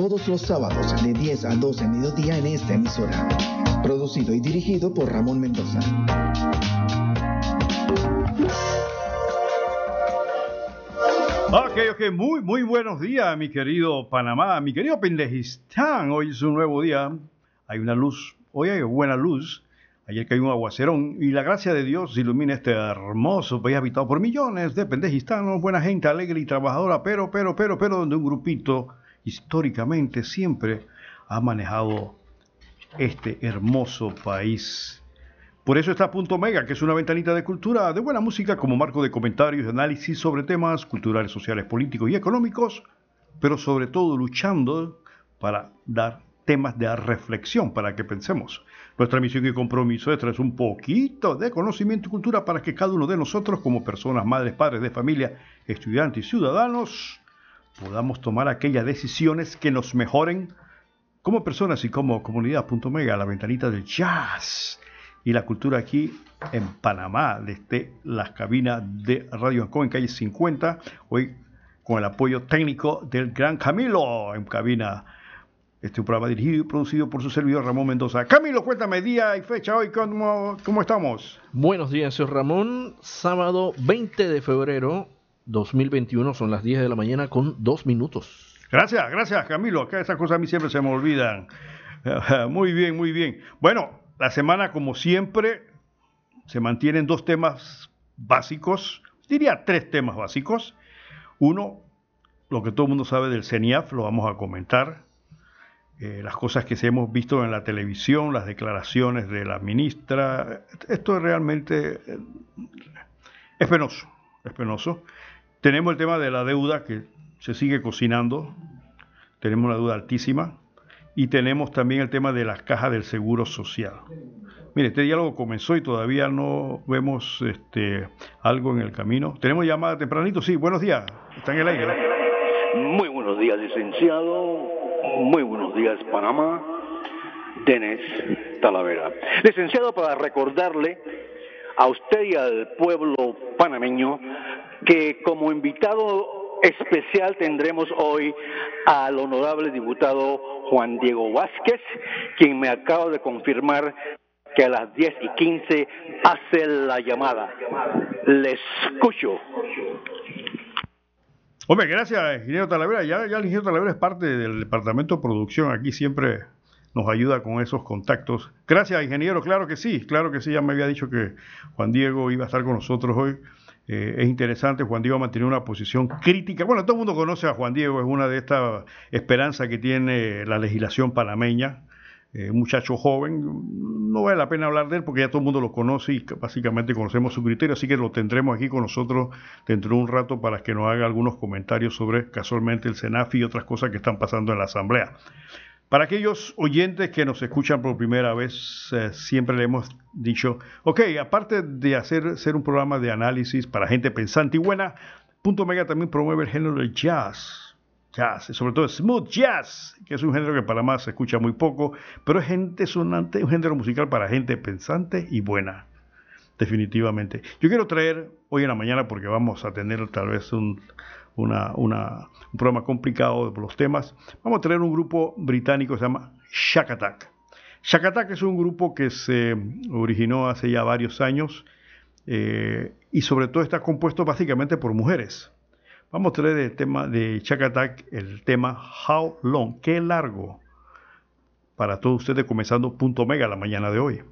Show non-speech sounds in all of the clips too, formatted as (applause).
todos los sábados de 10 a 12 mediodía en esta emisora. Producido y dirigido por Ramón Mendoza. Ok, ok, muy, muy buenos días, mi querido Panamá, mi querido Pendejistán. Hoy es un nuevo día, hay una luz, hoy hay buena luz. Ayer cayó un aguacerón y la gracia de Dios ilumina este hermoso país habitado por millones de pendejistanos, buena gente alegre y trabajadora, pero, pero, pero, pero, donde un grupito históricamente siempre ha manejado este hermoso país por eso está Punto Mega, que es una ventanita de cultura, de buena música como marco de comentarios y análisis sobre temas culturales, sociales, políticos y económicos, pero sobre todo luchando para dar temas de reflexión para que pensemos. Nuestra misión y compromiso es traer un poquito de conocimiento y cultura para que cada uno de nosotros, como personas, madres, padres de familia, estudiantes y ciudadanos, podamos tomar aquellas decisiones que nos mejoren como personas y como comunidad. Punto Mega, la ventanita del jazz y la cultura aquí en Panamá, desde las cabinas de Radio Ancón en calle 50, hoy con el apoyo técnico del gran Camilo en cabina. Este programa dirigido y producido por su servidor Ramón Mendoza. Camilo, cuéntame día y fecha hoy, ¿cómo, cómo estamos? Buenos días, señor Ramón. Sábado 20 de febrero 2021, son las 10 de la mañana con dos minutos. Gracias, gracias Camilo. Acá esas cosas a mí siempre se me olvidan. (laughs) Muy bien, muy bien. Bueno, la semana, como siempre, se mantienen dos temas básicos, diría tres temas básicos. Uno, lo que todo el mundo sabe del CENIAF, lo vamos a comentar. Eh, las cosas que hemos visto en la televisión, las declaraciones de la ministra. Esto es realmente eh, es penoso, es penoso. Tenemos el tema de la deuda que se sigue cocinando. Tenemos una deuda altísima y tenemos también el tema de las cajas del seguro social. Mire, este diálogo comenzó y todavía no vemos este, algo en el camino. ¿Tenemos llamada tempranito? Sí, buenos días. Está en el aire. Muy buenos días, licenciado. Muy buenos días, Panamá. Denis Talavera. Licenciado, para recordarle a usted y al pueblo panameño que como invitado especial tendremos hoy al honorable diputado Juan Diego Vázquez, quien me acaba de confirmar que a las 10 y 15 hace la llamada. Le escucho. Hombre, gracias, ingeniero Talavera. Ya, ya el ingeniero Talavera es parte del departamento de producción. Aquí siempre nos ayuda con esos contactos. Gracias, ingeniero. Claro que sí, claro que sí. Ya me había dicho que Juan Diego iba a estar con nosotros hoy. Eh, es interesante, Juan Diego ha mantenido una posición crítica. Bueno, todo el mundo conoce a Juan Diego, es una de estas esperanzas que tiene la legislación panameña. Eh, muchacho joven, no vale la pena hablar de él porque ya todo el mundo lo conoce y básicamente conocemos su criterio, así que lo tendremos aquí con nosotros dentro de un rato para que nos haga algunos comentarios sobre casualmente el SENAFI y otras cosas que están pasando en la Asamblea. Para aquellos oyentes que nos escuchan por primera vez, eh, siempre le hemos dicho, ok, aparte de hacer ser un programa de análisis para gente pensante y buena, Punto Mega también promueve el género del jazz. Jazz, sobre todo smooth jazz, que es un género que para más se escucha muy poco, pero es gente sonante, un género musical para gente pensante y buena, definitivamente. Yo quiero traer hoy en la mañana, porque vamos a tener tal vez un, una, un programa complicado por los temas, vamos a tener un grupo británico que se llama Shack Attack. Shack Attack es un grupo que se originó hace ya varios años eh, y sobre todo está compuesto básicamente por mujeres. Vamos a traer el tema de Shack Attack, el tema How Long, qué largo, para todos ustedes comenzando punto mega la mañana de hoy.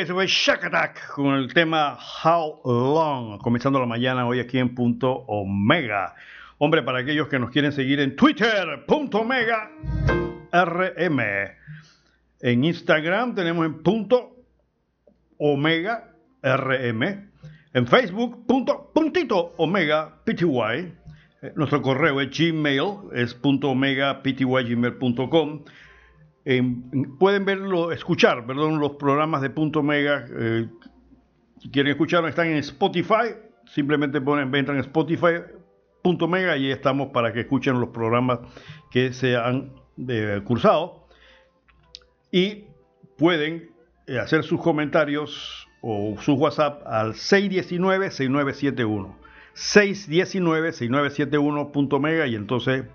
Ese fue Shack Attack con el tema How Long, comenzando la mañana hoy aquí en Punto Omega. Hombre, para aquellos que nos quieren seguir en Twitter, Punto Omega RM. En Instagram tenemos en Punto Omega RM. En Facebook, punto, puntito Omega PTY. Eh, nuestro correo es gmail, es punto omega gmail.com pueden verlo, escuchar, perdón, los programas de Punto Mega. Eh, si quieren escucharlo, están en Spotify. Simplemente ponen, entran en Spotify, Punto Mega, y estamos para que escuchen los programas que se han eh, cursado. Y pueden eh, hacer sus comentarios o sus WhatsApp al 619-6971. 619-6971. Mega y entonces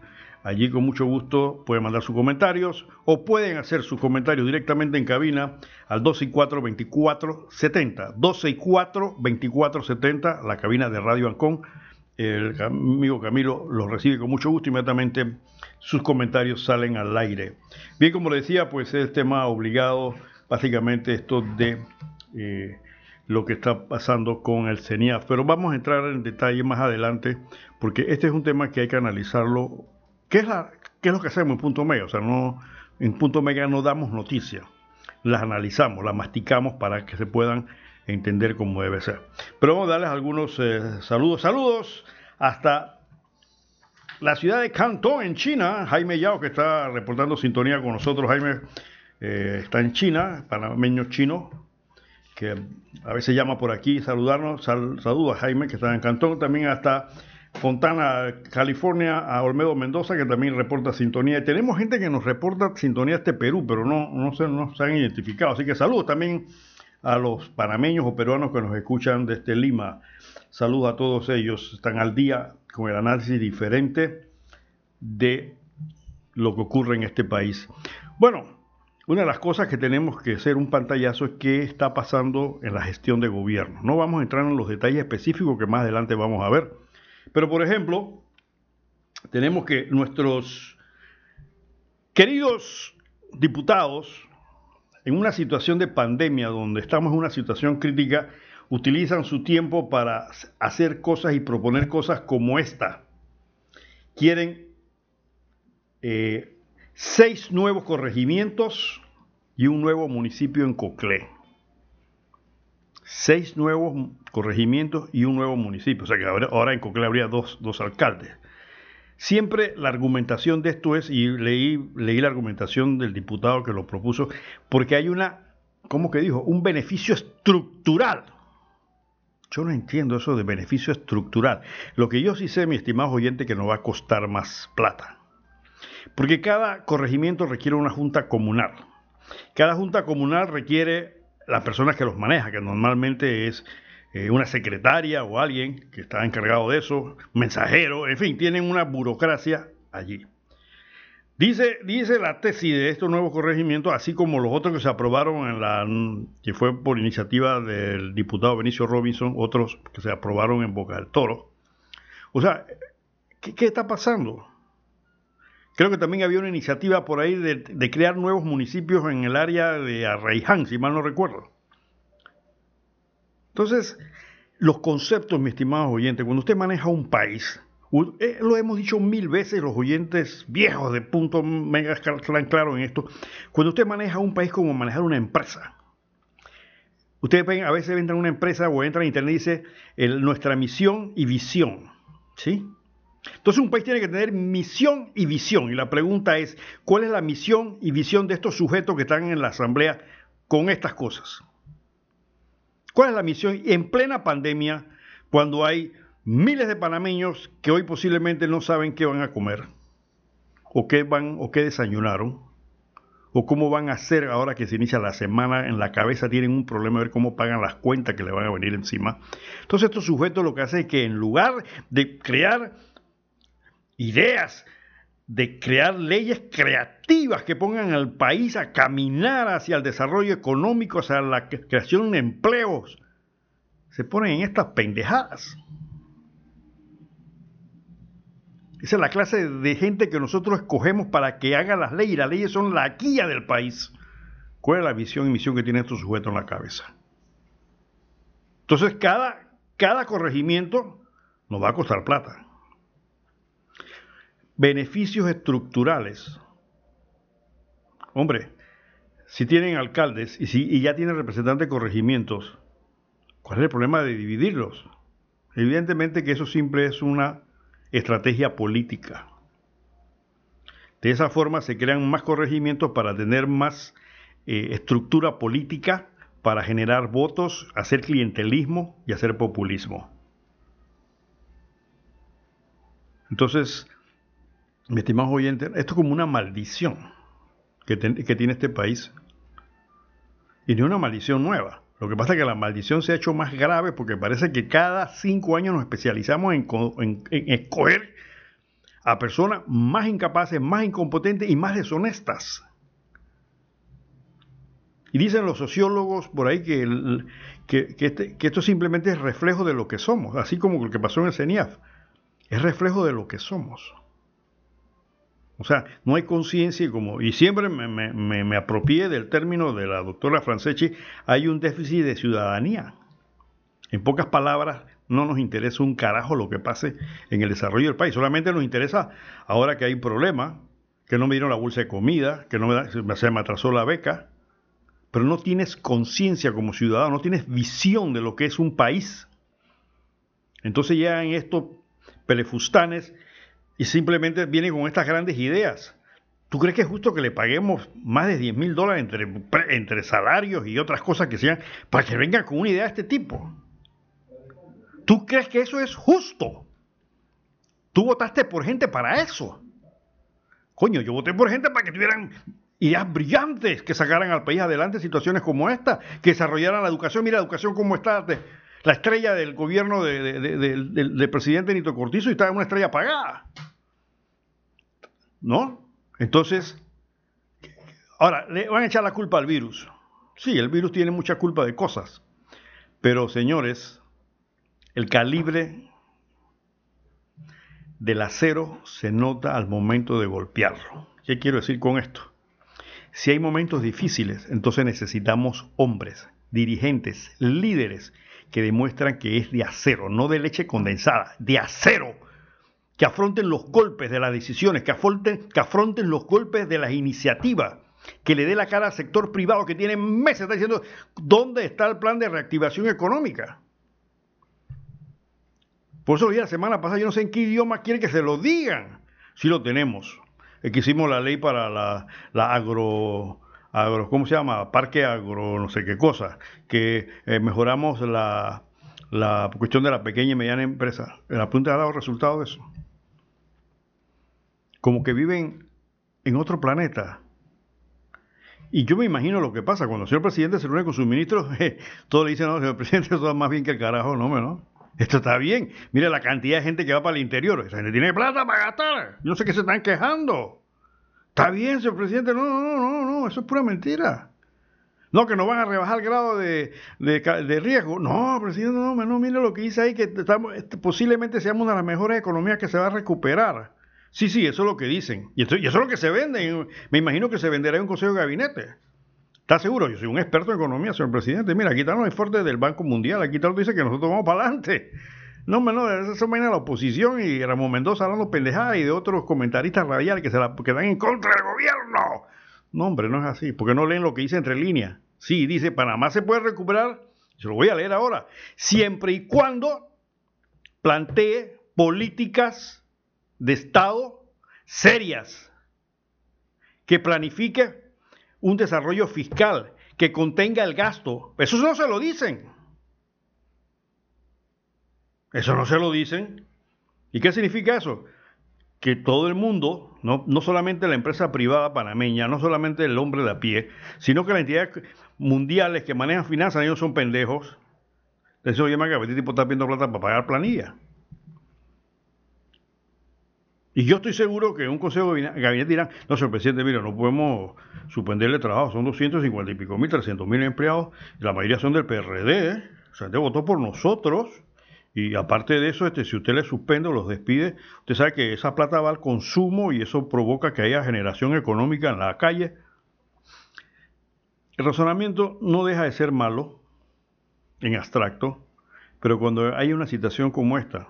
Allí con mucho gusto pueden mandar sus comentarios o pueden hacer sus comentarios directamente en cabina al 264-2470. 264-2470, la cabina de Radio Ancón. El amigo Camilo los recibe con mucho gusto. Inmediatamente sus comentarios salen al aire. Bien, como le decía, pues es tema obligado, básicamente esto de eh, lo que está pasando con el CENIAF. Pero vamos a entrar en detalle más adelante, porque este es un tema que hay que analizarlo ¿Qué es, lo que hacemos en Punto Mega? O sea, en Punto Mega no damos noticias, las analizamos, las masticamos para que se puedan entender como debe ser. Pero vamos a darles algunos eh, saludos. Saludos hasta la ciudad de Cantón, en China. Jaime Yao, que está reportando sintonía con nosotros. Jaime eh, está en China, panameño chino, que a veces llama por aquí saludarnos. saludos a Jaime, que está en Cantón. También hasta Fontana, California, a Olmedo Mendoza, que también reporta sintonía. Y tenemos gente que nos reporta sintonía este Perú, pero no, no, se, no se han identificado. Así que saludos también a los panameños o peruanos que nos escuchan desde Lima. Saludos a todos ellos. Están al día con el análisis diferente de lo que ocurre en este país. Bueno, una de las cosas que tenemos que hacer un pantallazo es qué está pasando en la gestión de gobierno. No vamos a entrar en los detalles específicos que más adelante vamos a ver pero, por ejemplo, tenemos que nuestros queridos diputados, en una situación de pandemia, donde estamos en una situación crítica, utilizan su tiempo para hacer cosas y proponer cosas como esta. Quieren eh, seis nuevos corregimientos y un nuevo municipio en Coclé seis nuevos corregimientos y un nuevo municipio. O sea que ahora, en Coclé habría dos, alcaldes. Siempre la argumentación de esto es, y leí, leí la argumentación del diputado que lo propuso, porque hay una, ¿cómo que dijo? Un beneficio estructural. Yo no entiendo eso de beneficio estructural. Lo que yo sí sé, mi estimado oyente, que nos va a costar más plata. Porque cada corregimiento requiere una junta comunal. Cada junta comunal requiere las personas que los maneja, que normalmente es eh, una secretaria o alguien que está encargado de eso, mensajero, en fin, tienen una burocracia allí. Dice, dice la tesis de estos nuevos corregimientos, así como los otros que se aprobaron en la que fue por iniciativa del diputado Benicio Robinson, otros que se aprobaron en Boca del Toro. O sea, ¿qué, qué está pasando? Creo que también había una iniciativa por ahí de, crear nuevos municipios en el área de Arraiján, si mal no recuerdo. Entonces, los conceptos, mi estimado oyente, cuando usted maneja un país, eh, lo hemos dicho mil veces, los oyentes viejos de punto mega claros en esto, cuando usted maneja un país como manejar una empresa. Ustedes ven, a veces entra en una empresa o entra en internet y dice nuestra misión y visión. ¿Sí? Entonces un país tiene que tener misión y visión. Y la pregunta es, ¿cuál es la misión y visión de estos sujetos que están en la Asamblea con estas cosas? ¿Cuál es la misión en plena pandemia cuando hay miles de panameños que hoy posiblemente no saben qué van a comer? ¿O qué van o qué desayunaron? ¿O cómo van a hacer ahora que se inicia la semana? En la cabeza tienen un problema de ver cómo pagan las cuentas que le van a venir encima. Entonces estos sujetos lo que hacen es que en lugar de crear ideas de crear leyes creativas que pongan al país a caminar hacia el desarrollo económico, hacia la creación de empleos, se ponen en estas pendejadas. Esa es la clase de gente que nosotros escogemos para que haga las leyes. Las leyes son la guía del país. cuál es la visión y misión que tiene estos sujetos en la cabeza. Entonces, cada, cada corregimiento nos va a costar plata. Beneficios estructurales. Hombre, si tienen alcaldes y, si, y ya tienen representantes de corregimientos, ¿cuál es el problema de dividirlos? Evidentemente que eso simple es una estrategia política. De esa forma se crean más corregimientos para tener más eh, estructura política, para generar votos, hacer clientelismo y hacer populismo. Entonces, mi estimado oyente, esto es como una maldición que, que tiene este país. Y no una maldición nueva. Lo que pasa es que la maldición se ha hecho más grave porque parece que cada cinco años nos especializamos en, escoger a personas más incapaces, más incompetentes y más deshonestas. Y dicen los sociólogos por ahí que, este, que, esto simplemente es reflejo de lo que somos, así como lo que pasó en el CENIAF. Es reflejo de lo que somos. O sea, no hay conciencia y como, y siempre me, me, me, apropié del término de la doctora Franceschi, hay un déficit de ciudadanía. En pocas palabras, no nos interesa un carajo lo que pase en el desarrollo del país. Solamente nos interesa ahora que hay problema, que no me dieron la bolsa de comida, que no me, se me atrasó la beca, pero no tienes conciencia como ciudadano, no tienes visión de lo que es un país. Entonces ya en estos pelefustanes y simplemente viene con estas grandes ideas. ¿Tú crees que es justo que le paguemos más de 10 mil dólares entre, entre salarios y otras cosas que sean para que venga con una idea de este tipo? ¿Tú crees que eso es justo? Tú votaste por gente para eso. Coño, yo voté por gente para que tuvieran ideas brillantes, que sacaran al país adelante situaciones como esta, que desarrollaran la educación. Mira, la educación como está, la estrella del gobierno del, presidente Nito Cortizo y está en una estrella apagada. ¿No? Entonces, ahora, le van a echar la culpa al virus. Sí, el virus tiene mucha culpa de cosas. Pero, señores, el calibre del acero se nota al momento de golpearlo. ¿Qué quiero decir con esto? Si hay momentos difíciles, entonces necesitamos hombres, dirigentes, líderes que demuestran que es de acero, no de leche condensada, de acero, que afronten los golpes de las decisiones, que afronten, que afronten los golpes de las iniciativas, que le dé la cara al sector privado que tiene meses, diciendo, ¿dónde está el plan de reactivación económica? Por eso la semana pasada, yo no sé en qué idioma quieren que se lo digan. Si lo tenemos. Es que hicimos la ley para la, la agro, agro, ¿cómo se llama? Parque agro, no sé qué cosa, que eh, mejoramos la, la cuestión de la pequeña y mediana empresa. La punta ha dado resultado de eso. Como que viven en otro planeta. Y yo me imagino lo que pasa cuando el señor presidente se reúne con sus ministros, (laughs) todos le dicen, no, señor presidente, eso va más bien que el carajo, no, ¿no? Esto está bien. Mire la cantidad de gente que va para el interior. Esa gente tiene plata para gastar. Yo sé qué se están quejando. Está bien, señor presidente. No, no, no, no, eso es pura mentira. No, que no van a rebajar el grado de, riesgo. No, presidente, no, no, mire lo que dice ahí, que estamos, este, posiblemente seamos una de las mejores economías que se va a recuperar. Sí, sí, eso es lo que dicen. Y, eso es lo que se vende. Me imagino que se venderá en un consejo de gabinete. ¿Está seguro? Yo soy un experto en economía, señor presidente. Mira, aquí están los esfuerzos del Banco Mundial. Aquí tal dice que nosotros vamos para adelante. No, no, esa es la oposición y Ramón Mendoza hablando pendejadas y de otros comentaristas radiales que se la, que dan en contra del gobierno. No, hombre, no es así, porque no leen lo que dice entre líneas. Sí, dice, Panamá se puede recuperar, se lo voy a leer ahora, siempre y cuando plantee políticas de Estado serias, que planifique un desarrollo fiscal, que contenga el gasto. Eso no se lo dicen. Eso no se lo dicen. ¿Y qué significa eso? Que todo el mundo, no, no solamente la empresa privada panameña, no solamente el hombre de a pie, sino que las entidades mundiales que manejan finanzas, ellos son pendejos. Eso llama que este tipo está pidiendo plata para pagar planilla. Y yo estoy seguro que un consejo de gabinete dirán, no, señor presidente, mira, no podemos suspenderle trabajo, son 250 y pico mil, 300 mil empleados, la mayoría son del PRD, ¿eh? o sea, usted votó por nosotros, y aparte de eso, este, si usted le suspende o los despide, usted sabe que esa plata va al consumo y eso provoca que haya generación económica en la calle. el razonamiento no deja de ser malo en abstracto, pero cuando hay una situación como esta,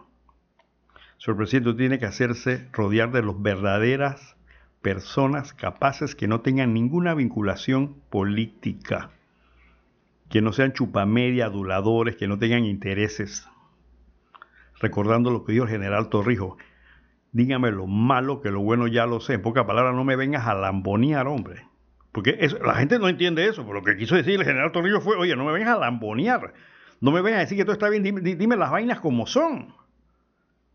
el presidente tiene que hacerse rodear de las verdaderas personas capaces que no tengan ninguna vinculación política, que no sean chupamedia, aduladores, que no tengan intereses. Recordando lo que dijo el general Torrijos, dígame lo malo que lo bueno ya lo sé. En pocas palabras, no me vengas a lambonear, hombre. Porque la gente no entiende eso, pero lo que quiso decir el general Torrijos fue, oye, no me vengas a lambonear. No me vengas a decir que todo está bien, dime, las vainas como son.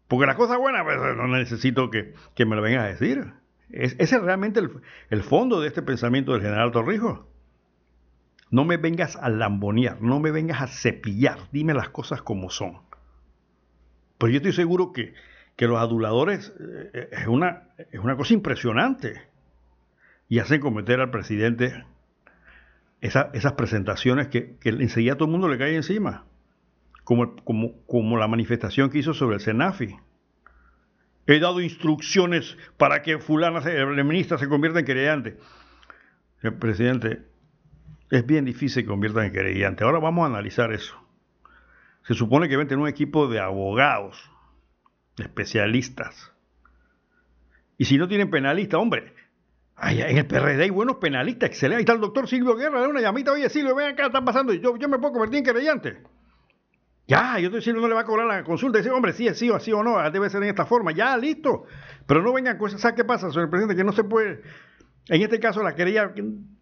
Porque las cosas buenas, pues, no necesito que, me lo vengas a decir. ese es realmente el, fondo de este pensamiento del general Torrijos. No me vengas a lambonear, no me vengas a cepillar, dime las cosas como son. Pues yo estoy seguro que, los aduladores eh, es, una, es una cosa impresionante y hacen cometer al presidente esas presentaciones que, que, enseguida todo el mundo le cae encima, como, como, como la manifestación que hizo sobre el Senafi. He dado instrucciones para que fulana, el ministra, se convierta en querellante. El presidente, es bien difícil que convierta en querellante. Ahora vamos a analizar eso. Se supone que ven tener un equipo de abogados, especialistas. Y si no tienen penalista, hombre, en el PRD hay buenos penalistas, excelente. Ahí está el doctor Silvio Guerra, de una llamita, oye Silvio, ven acá, está pasando, yo, yo me puedo convertir en querellante. Ya, yo estoy diciendo, no le va a cobrar la consulta. Dice, hombre, sí, sí o sí o no, debe ser en esta forma. Ya, listo. Pero no vengan cosas. ¿Sabes qué pasa, señor presidente? Que no se puede. En este caso, la querella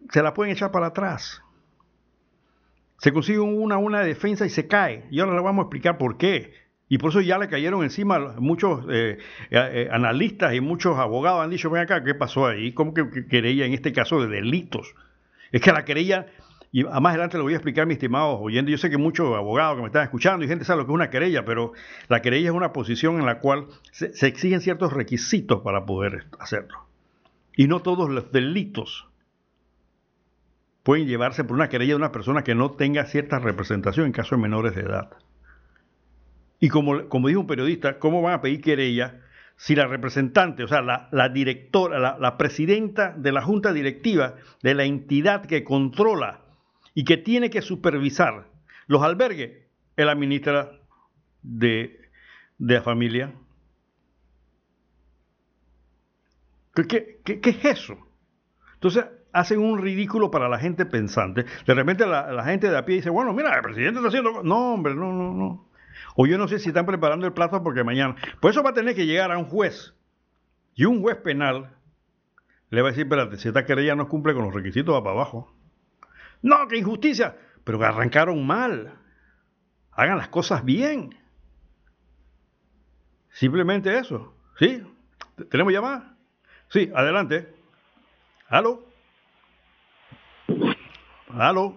se la pueden echar para atrás. Se consigue una, una defensa y se cae. Y ahora le vamos a explicar por qué. Y por eso ya le cayeron encima muchos eh, eh, eh, analistas y muchos abogados han dicho, ven acá, ¿qué pasó ahí? ¿Cómo que, querella en este caso de delitos? Es que la querella, y más adelante lo voy a explicar, mis estimados oyentes, yo sé que muchos abogados que me están escuchando y gente sabe lo que es una querella, pero la querella es una posición en la cual se, se exigen ciertos requisitos para poder hacerlo. Y no todos los delitos pueden llevarse por una querella de una persona que no tenga cierta representación en caso de menores de edad. Y como, como dijo un periodista, ¿cómo van a pedir querella si la representante, o sea, la, directora, la, la, presidenta de la junta directiva de la entidad que controla y que tiene que supervisar los albergues es la ministra de, de la familia? ¿Qué, qué, qué, es eso? Entonces, hacen un ridículo para la gente pensante. De repente la, la, gente de a pie dice, bueno, mira, el presidente está haciendo... No, hombre, no, no, no. O yo no sé si están preparando el plato porque mañana. Por eso va a tener que llegar a un juez. Y un juez penal le va a decir, espérate, si esta querella no cumple con los requisitos, va para abajo. No, qué injusticia. Pero arrancaron mal. Hagan las cosas bien. Simplemente eso. ¿Sí? ¿Tenemos llamada? Sí, adelante. ¿Aló? ¿Aló?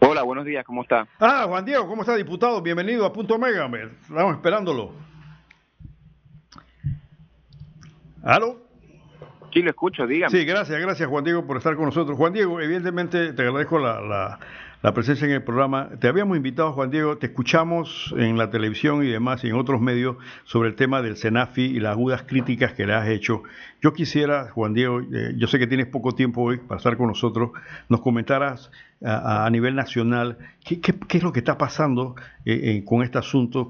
Hola, buenos días, ¿cómo está? Ah, Juan Diego, ¿cómo está, diputado? Bienvenido a Punto Mega, estamos esperándolo. ¿Aló? Sí, lo escucho, dígame. Sí, gracias, gracias Juan Diego por estar con nosotros. Juan Diego, evidentemente te agradezco la, la presencia en el programa. Te habíamos invitado, Juan Diego, te escuchamos en la televisión y demás y en otros medios sobre el tema del SENAFI y las agudas críticas que le has hecho. Yo quisiera, Juan Diego, eh, yo sé que tienes poco tiempo hoy para estar con nosotros, nos comentaras a, nivel nacional qué, es lo que está pasando eh, eh, con este asunto,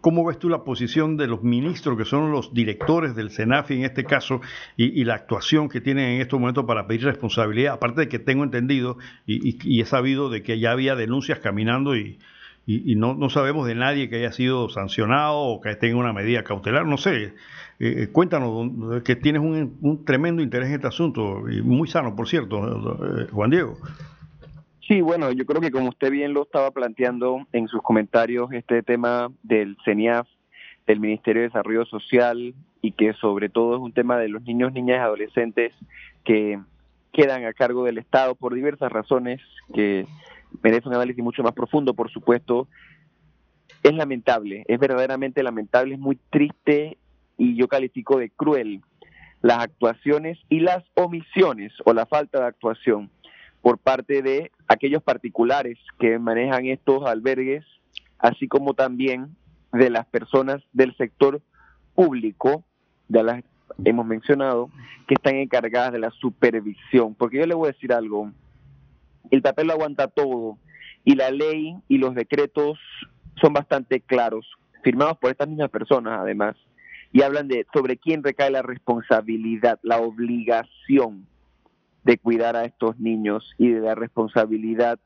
cómo ves tú la posición de los ministros, que son los directores del SENAFI en este caso, y, la actuación que tienen en estos momentos para pedir responsabilidad, aparte de que tengo entendido y, y he sabido de que ya había denuncias caminando y, no, sabemos de nadie que haya sido sancionado o que tenga una medida cautelar. No sé, eh, eh, cuéntanos que tienes un, un, tremendo interés en este asunto y muy sano, por cierto, eh, Juan Diego. Sí, bueno, yo creo que como usted bien lo estaba planteando en sus comentarios, este tema del CENIAF, del Ministerio de Desarrollo Social y que sobre todo es un tema de los niños, niñas y adolescentes que quedan a cargo del Estado por diversas razones que merece un análisis mucho más profundo, por supuesto. Es lamentable, es verdaderamente lamentable, es muy triste y yo califico de cruel las actuaciones y las omisiones o la falta de actuación por parte de aquellos particulares que manejan estos albergues, así como también de las personas del sector público, de las hemos mencionado, que están encargadas de la supervisión. Porque yo le voy a decir algo, el papel lo aguanta todo y la ley y los decretos son bastante claros, firmados por estas mismas personas además, y hablan de sobre quién recae la responsabilidad, la obligación de cuidar a estos niños y de la responsabilidad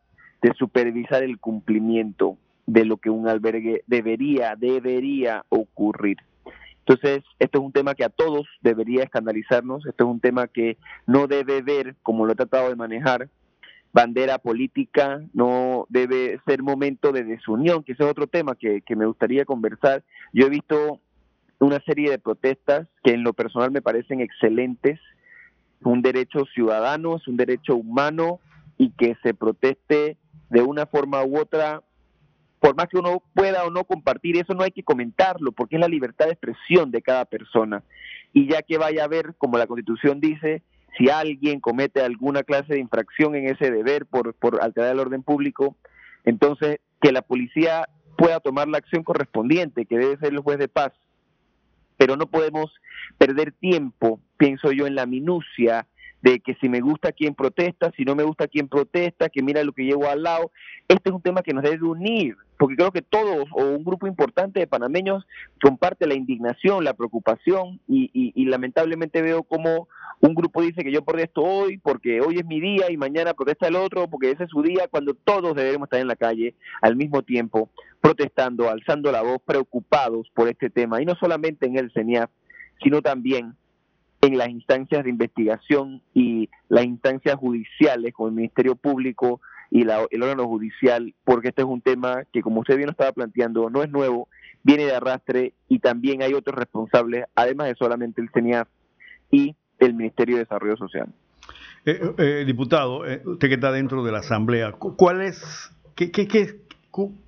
de supervisar el cumplimiento de lo que un albergue debería, debería ocurrir. Entonces, esto es un tema que a todos debería escandalizarnos, esto es un tema que no debe ver, como lo he tratado de manejar, bandera política, no debe ser momento de desunión, que ese es otro tema que, que me gustaría conversar. Yo he visto una serie de protestas que en lo personal me parecen excelentes, un derecho ciudadano, es un derecho humano y que se proteste de una forma u otra por más que uno pueda o no compartir, eso no hay que comentarlo, porque es la libertad de expresión de cada persona. Y ya que vaya a ver, como la Constitución dice, si alguien comete alguna clase de infracción en ese deber por, por alterar el orden público, entonces que la policía pueda tomar la acción correspondiente, que debe ser el juez de paz. Pero no podemos perder tiempo, pienso yo, en la minucia de que si me gusta quien protesta, si no me gusta quien protesta, que mira lo que llevo al lado. Este es un tema que nos debe unir, porque creo que todos o un grupo importante de panameños comparte la indignación, la preocupación y, y, lamentablemente veo como un grupo dice que yo protesto hoy porque hoy es mi día y mañana protesta el otro porque ese es su día, cuando todos debemos estar en la calle al mismo tiempo protestando, alzando la voz, preocupados por este tema. Y no solamente en el CENIAF, sino también en las instancias de investigación y las instancias judiciales con el Ministerio Público y la, el órgano judicial, porque este es un tema que, como usted bien lo estaba planteando, no es nuevo, viene de arrastre y también hay otros responsables, además de solamente el CENIAF y el Ministerio de Desarrollo Social. Eh, eh, diputado, eh, usted que está dentro de la Asamblea, ¿cuál es, qué, qué, qué,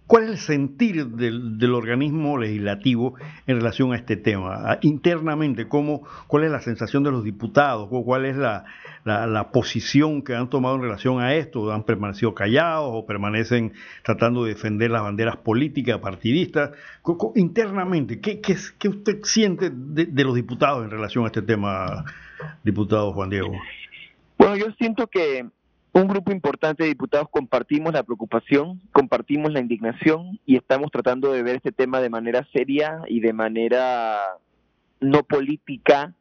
¿Cuál es el sentir del, organismo legislativo en relación a este tema? Internamente, ¿cómo, ¿cuál es la sensación de los diputados? ¿Cuál es la, posición que han tomado en relación a esto? ¿Han permanecido callados o permanecen tratando de defender las banderas políticas, partidistas? Internamente, ¿qué, qué, usted siente de, de los diputados en relación a este tema, diputado Juan Diego? Bueno, yo siento que un grupo importante de diputados compartimos la preocupación, compartimos la indignación y estamos tratando de ver este tema de manera seria y de manera no política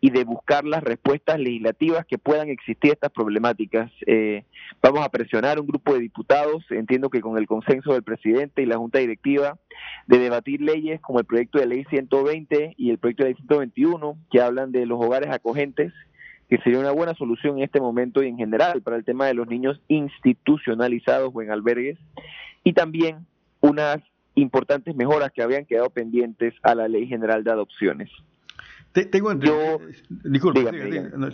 y de buscar las respuestas legislativas que puedan existir a estas problemáticas. Eh, vamos a presionar un grupo de diputados, entiendo que con el consenso del presidente y la Junta Directiva, de debatir leyes como el proyecto de ley 120 y el proyecto de ley 121, que hablan de los hogares acogentes que sería una buena solución en este momento y en general para el tema de los niños institucionalizados o en albergues, y también unas importantes mejoras que habían quedado pendientes a la Ley General de Adopciones. tengo, entendido,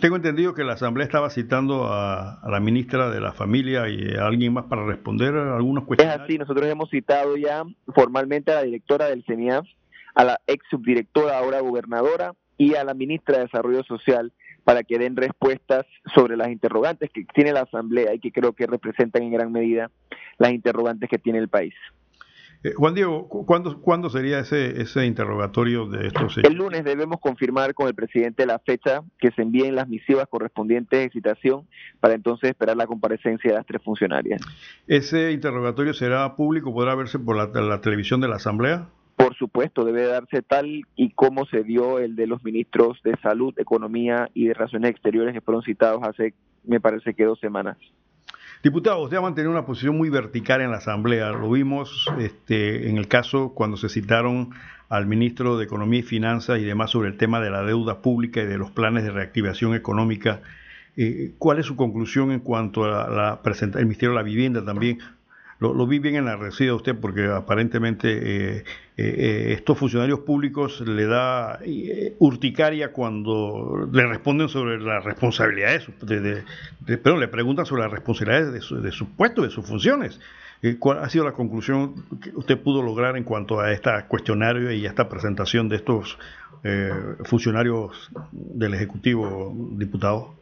tengo entendido que la Asamblea estaba citando a, la ministra de la Familia y a alguien más para responder a algunos cuestiones. Es así, nosotros hemos citado ya formalmente a la directora del CENIAF, a la ex subdirectora, ahora gobernadora, y a la ministra de Desarrollo Social para que den respuestas sobre las interrogantes que tiene la Asamblea y que creo que representan en gran medida las interrogantes que tiene el país. Eh, Juan Diego, ¿cuándo, ¿cuándo sería ese, ese interrogatorio de estos El lunes debemos confirmar con el presidente la fecha que se envíen las misivas correspondientes de citación para entonces esperar la comparecencia de las tres funcionarias. ¿Ese interrogatorio será público? ¿Podrá verse por la televisión de la Asamblea? Por supuesto, debe darse tal y como se dio el de los ministros de Salud, Economía y de Relaciones Exteriores que fueron citados hace, me parece que dos semanas. Diputado, usted ha mantenido una posición muy vertical en la Asamblea. Lo vimos este, en el caso cuando se citaron al ministro de Economía y Finanzas y demás sobre el tema de la deuda pública y de los planes de reactivación económica. Eh, ¿Cuál es su conclusión en cuanto a la, la Ministerio de la Vivienda también? Lo, vi bien en la de usted porque aparentemente eh, eh, eh, estos funcionarios públicos le da urticaria cuando le responden sobre las responsabilidades, de, le preguntan sobre las responsabilidades de su, de su puesto, de sus funciones. ¿Cuál ha sido la conclusión que usted pudo lograr en cuanto a este cuestionario y a esta presentación de estos funcionarios del Ejecutivo, diputado?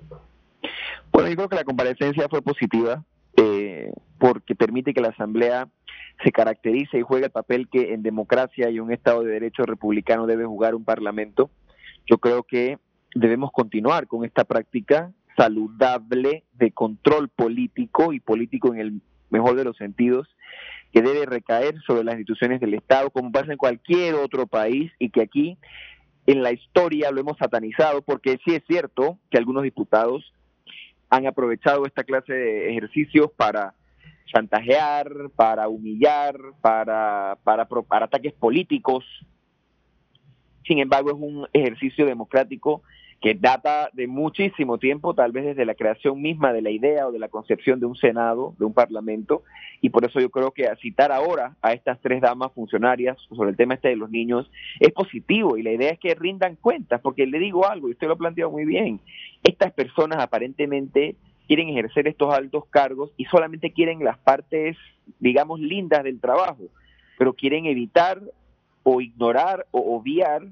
Bueno, yo creo que la comparecencia fue positiva. Porque permite que la Asamblea se caracterice y juegue el papel que en democracia y un Estado de Derecho republicano debe jugar un Parlamento. Yo creo que debemos continuar con esta práctica saludable de control político y político en el mejor de los sentidos que debe recaer sobre las instituciones del Estado, como pasa en cualquier otro país, y que aquí en la historia lo hemos satanizado, porque sí es cierto que algunos diputados han aprovechado esta clase de ejercicios para chantajear, para humillar, para, para, ataques políticos. Sin embargo, es un ejercicio democrático que data de muchísimo tiempo, tal vez desde la creación misma de la idea o de la concepción de un Senado, de un Parlamento, y por eso yo creo que citar ahora a estas tres damas funcionarias sobre el tema este de los niños es positivo. Y la idea es que rindan cuentas, porque le digo algo, y usted lo ha planteado muy bien, estas personas aparentemente quieren ejercer estos altos cargos y solamente quieren las partes, digamos, lindas del trabajo, pero quieren evitar o ignorar o obviar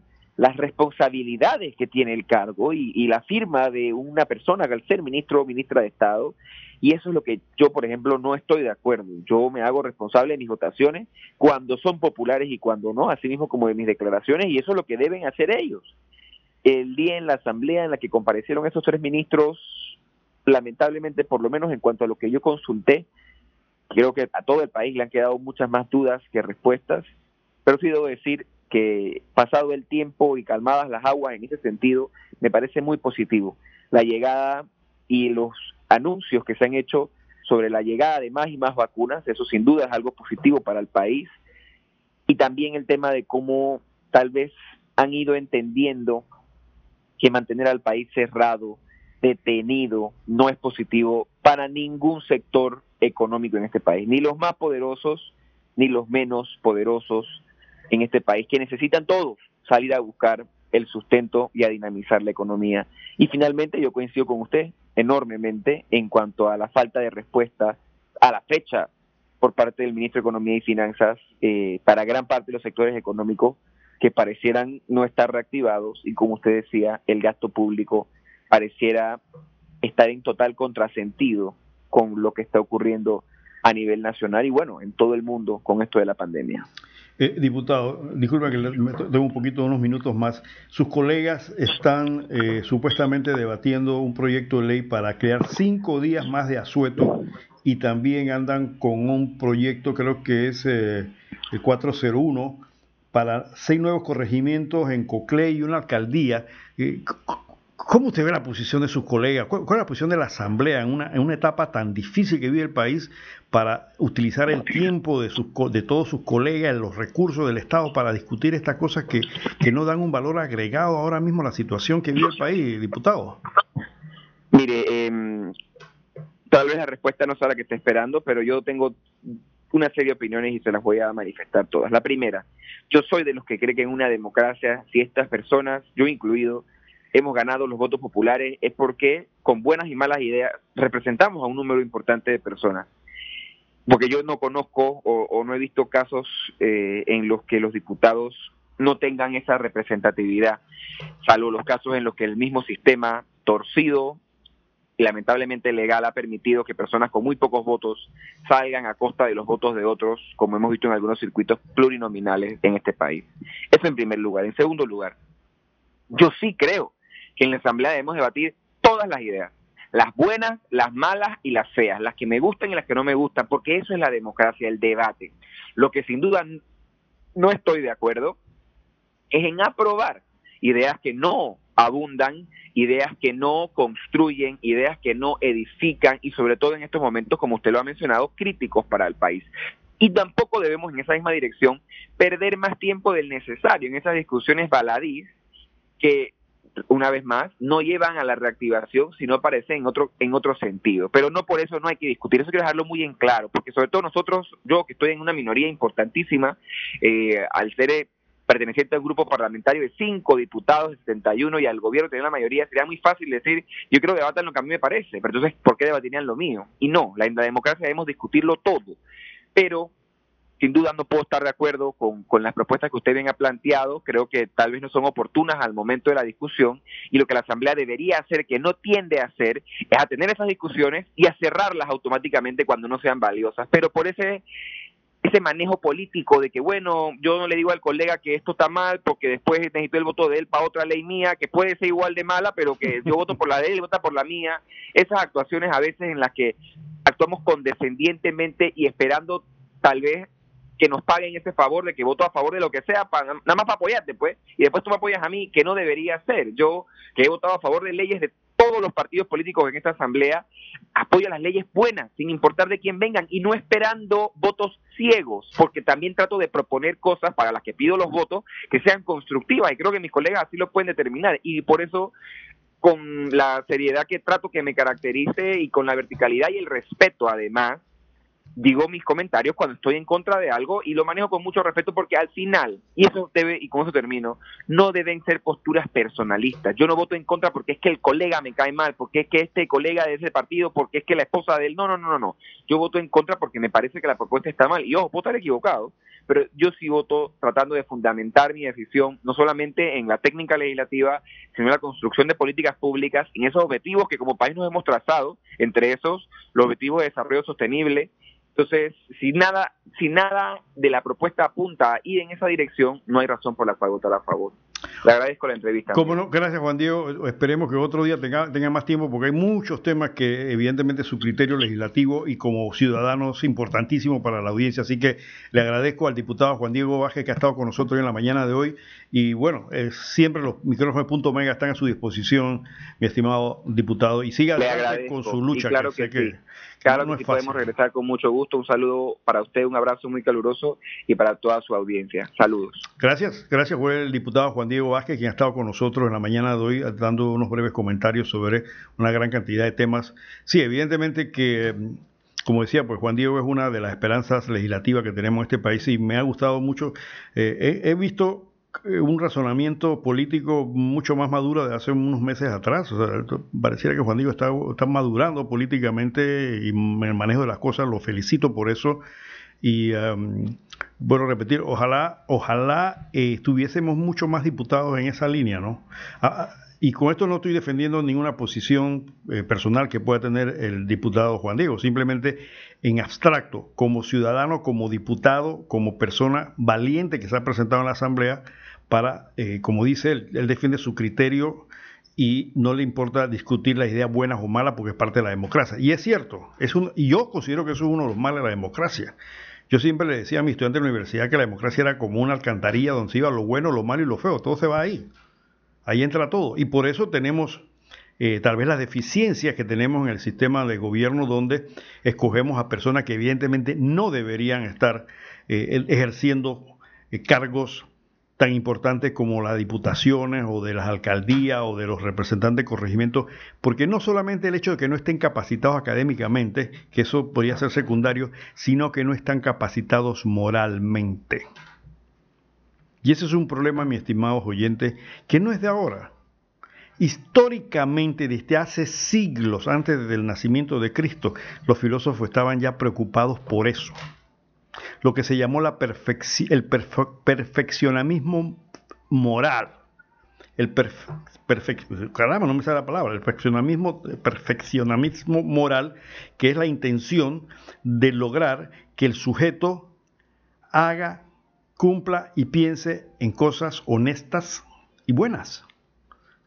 las responsabilidades que tiene el cargo y, la firma de una persona al ser ministro o ministra de Estado. Y eso es lo que yo, por ejemplo, no estoy de acuerdo. Yo me hago responsable de mis votaciones cuando son populares y cuando no, así mismo como de mis declaraciones, y eso es lo que deben hacer ellos. El día en la asamblea en la que comparecieron esos tres ministros, lamentablemente, por lo menos en cuanto a lo que yo consulté, creo que a todo el país le han quedado muchas más dudas que respuestas, pero sí debo decir, que pasado el tiempo y calmadas las aguas en ese sentido, me parece muy positivo. La llegada y los anuncios que se han hecho sobre la llegada de más y más vacunas, eso sin duda es algo positivo para el país. Y también el tema de cómo tal vez han ido entendiendo que mantener al país cerrado, detenido, no es positivo para ningún sector económico en este país, ni los más poderosos, ni los menos poderosos, en este país, que necesitan todos salir a buscar el sustento y a dinamizar la economía. Y finalmente yo coincido con usted enormemente en cuanto a la falta de respuesta a la fecha por parte del ministro de Economía y Finanzas eh, para gran parte de los sectores económicos que parecieran no estar reactivados y como usted decía, el gasto público pareciera estar en total contrasentido con lo que está ocurriendo a nivel nacional y bueno, en todo el mundo con esto de la pandemia. Eh, diputado, disculpa que tengo un poquito, unos minutos más. Sus colegas están eh, supuestamente debatiendo un proyecto de ley para crear cinco días más de asueto y también andan con un proyecto, creo que es eh, el 401, para seis nuevos corregimientos en Coclé y una alcaldía. ¿Cómo usted ve la posición de sus colegas? ¿Cuál, es la posición de la Asamblea en una, en una etapa tan difícil que vive el país para utilizar el tiempo de, sus, de todos sus colegas, los recursos del Estado para discutir estas cosas que, que no dan un valor agregado ahora mismo a la situación que vive el país, diputado? Mire, eh, tal vez la respuesta no sea la que esté esperando, pero yo tengo una serie de opiniones y se las voy a manifestar todas. La primera, yo soy de los que cree que en una democracia, si estas personas, yo incluido, hemos ganado los votos populares es porque con buenas y malas ideas representamos a un número importante de personas. Porque yo no conozco o, no he visto casos eh, en los que los diputados no tengan esa representatividad, salvo los casos en los que el mismo sistema torcido y lamentablemente legal ha permitido que personas con muy pocos votos salgan a costa de los votos de otros, como hemos visto en algunos circuitos plurinominales en este país. Eso en primer lugar. En segundo lugar, yo sí creo que en la Asamblea debemos debatir todas las ideas, las buenas, las malas y las feas, las que me gustan y las que no me gustan, porque eso es la democracia, el debate. Lo que sin duda no estoy de acuerdo es en aprobar ideas que no abundan, ideas que no construyen, ideas que no edifican y sobre todo en estos momentos, como usted lo ha mencionado, críticos para el país. Y tampoco debemos en esa misma dirección perder más tiempo del necesario en esas discusiones baladís que una vez más, no llevan a la reactivación, sino aparecen en otro, en otro sentido. Pero no por eso no hay que discutir, eso quiero dejarlo muy en claro, porque sobre todo nosotros, yo que estoy en una minoría importantísima, eh, al ser eh, perteneciente al grupo parlamentario de cinco diputados de 71 y al gobierno tener la mayoría, sería muy fácil decir, yo quiero debatir lo que a mí me parece, pero entonces, ¿por qué debatirían lo mío? Y no, la, la democracia debemos discutirlo todo, pero sin duda no puedo estar de acuerdo con, las propuestas que usted bien ha planteado, creo que tal vez no son oportunas al momento de la discusión y lo que la Asamblea debería hacer, que no tiende a hacer, es a tener esas discusiones y a cerrarlas automáticamente cuando no sean valiosas. Pero por ese ese manejo político de que, bueno, yo no le digo al colega que esto está mal porque después necesito el voto de él para otra ley mía, que puede ser igual de mala, pero que yo voto por la de él y vota por la mía. Esas actuaciones a veces en las que actuamos condescendientemente y esperando tal vez que nos paguen ese favor de que voto a favor de lo que sea, para, nada más para apoyarte, pues, y después tú me apoyas a mí, que no debería ser. Yo, que he votado a favor de leyes de todos los partidos políticos en esta asamblea, apoyo las leyes buenas, sin importar de quién vengan, y no esperando votos ciegos, porque también trato de proponer cosas para las que pido los votos que sean constructivas, y creo que mis colegas así lo pueden determinar, y por eso con la seriedad que trato que me caracterice y con la verticalidad y el respeto además, digo mis comentarios cuando estoy en contra de algo y lo manejo con mucho respeto porque al final, y eso debe, y con eso termino, no deben ser posturas personalistas. Yo no voto en contra porque es que el colega me cae mal, porque es que este colega de ese partido, porque es que la esposa de él, no, no, no, no, no. Yo voto en contra porque me parece que la propuesta está mal. Y ojo, puedo estar equivocado, pero yo sí voto tratando de fundamentar mi decisión, no solamente en la técnica legislativa, sino en la construcción de políticas públicas, en esos objetivos que como país nos hemos trazado, entre esos los objetivos de desarrollo sostenible, entonces, si nada, si nada de la propuesta apunta a ir en esa dirección, no hay razón por la cual votar a favor. Le agradezco la entrevista. Cómo no, gracias Juan Diego. Esperemos que otro día tenga, tenga más tiempo porque hay muchos temas que evidentemente su criterio legislativo y como ciudadano es importantísimo para la audiencia. Así que le agradezco al diputado Juan Diego Baje que ha estado con nosotros en la mañana de hoy. Y bueno, eh, siempre los micrófonos de Punto Mega están a su disposición, mi estimado diputado. Y siga con su lucha. claro que, que Claro que podemos regresar con mucho gusto. Un saludo para usted, un abrazo muy caluroso y para toda su audiencia. Saludos. Gracias, gracias fue el diputado Juan Diego Vázquez, quien ha estado con nosotros en la mañana de hoy dando unos breves comentarios sobre una gran cantidad de temas. Sí, evidentemente que como decía, pues Juan Diego es una de las esperanzas legislativas que tenemos en este país y me ha gustado mucho. Eh, he, visto un razonamiento político mucho más maduro de hace unos meses atrás. O sea, pareciera que Juan Diego está, está madurando políticamente y en el manejo de las cosas. Lo felicito por eso. Y um, bueno, repetir, ojalá, ojalá eh, estuviésemos mucho más diputados en esa línea, ¿no? Ah, ah, y con esto no estoy defendiendo ninguna posición eh, personal que pueda tener el diputado Juan Diego, simplemente en abstracto, como ciudadano, como diputado, como persona valiente que se ha presentado en la Asamblea, para, eh, como dice él, él defiende su criterio y no le importa discutir las ideas buenas o malas porque es parte de la democracia. Y es cierto, es un, y yo considero que eso es uno de los males de la democracia. Yo siempre le decía a mis estudiantes de la universidad que la democracia era como una alcantarilla donde se iba lo bueno, lo malo y lo feo, todo se va ahí. Ahí entra todo. Y por eso tenemos eh, tal vez las deficiencias que tenemos en el sistema de gobierno donde escogemos a personas que evidentemente no deberían estar eh, ejerciendo cargos tan importantes como las diputaciones o de las alcaldías o de los representantes de corregimientos, porque no solamente el hecho de que no estén capacitados académicamente, que eso podría ser secundario, sino que no están capacitados moralmente. Y ese es un problema, mi estimados oyentes, que no es de ahora. Históricamente, desde hace siglos antes del nacimiento de Cristo, los filósofos estaban ya preocupados por eso lo que se llamó la el perfeccionamismo moral. El caramba, no me sale la palabra, el perfeccionamismo, perfeccionamismo moral, que es la intención de lograr que el sujeto haga, cumpla y piense en cosas honestas y buenas.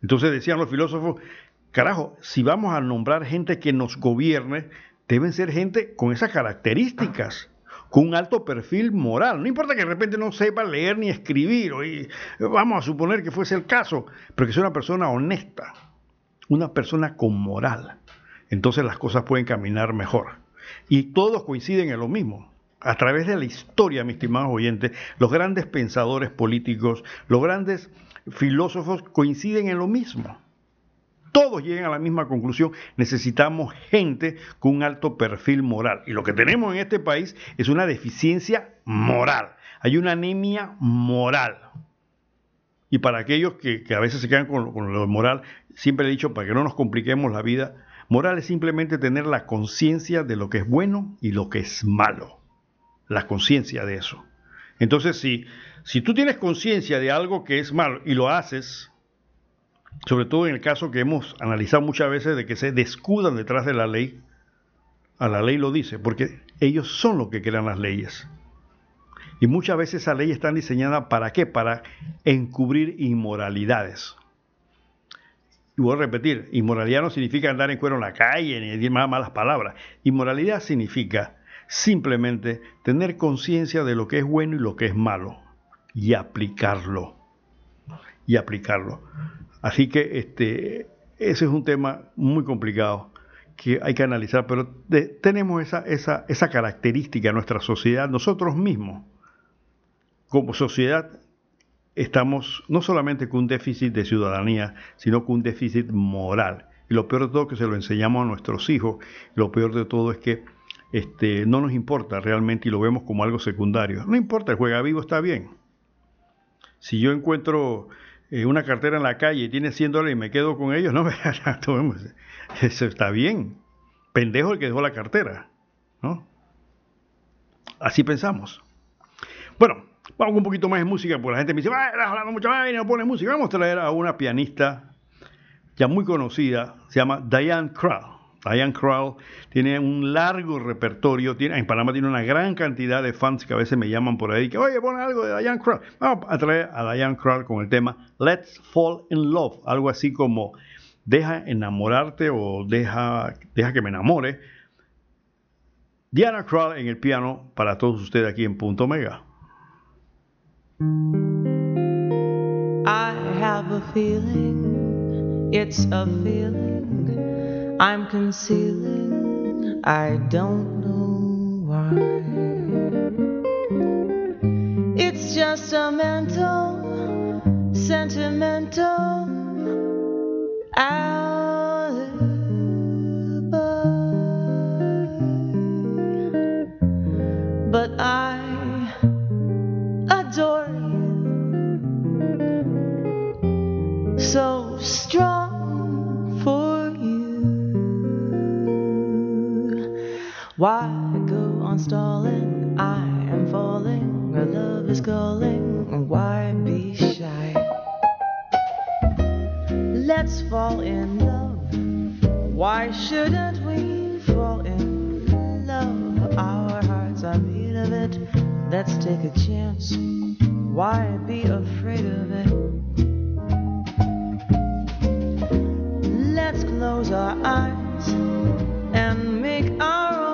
Entonces decían los filósofos, carajo, si vamos a nombrar gente que nos gobierne, deben ser gente con esas características con un alto perfil moral. No importa que de repente no sepa leer ni escribir, vamos a suponer que fuese el caso, pero que sea una persona honesta, una persona con moral. Entonces las cosas pueden caminar mejor. Y todos coinciden en lo mismo. A través de la historia, mis estimados oyentes, los grandes pensadores políticos, los grandes filósofos coinciden en lo mismo todos lleguen a la misma conclusión, necesitamos gente con un alto perfil moral. Y lo que tenemos en este país es una deficiencia moral, hay una anemia moral. Y para aquellos que, a veces se quedan con, lo moral, siempre he dicho, para que no nos compliquemos la vida, moral es simplemente tener la conciencia de lo que es bueno y lo que es malo. La conciencia de eso. Entonces, si tú tienes conciencia de algo que es malo y lo haces, sobre todo en el caso que hemos analizado muchas veces de que se descudan detrás de la ley, a la ley lo dice, porque ellos son los que crean las leyes. Y muchas veces esas leyes están diseñadas para qué? Para encubrir inmoralidades. Y voy a repetir, inmoralidad no significa andar en cuero en la calle ni decir más malas palabras. Inmoralidad significa simplemente tener conciencia de lo que es bueno y lo que es malo y aplicarlo. Y aplicarlo. Así que este, ese es un tema muy complicado que hay que analizar, pero tenemos esa, esa, esa característica en nuestra sociedad, nosotros mismos, como sociedad, estamos no solamente con un déficit de ciudadanía, sino con un déficit moral. Y lo peor de todo es que se lo enseñamos a nuestros hijos, lo peor de todo es que este, no nos importa realmente y lo vemos como algo secundario. No importa, el juega vivo está bien. Si yo encuentro eh, una cartera en la calle y tiene 100 dólares y me quedo con ellos, (laughs) no eso está bien. Pendejo el que dejó la cartera, ¿no? Así pensamos. Bueno, vamos un poquito más de música, porque la gente me dice, va, hablando mucho más y no pone música. Vamos a traer a una pianista ya muy conocida, se llama Diane Krall. Diane Krall tiene un largo repertorio, tiene, en Panamá tiene una gran cantidad de fans que a veces me llaman por ahí, que oye, pon algo de Diane Krall. Vamos a traer a Diane Krall con el tema Let's Fall in Love, algo así como deja enamorarte o deja, deja que me enamore. Diana Krall en el piano para todos ustedes aquí en Punto Mega. I have a feeling, it's a feeling I'm concealing, I don't know why. It's just a mental, sentimental alibi. But I adore you so strong Why go on stalling? I am falling. Our love is calling. Why be shy? Let's fall in love. Why shouldn't we fall in love? Our hearts are made of it. Let's take a chance. Why be afraid of it? Let's close our eyes and make our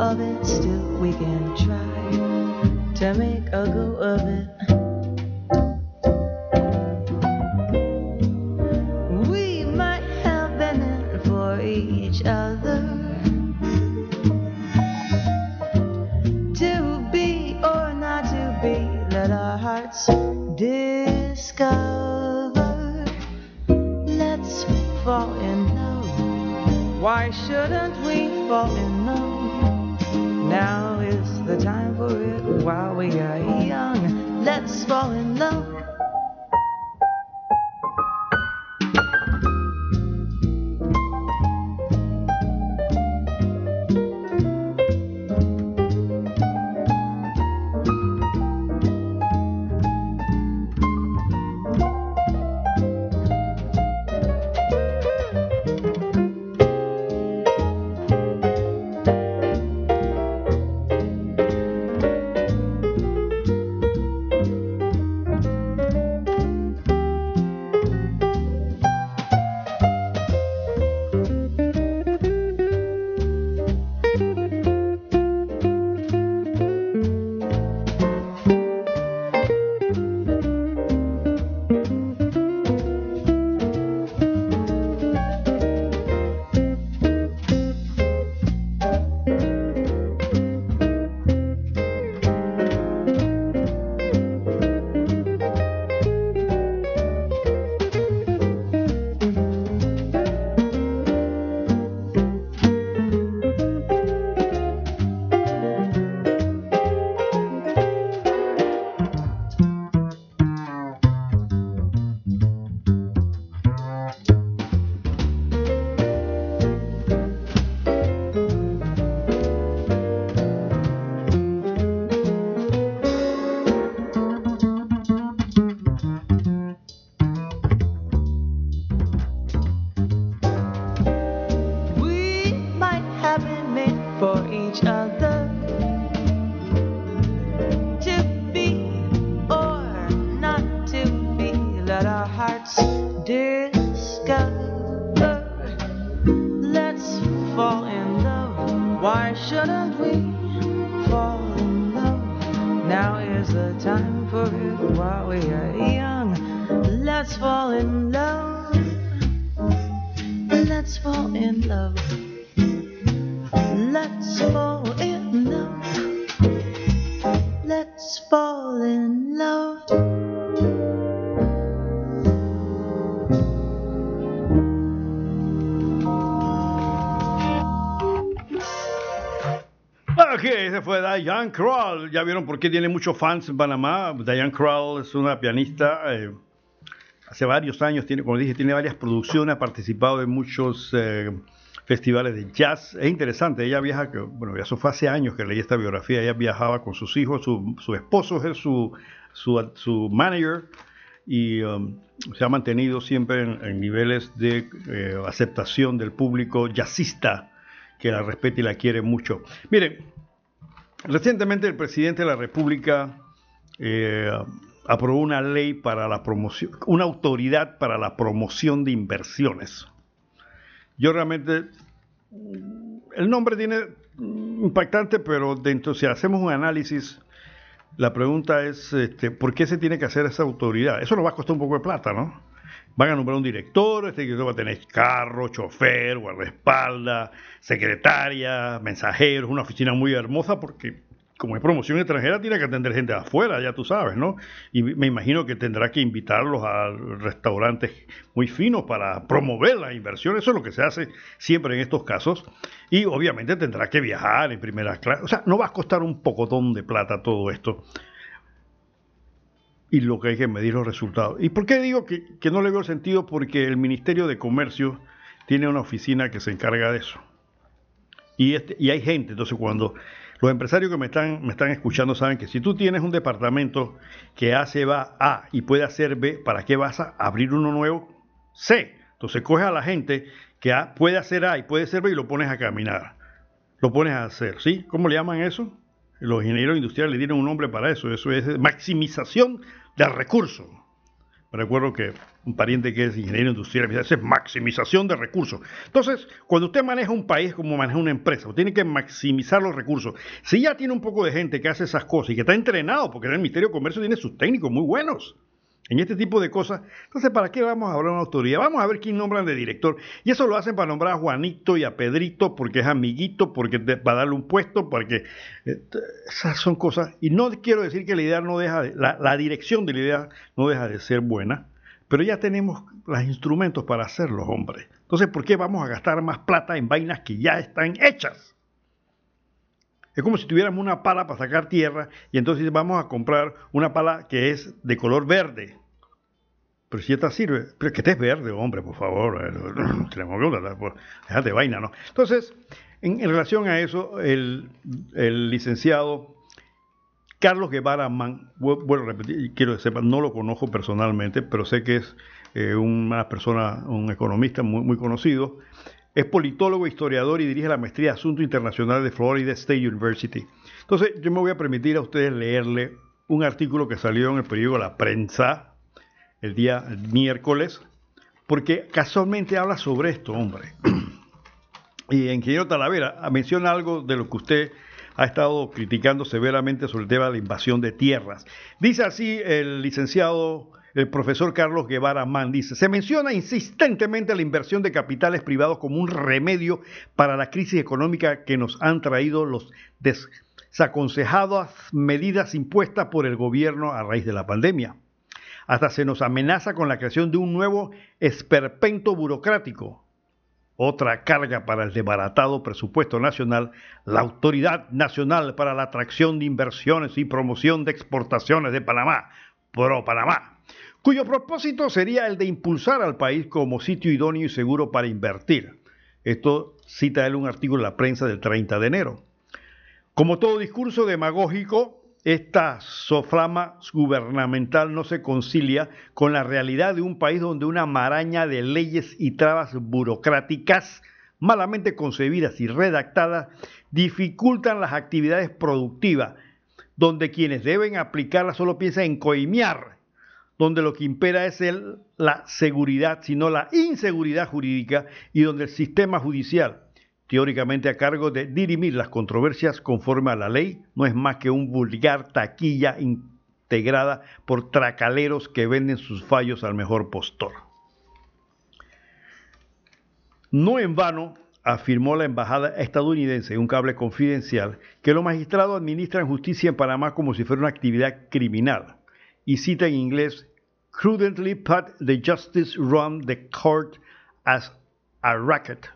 of it, still we can try to make a go of it. We might have been in for each other. To be or not to be, let our hearts discover. Let's fall in love. Why shouldn't we fall in love? Now is the time for it while we are young. Let's fall in love. Diane Krall. Ya vieron por qué tiene muchos fans en Panamá. Diane Krall es una pianista. eh, hace varios años, tiene, como dije, tiene varias producciones, ha participado en muchos eh, festivales de jazz. Es interesante, ella viaja, bueno, eso fue hace años que leí esta biografía. Ella viajaba con sus hijos, su, esposo es su, su, manager y um, se ha mantenido siempre en, en niveles de eh, aceptación del público jazzista que la respeta y la quiere mucho. Miren, recientemente el presidente de la República eh, aprobó una ley para la promoción, una autoridad para la promoción de inversiones. Yo realmente, el nombre tiene mm, impactante, pero dentro, si hacemos un análisis, la pregunta es, este, ¿por qué se tiene que hacer esa autoridad? Eso nos va a costar un poco de plata, ¿no? Van a nombrar un director, este director va a tener carro, chofer, guardaespaldas, secretaria, mensajeros, una oficina muy hermosa porque como es promoción extranjera tiene que atender gente de afuera, ya tú sabes, ¿no? Y me imagino que tendrá que invitarlos a restaurantes muy finos para promover la inversión, eso es lo que se hace siempre en estos casos. Y obviamente tendrá que viajar en primera clase, o sea, no va a costar un pocotón de plata todo esto y lo que hay que medir los resultados. ¿Y por qué digo que, que, no le veo sentido? Porque el Ministerio de Comercio tiene una oficina que se encarga de eso. Y, este, y hay gente, entonces cuando los empresarios que me están, me están escuchando saben que si tú tienes un departamento que hace va A y puede hacer B, ¿para qué vas a abrir uno nuevo? C. Entonces coges a la gente que A puede hacer A y puede hacer B y lo pones a caminar. Lo pones a hacer, ¿sí? ¿Cómo le llaman eso? Los ingenieros industriales le dieron un nombre para eso. Eso es maximización del recurso. Me recuerdo que un pariente que es ingeniero industrial me dice, es maximización de recursos. Entonces, cuando usted maneja un país como maneja una empresa, tiene que maximizar los recursos. Si ya tiene un poco de gente que hace esas cosas y que está entrenado, porque en el Ministerio de Comercio tiene sus técnicos muy buenos en este tipo de cosas, entonces, ¿para qué vamos a hablar de una autoridad? Vamos a ver quién nombran de director. Y eso lo hacen para nombrar a Juanito y a Pedrito, porque es amiguito, porque va a darle un puesto, porque eh, esas son cosas. Y no quiero decir que la idea no deja, de, la, la dirección de la idea no deja de ser buena, pero ya tenemos los instrumentos para hacerlo, hombre. Entonces, ¿por qué vamos a gastar más plata en vainas que ya están hechas? Es como si tuviéramos una pala para sacar tierra y entonces vamos a comprar una pala que es de color verde. Pero si esta sirve, pero que estés verde, hombre, por favor. Déjate vaina, ¿no? Entonces, en, relación a eso, el, licenciado Carlos Guevara Man, bueno, repetir, quiero que sepan, no lo conozco personalmente, pero sé que es eh, una persona, un economista muy, muy conocido. Es politólogo, historiador y dirige la maestría de Asuntos Internacionales de Florida State University. Entonces, yo me voy a permitir a ustedes leerle un artículo que salió en el periódico La Prensa el día miércoles, porque casualmente habla sobre esto, hombre. (clears throat) y Ingeniero Talavera menciona algo de lo que usted ha estado criticando severamente sobre el tema de la invasión de tierras. Dice así el licenciado el profesor Carlos Guevara Mann dice, se menciona insistentemente la inversión de capitales privados como un remedio para la crisis económica que nos han traído los desaconsejadas medidas impuestas por el gobierno a raíz de la pandemia. Hasta se nos amenaza con la creación de un nuevo esperpento burocrático, otra carga para el desbaratado presupuesto nacional, la Autoridad Nacional para la Atracción de Inversiones y Promoción de Exportaciones de Panamá, Pro Panamá, cuyo propósito sería el de impulsar al país como sitio idóneo y seguro para invertir. Esto cita él un artículo en la prensa del 30 de enero. Como todo discurso demagógico, esta soflama gubernamental no se concilia con la realidad de un país donde una maraña de leyes y trabas burocráticas malamente concebidas y redactadas dificultan las actividades productivas, donde quienes deben aplicarlas solo piensan en coimear donde lo que impera es la seguridad, sino la inseguridad jurídica, y donde el sistema judicial, teóricamente a cargo de dirimir las controversias conforme a la ley, no es más que un vulgar taquilla integrada por tracaleros que venden sus fallos al mejor postor. No en vano afirmó la embajada estadounidense en un cable confidencial que los magistrados administran justicia en Panamá como si fuera una actividad criminal y cita en inglés crudently put the justice run the court as a racket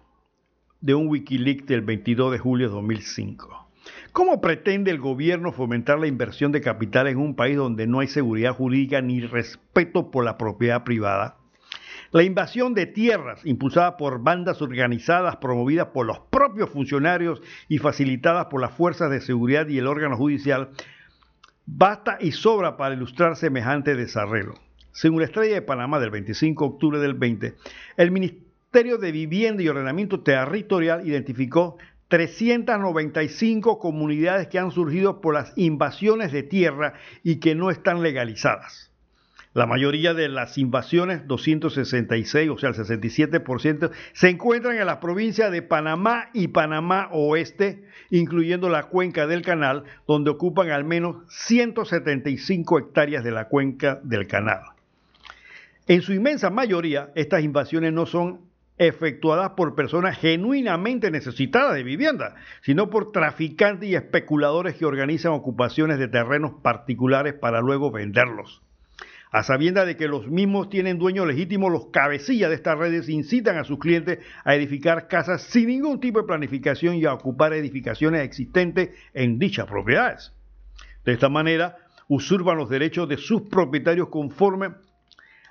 de un Wikileaks del 22 de julio de 2005. ¿Cómo pretende el gobierno fomentar la inversión de capital en un país donde no hay seguridad jurídica ni respeto por la propiedad privada? La invasión de tierras, impulsada por bandas organizadas promovidas por los propios funcionarios y facilitadas por las fuerzas de seguridad y el órgano judicial, basta y sobra para ilustrar semejante desarrollo. Según la estrella de Panamá del 25 de octubre del 20, el Ministerio de Vivienda y Ordenamiento Territorial identificó 395 comunidades que han surgido por las invasiones de tierra y que no están legalizadas. La mayoría de las invasiones, 266, o sea, el 67%, se encuentran en las provincias de Panamá y Panamá Oeste, incluyendo la cuenca del canal, donde ocupan al menos 175 hectáreas de la cuenca del canal. En su inmensa mayoría, estas invasiones no son efectuadas por personas genuinamente necesitadas de vivienda, sino por traficantes y especuladores que organizan ocupaciones de terrenos particulares para luego venderlos. A sabienda de que los mismos tienen dueños legítimos, los cabecillas de estas redes incitan a sus clientes a edificar casas sin ningún tipo de planificación y a ocupar edificaciones existentes en dichas propiedades. De esta manera, usurpan los derechos de sus propietarios conforme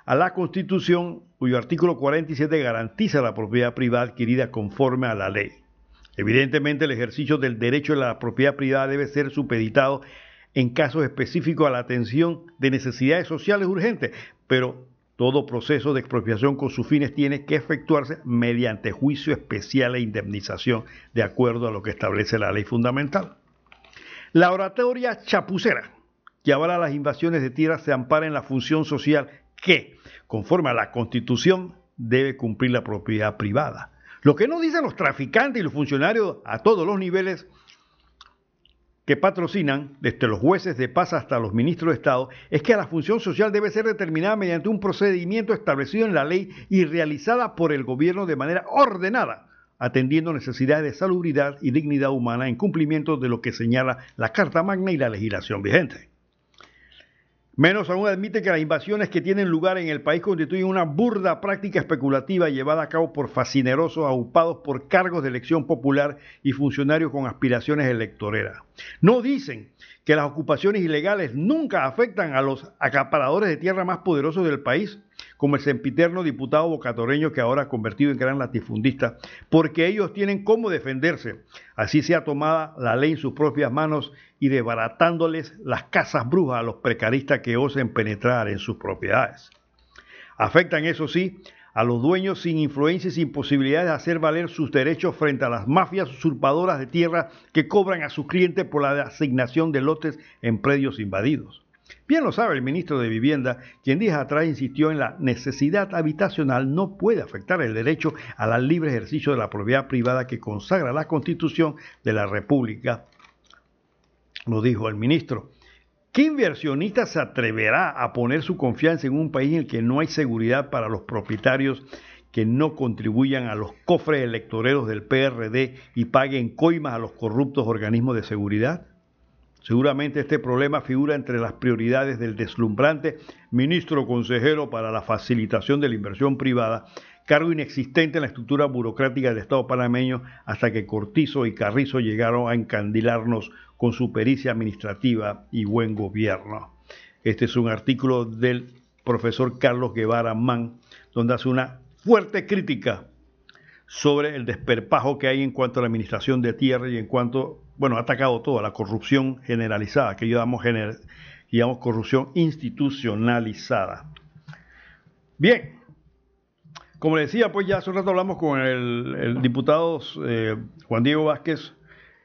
a la Constitución, cuyo artículo 47 garantiza la propiedad privada adquirida conforme a la ley. Evidentemente, el ejercicio del derecho de la propiedad privada debe ser supeditado en casos específicos a la atención de necesidades sociales urgentes, pero todo proceso de expropiación con sus fines tiene que efectuarse mediante juicio especial e indemnización, de acuerdo a lo que establece la ley fundamental. La oratoria chapucera, que avala las invasiones de tierras, se ampara en la función social que, conforme a la Constitución, debe cumplir la propiedad privada. Lo que no dicen los traficantes y los funcionarios a todos los niveles que patrocinan, desde los jueces de paz hasta los ministros de Estado, es que la función social debe ser determinada mediante un procedimiento establecido en la ley y realizada por el gobierno de manera ordenada, atendiendo necesidades de salubridad y dignidad humana en cumplimiento de lo que señala la Carta Magna y la legislación vigente. Menos aún admite que las invasiones que tienen lugar en el país constituyen una burda práctica especulativa llevada a cabo por fascinerosos aupados por cargos de elección popular y funcionarios con aspiraciones electoreras. No dicen que las ocupaciones ilegales nunca afectan a los acaparadores de tierra más poderosos del país, como el sempiterno diputado bocatoreño que ahora ha convertido en gran latifundista, porque ellos tienen cómo defenderse. Así sea tomada la ley en sus propias manos y desbaratándoles las casas brujas a los precaristas que osen penetrar en sus propiedades. Afectan, eso sí, a los dueños sin influencia y sin posibilidades de hacer valer sus derechos frente a las mafias usurpadoras de tierra que cobran a sus clientes por la asignación de lotes en predios invadidos. Bien lo sabe el ministro de Vivienda, quien días atrás insistió en la necesidad habitacional no puede afectar el derecho al libre ejercicio de la propiedad privada que consagra la Constitución de la República. Lo dijo el ministro. ¿Qué inversionista se atreverá a poner su confianza en un país en el que no hay seguridad para los propietarios que no contribuyan a los cofres electoreros del PRD y paguen coimas a los corruptos organismos de seguridad? Seguramente este problema figura entre las prioridades del deslumbrante ministro consejero para la facilitación de la inversión privada, cargo inexistente en la estructura burocrática del Estado panameño hasta que Cortizo y Carrizo llegaron a encandilarnos con su pericia administrativa y buen gobierno. Este es un artículo del profesor Carlos Guevara Mann, donde hace una fuerte crítica sobre el desperpajo que hay en cuanto a la administración de tierra y en cuanto bueno, ha atacado todo, la corrupción generalizada, que llamamos, corrupción institucionalizada. Bien, como le decía, pues ya hace un rato hablamos con el, diputado eh, Juan Diego Vázquez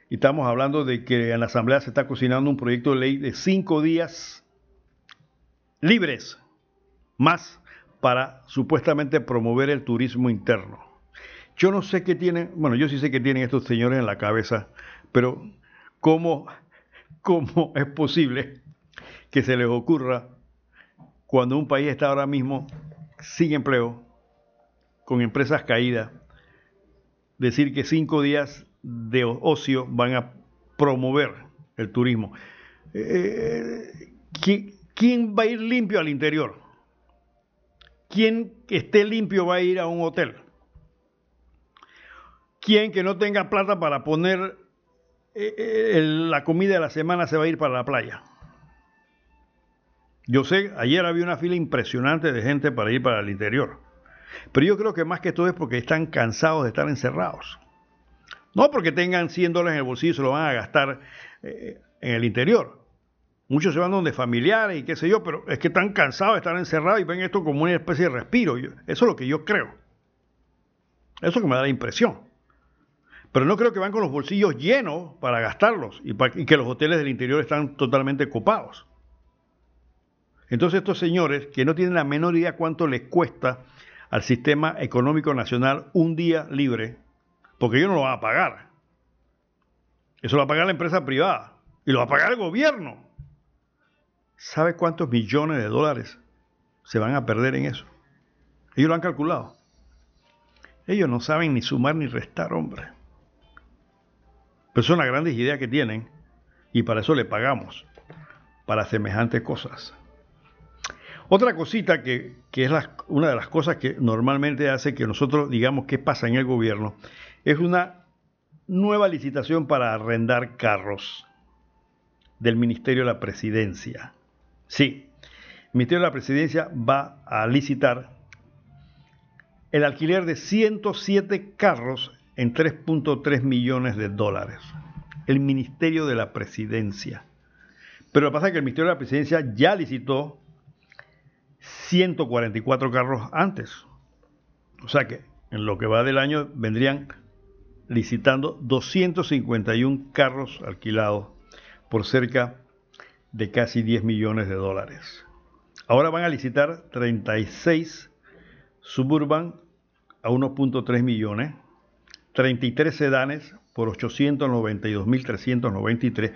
y estamos hablando de que en la Asamblea se está cocinando un proyecto de ley de cinco días libres más para supuestamente promover el turismo interno. Yo no sé qué tienen, bueno, yo sí sé qué tienen estos señores en la cabeza pero ¿cómo, cómo es posible que se les ocurra cuando un país está ahora mismo sin empleo, con empresas caídas, decir que cinco días de ocio van a promover el turismo. Eh, ¿quién, va a ir limpio al interior? ¿Quién que esté limpio va a ir a un hotel? ¿Quién que no tenga plata para poner eh, eh, la comida de la semana se va a ir para la playa? Yo sé, ayer había una fila impresionante de gente para ir para el interior. Pero yo creo que más que todo es porque están cansados de estar encerrados. No porque tengan 100 dólares en el bolsillo y se lo van a gastar eh, en el interior. Muchos se van donde familiares y qué sé yo, pero es que están cansados de estar encerrados y ven esto como una especie de respiro. eso es lo que yo creo. Eso que me da la impresión. Pero no creo que van con los bolsillos llenos para gastarlos y, que los hoteles del interior están totalmente copados. Entonces estos señores que no tienen la menor idea cuánto les cuesta al sistema económico nacional un día libre, porque ellos no lo van a pagar. Eso lo va a pagar la empresa privada y lo va a pagar el gobierno. ¿Sabe cuántos millones de dólares se van a perder en eso? Ellos lo han calculado. Ellos no saben ni sumar ni restar, hombre. Pero son las grandes ideas que tienen y para eso le pagamos, para semejantes cosas. Otra cosita que, es una de las cosas que normalmente hace que nosotros digamos qué pasa en el gobierno es una nueva licitación para arrendar carros del Ministerio de la Presidencia. Sí, el Ministerio de la Presidencia va a licitar el alquiler de 107 carros en 3.3 millones de dólares. El Ministerio de la Presidencia. Pero lo que pasa es que el Ministerio de la Presidencia ya licitó 144 carros antes. O sea que en lo que va del año vendrían licitando 251 carros alquilados por cerca de casi 10 millones de dólares. Ahora van a licitar 36 Suburban a 1.3 millones, 33 sedanes por 892.393,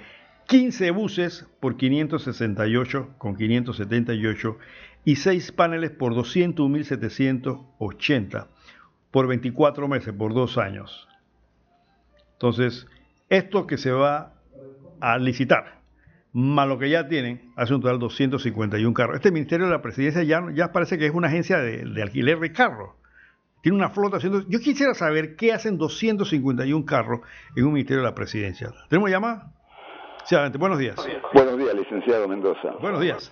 15 buses por 568 con 578 y 6 paneles por 201.780 por 24 meses, por dos años. Entonces, esto que se va a licitar, más lo que ya tienen, hace un total de 251 carros. Este Ministerio de la Presidencia ya, ya parece que es una agencia de, alquiler de carros. Tiene una flota haciendo... Yo quisiera saber qué hacen 251 carros en un Ministerio de la Presidencia. ¿Tenemos llamada? Sí, adelante. Buenos días. Buenos días, licenciado Mendoza. Buenos días.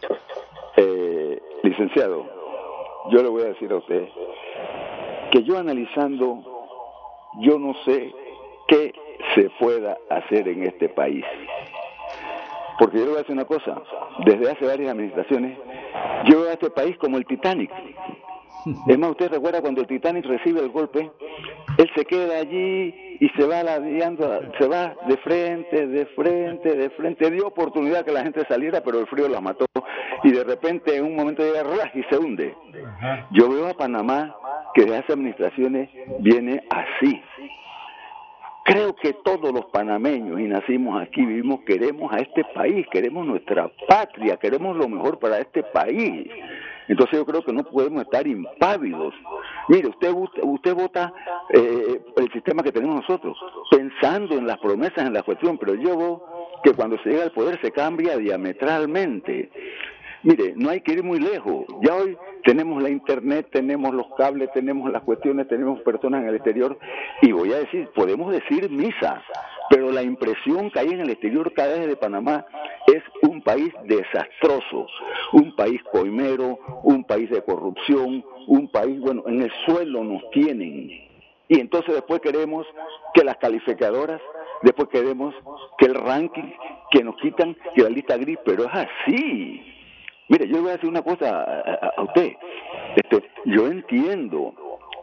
Eh, licenciado, yo le voy a decir a usted que yo analizando, yo no sé qué se pueda hacer en este país. Porque yo le voy a decir una cosa, desde hace varias administraciones, yo veo a este país como el Titanic. (laughs) Es más, usted recuerda cuando el Titanic recibe el golpe, él se queda allí y se va ladeando, se va de frente, de frente, de frente. Dio oportunidad que la gente saliera, pero el frío la mató. Y de repente en un momento llega y se hunde. Yo veo a Panamá que de hace administraciones viene así. Creo que todos los panameños, y nacimos aquí, vivimos, queremos a este país, queremos nuestra patria, queremos lo mejor para este país. Entonces yo creo que no podemos estar impávidos. Mire, usted, usted vota eh, el sistema que tenemos nosotros, pensando en las promesas, en la cuestión, pero yo veo que cuando se llega al poder se cambia diametralmente. Mire, no hay que ir muy lejos. Ya hoy tenemos la internet, tenemos los cables, tenemos las cuestiones, tenemos personas en el exterior y voy a decir, podemos decir misa, pero la impresión que hay en el exterior cada vez de Panamá un país desastroso, un país coimero, un país de corrupción, un país, bueno, en el suelo nos tienen. Y entonces después queremos que las calificadoras, después queremos que el ranking, que nos quitan, que la lista gris, pero es así. Mire, yo le voy a decir una cosa a, usted. Este, yo entiendo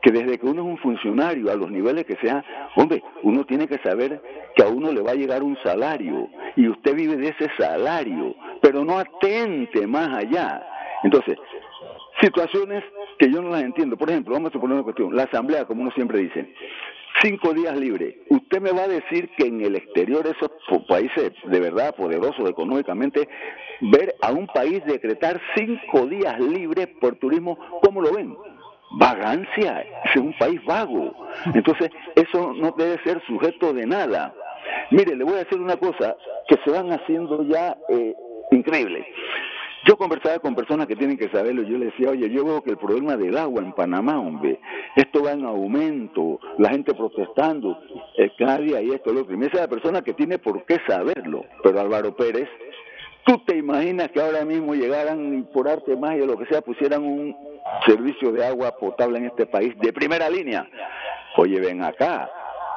que desde que uno es un funcionario, a los niveles que sea, hombre, uno tiene que saber que a uno le va a llegar un salario y usted vive de ese salario, pero no atente más allá. Entonces, situaciones que yo no las entiendo. Por ejemplo, vamos a poner una cuestión, la asamblea, como uno siempre dice, cinco días libres. Usted me va a decir que en el exterior, esos países de verdad poderosos económicamente, ver a un país decretar cinco días libres por turismo, ¿cómo lo ven? Vagancia, es un país vago. Entonces, eso no debe ser sujeto de nada. Mire, le voy a decir una cosa que se van haciendo ya eh, increíble. Yo conversaba con personas que tienen que saberlo y yo les decía, oye, yo veo que el problema del agua en Panamá, hombre, esto va en aumento, la gente protestando, eh, cada día y esto, lo otro. Y me dice la persona que tiene por qué saberlo, pero Álvaro Pérez, ¿tú te imaginas que ahora mismo llegaran y por arte más o lo que sea pusieran un servicio de agua potable en este país de primera línea? Oye, ven acá,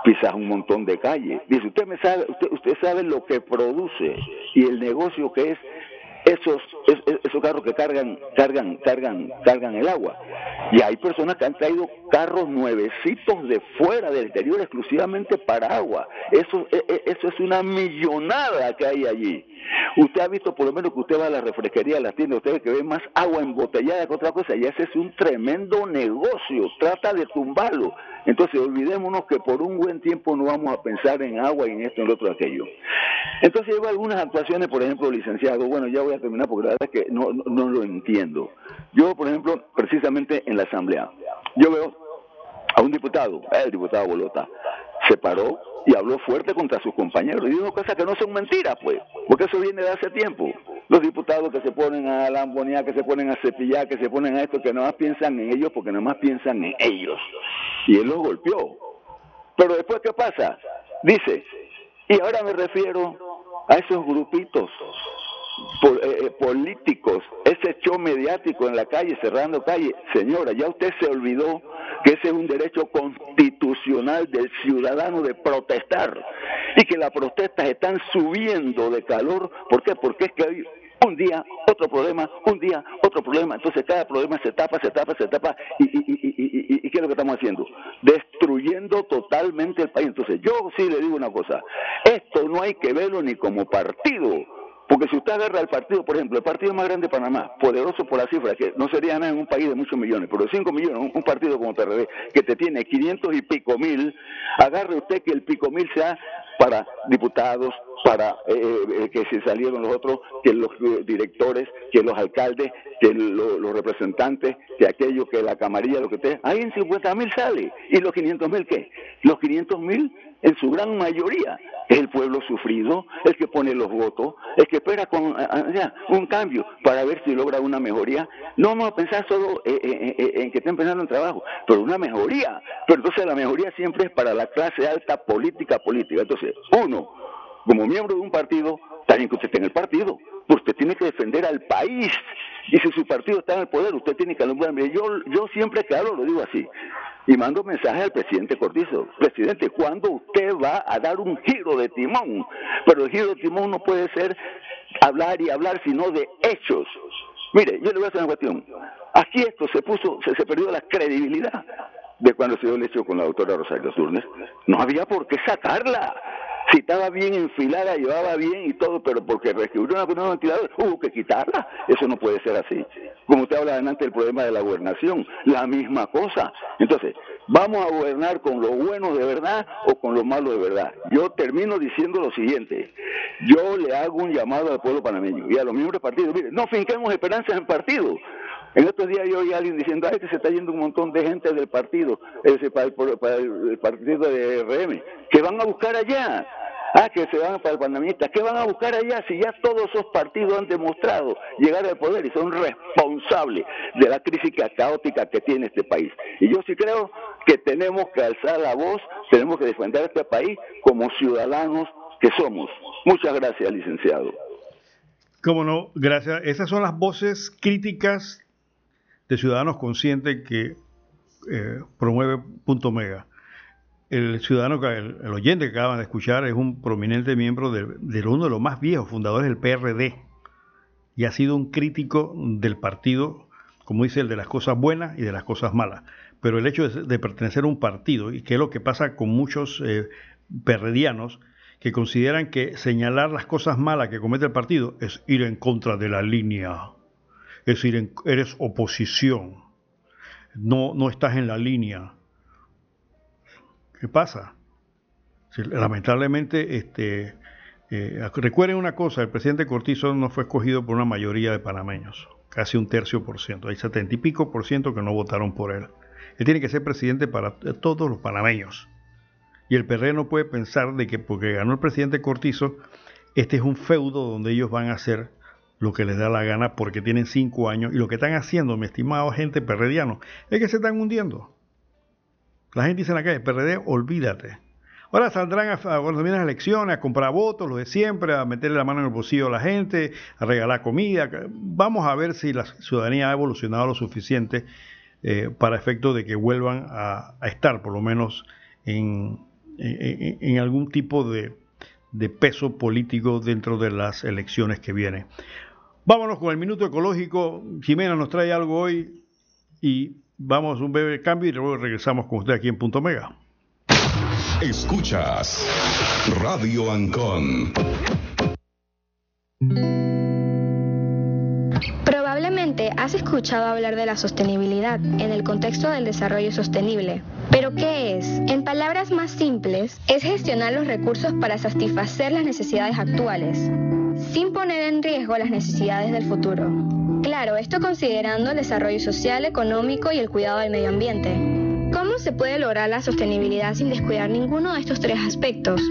pisas un montón de calles. Dice, usted me sabe, usted, usted sabe lo que produce y el negocio que es esos, esos carros que cargan, cargan, cargan, cargan el agua. Y hay personas que han traído carros nuevecitos de fuera, del interior, exclusivamente para agua. Eso, e, e, eso es una millonada que hay allí. Usted ha visto, por lo menos, que usted va a la refresquería, a las tiendas, usted ve que ve más agua embotellada que otra cosa, y ese es un tremendo negocio. Trata de tumbarlo. Entonces, olvidémonos que por un buen tiempo no vamos a pensar en agua y en esto, en lo otro, aquello. Entonces, llevo algunas actuaciones, por ejemplo, licenciado, bueno, ya voy a terminar porque la verdad es que no, no, lo entiendo. Yo, por ejemplo, precisamente en la Asamblea, yo veo a un diputado, el diputado Bolota, se paró y habló fuerte contra sus compañeros y dijo cosas que no son mentiras, pues, porque eso viene de hace tiempo. Los diputados que se ponen a lambonear, que se ponen a cepillar, que se ponen a esto, que nada más piensan en ellos porque nada más piensan en ellos. Y él los golpeó. Pero después, ¿qué pasa? Dice, y ahora me refiero a esos grupitos eh, eh, políticos, ese show mediático en la calle, cerrando calle. Señora, ya usted se olvidó que ese es un derecho constitucional del ciudadano de protestar y que las protestas están subiendo de calor. ¿Por qué? Porque es que hay un día otro problema, un día otro problema. Entonces cada problema se tapa, se tapa, se tapa. ¿Y, y, y, y qué es lo que estamos haciendo? Destruyendo totalmente el país. Entonces yo sí le digo una cosa, esto no hay que verlo ni como partido porque si usted agarra el partido, por ejemplo, el partido más grande de Panamá, poderoso por la cifra, que no sería nada en un país de muchos millones, pero de 5 millones, un, partido como PRD, que te tiene 500 y pico mil, agarre usted que el pico mil sea para diputados, para eh, eh, que se salieron los otros, que los eh, directores, que los alcaldes, que los representantes, que aquello, que la camarilla, lo que esté, ahí en 50 mil sale. ¿Y los 500 mil qué? Los 500 mil en su gran mayoría es el pueblo sufrido, el que pone los votos, el que espera con, un cambio para ver si logra una mejoría. No vamos a pensar solo en que estén pensando en trabajo, pero una mejoría. Pero entonces la mejoría siempre es para la clase alta política política. Entonces, uno, como miembro de un partido, también que usted esté en el partido. Usted tiene que defender al país. Y si su partido está en el poder, usted tiene que alumbrar. Yo, yo siempre hablo lo digo así. Y mando mensaje al presidente Cortizo. Presidente, ¿cuándo usted va a dar un giro de timón? Pero el giro de timón no puede ser hablar y hablar, sino de hechos. Mire, yo le voy a hacer una cuestión. Aquí esto se puso, se, se perdió la credibilidad de cuando se dio el hecho con la doctora Rosario Turner. No había por qué sacarla si estaba bien enfilada, llevaba bien y todo, pero porque reescribió una nueva ventilador, hubo que quitarla. Eso no puede ser así. Como usted habla antes del problema de la gobernación, la misma cosa. Entonces, ¿vamos a gobernar con lo bueno de verdad o con lo malo de verdad? Yo termino diciendo lo siguiente. Yo le hago un llamado al pueblo panameño y a los miembros del partido. Mire, no finquemos esperanzas en partido. En estos días yo oí a alguien diciendo, ay, que se está yendo un montón de gente del partido, ese, para, el, para el partido de RM, que van a buscar allá. Ah, que se van para el panameñista. ¿Qué van a buscar allá si ya todos esos partidos han demostrado llegar al poder y son responsables de la crisis caótica que tiene este país? Y yo sí creo que tenemos que alzar la voz, tenemos que defender a este país como ciudadanos que somos. Muchas gracias, licenciado. Cómo no, gracias. Esas son las voces críticas de ciudadanos conscientes que eh, promueve Punto Mega. El ciudadano, el, el, oyente que acaban de escuchar es un prominente miembro de, uno de los más viejos fundadores del PRD y ha sido un crítico del partido, como dice, el de las cosas buenas y de las cosas malas. Pero el hecho de, de pertenecer a un partido, y que es lo que pasa con muchos eh, perredianos, que consideran que señalar las cosas malas que comete el partido es ir en contra de la línea es decir, eres oposición, no, no estás en la línea. ¿Qué pasa? lamentablemente, este, eh, recuerden una cosa, el presidente Cortizo no fue escogido por una mayoría de panameños, casi un tercio por ciento, hay setenta y pico por ciento que no votaron por él. Él tiene que ser presidente para todos los panameños. Y el PRD no puede pensar de que porque ganó el presidente Cortizo, este es un feudo donde ellos van a hacer lo que les da la gana porque tienen cinco años y lo que están haciendo, mi estimado gente perrediano, es que se están hundiendo. La gente dice en la calle, PRD, olvídate. Ahora saldrán a, cuando las elecciones a comprar votos, lo de siempre, a meterle la mano en el bolsillo a la gente, a regalar comida. Vamos a ver si la ciudadanía ha evolucionado lo suficiente eh, para efecto de que vuelvan a, estar, por lo menos, en, algún tipo de peso político dentro de las elecciones que vienen. Vámonos con el minuto ecológico. Jimena nos trae algo hoy y vamos a un breve cambio y luego regresamos con usted aquí en Punto Mega. Escuchas Radio Ancon. Probablemente has escuchado hablar de la sostenibilidad en el contexto del desarrollo sostenible. ¿Pero qué es? En palabras más simples, es gestionar los recursos para satisfacer las necesidades actuales, sin poner en riesgo las necesidades del futuro. Claro, esto considerando el desarrollo social, económico y el cuidado del medio ambiente. ¿Cómo se puede lograr la sostenibilidad sin descuidar ninguno de estos tres aspectos?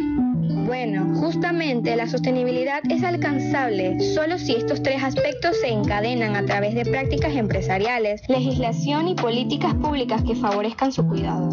Bueno, justamente la sostenibilidad es alcanzable solo si estos tres aspectos se encadenan a través de prácticas empresariales, legislación y políticas públicas que favorezcan su cuidado.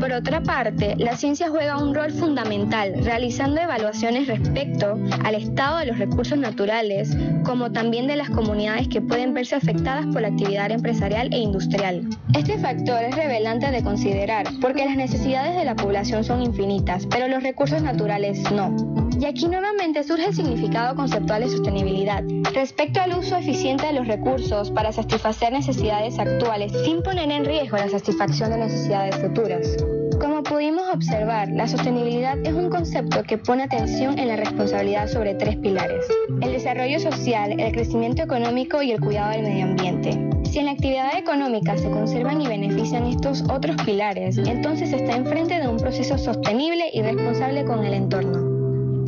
Por otra parte, la ciencia juega un rol fundamental, realizando evaluaciones respecto al estado de los recursos naturales, como también de las comunidades que pueden verse afectadas por la actividad empresarial e industrial. Este factor es revelante de considerar, porque las necesidades de la población son infinitas, pero los recursos naturales no. Y aquí nuevamente surge el significado conceptual de sostenibilidad, respecto al uso eficiente de los recursos para satisfacer necesidades actuales sin poner en riesgo la satisfacción de necesidades futuras. Como pudimos observar, la sostenibilidad es un concepto que pone atención en la responsabilidad sobre tres pilares. El desarrollo social, el crecimiento económico y el cuidado del medio ambiente. Si en la actividad económica se conservan y benefician estos otros pilares, entonces se está enfrente de un proceso sostenible y responsable con el entorno.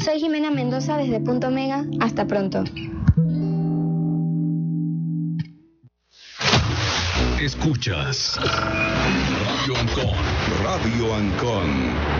Soy Jimena Mendoza desde Punto Mega. Hasta pronto. Escuchas Radio Ancon. Radio Ancon.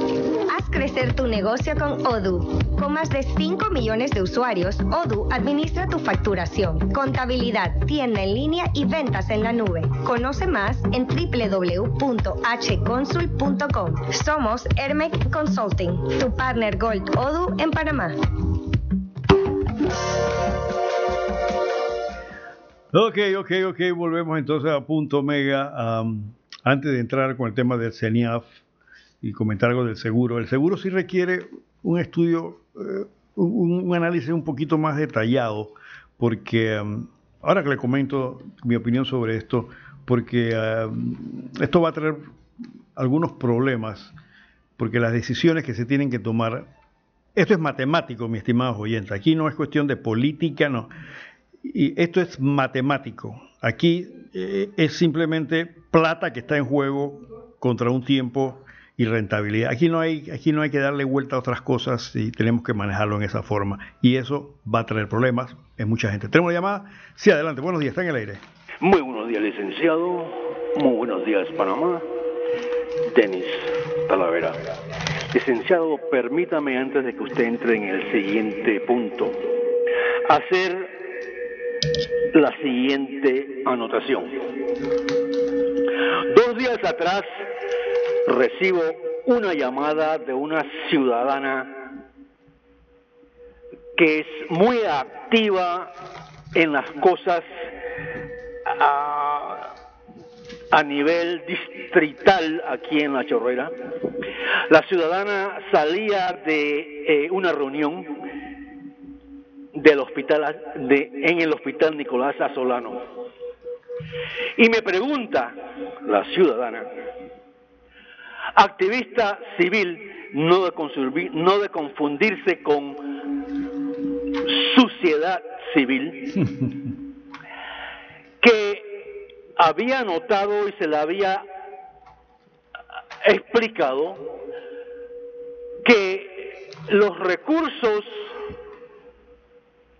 crecer tu negocio con Odoo. Con más de 5 millones de usuarios, Odoo administra tu facturación, contabilidad, tienda en línea y ventas en la nube. Conoce más en www.hconsul.com. Somos Hermec Consulting, tu partner Gold Odoo en Panamá. Ok, ok, ok, volvemos entonces a punto mega. antes de entrar con el tema del CENIAF, y comentar algo del seguro. El seguro sí requiere un estudio, eh, un, análisis un poquito más detallado, porque um, ahora que le comento mi opinión sobre esto, porque um, esto va a traer algunos problemas, porque las decisiones que se tienen que tomar, esto es matemático, mi estimado oyente, aquí no es cuestión de política, no, y esto es matemático, aquí eh, es simplemente plata que está en juego contra un tiempo y rentabilidad. Aquí no hay, aquí no hay que darle vuelta a otras cosas y tenemos que manejarlo en esa forma. Y eso va a traer problemas en mucha gente. ¿Tenemos una llamada? Sí, adelante. Buenos días, está en el aire. Muy buenos días, licenciado. Muy buenos días, Panamá. Denis Talavera. Licenciado, permítame antes de que usted entre en el siguiente punto, hacer la siguiente anotación. Dos días atrás recibo una llamada de una ciudadana que es muy activa en las cosas a nivel distrital aquí en La Chorrera. La ciudadana salía de eh, una reunión del hospital en el hospital Nicolás Azolano y me pregunta la ciudadana, activista civil, no de, no de confundirse con suciedad civil, (laughs) que había notado y se le había explicado que los recursos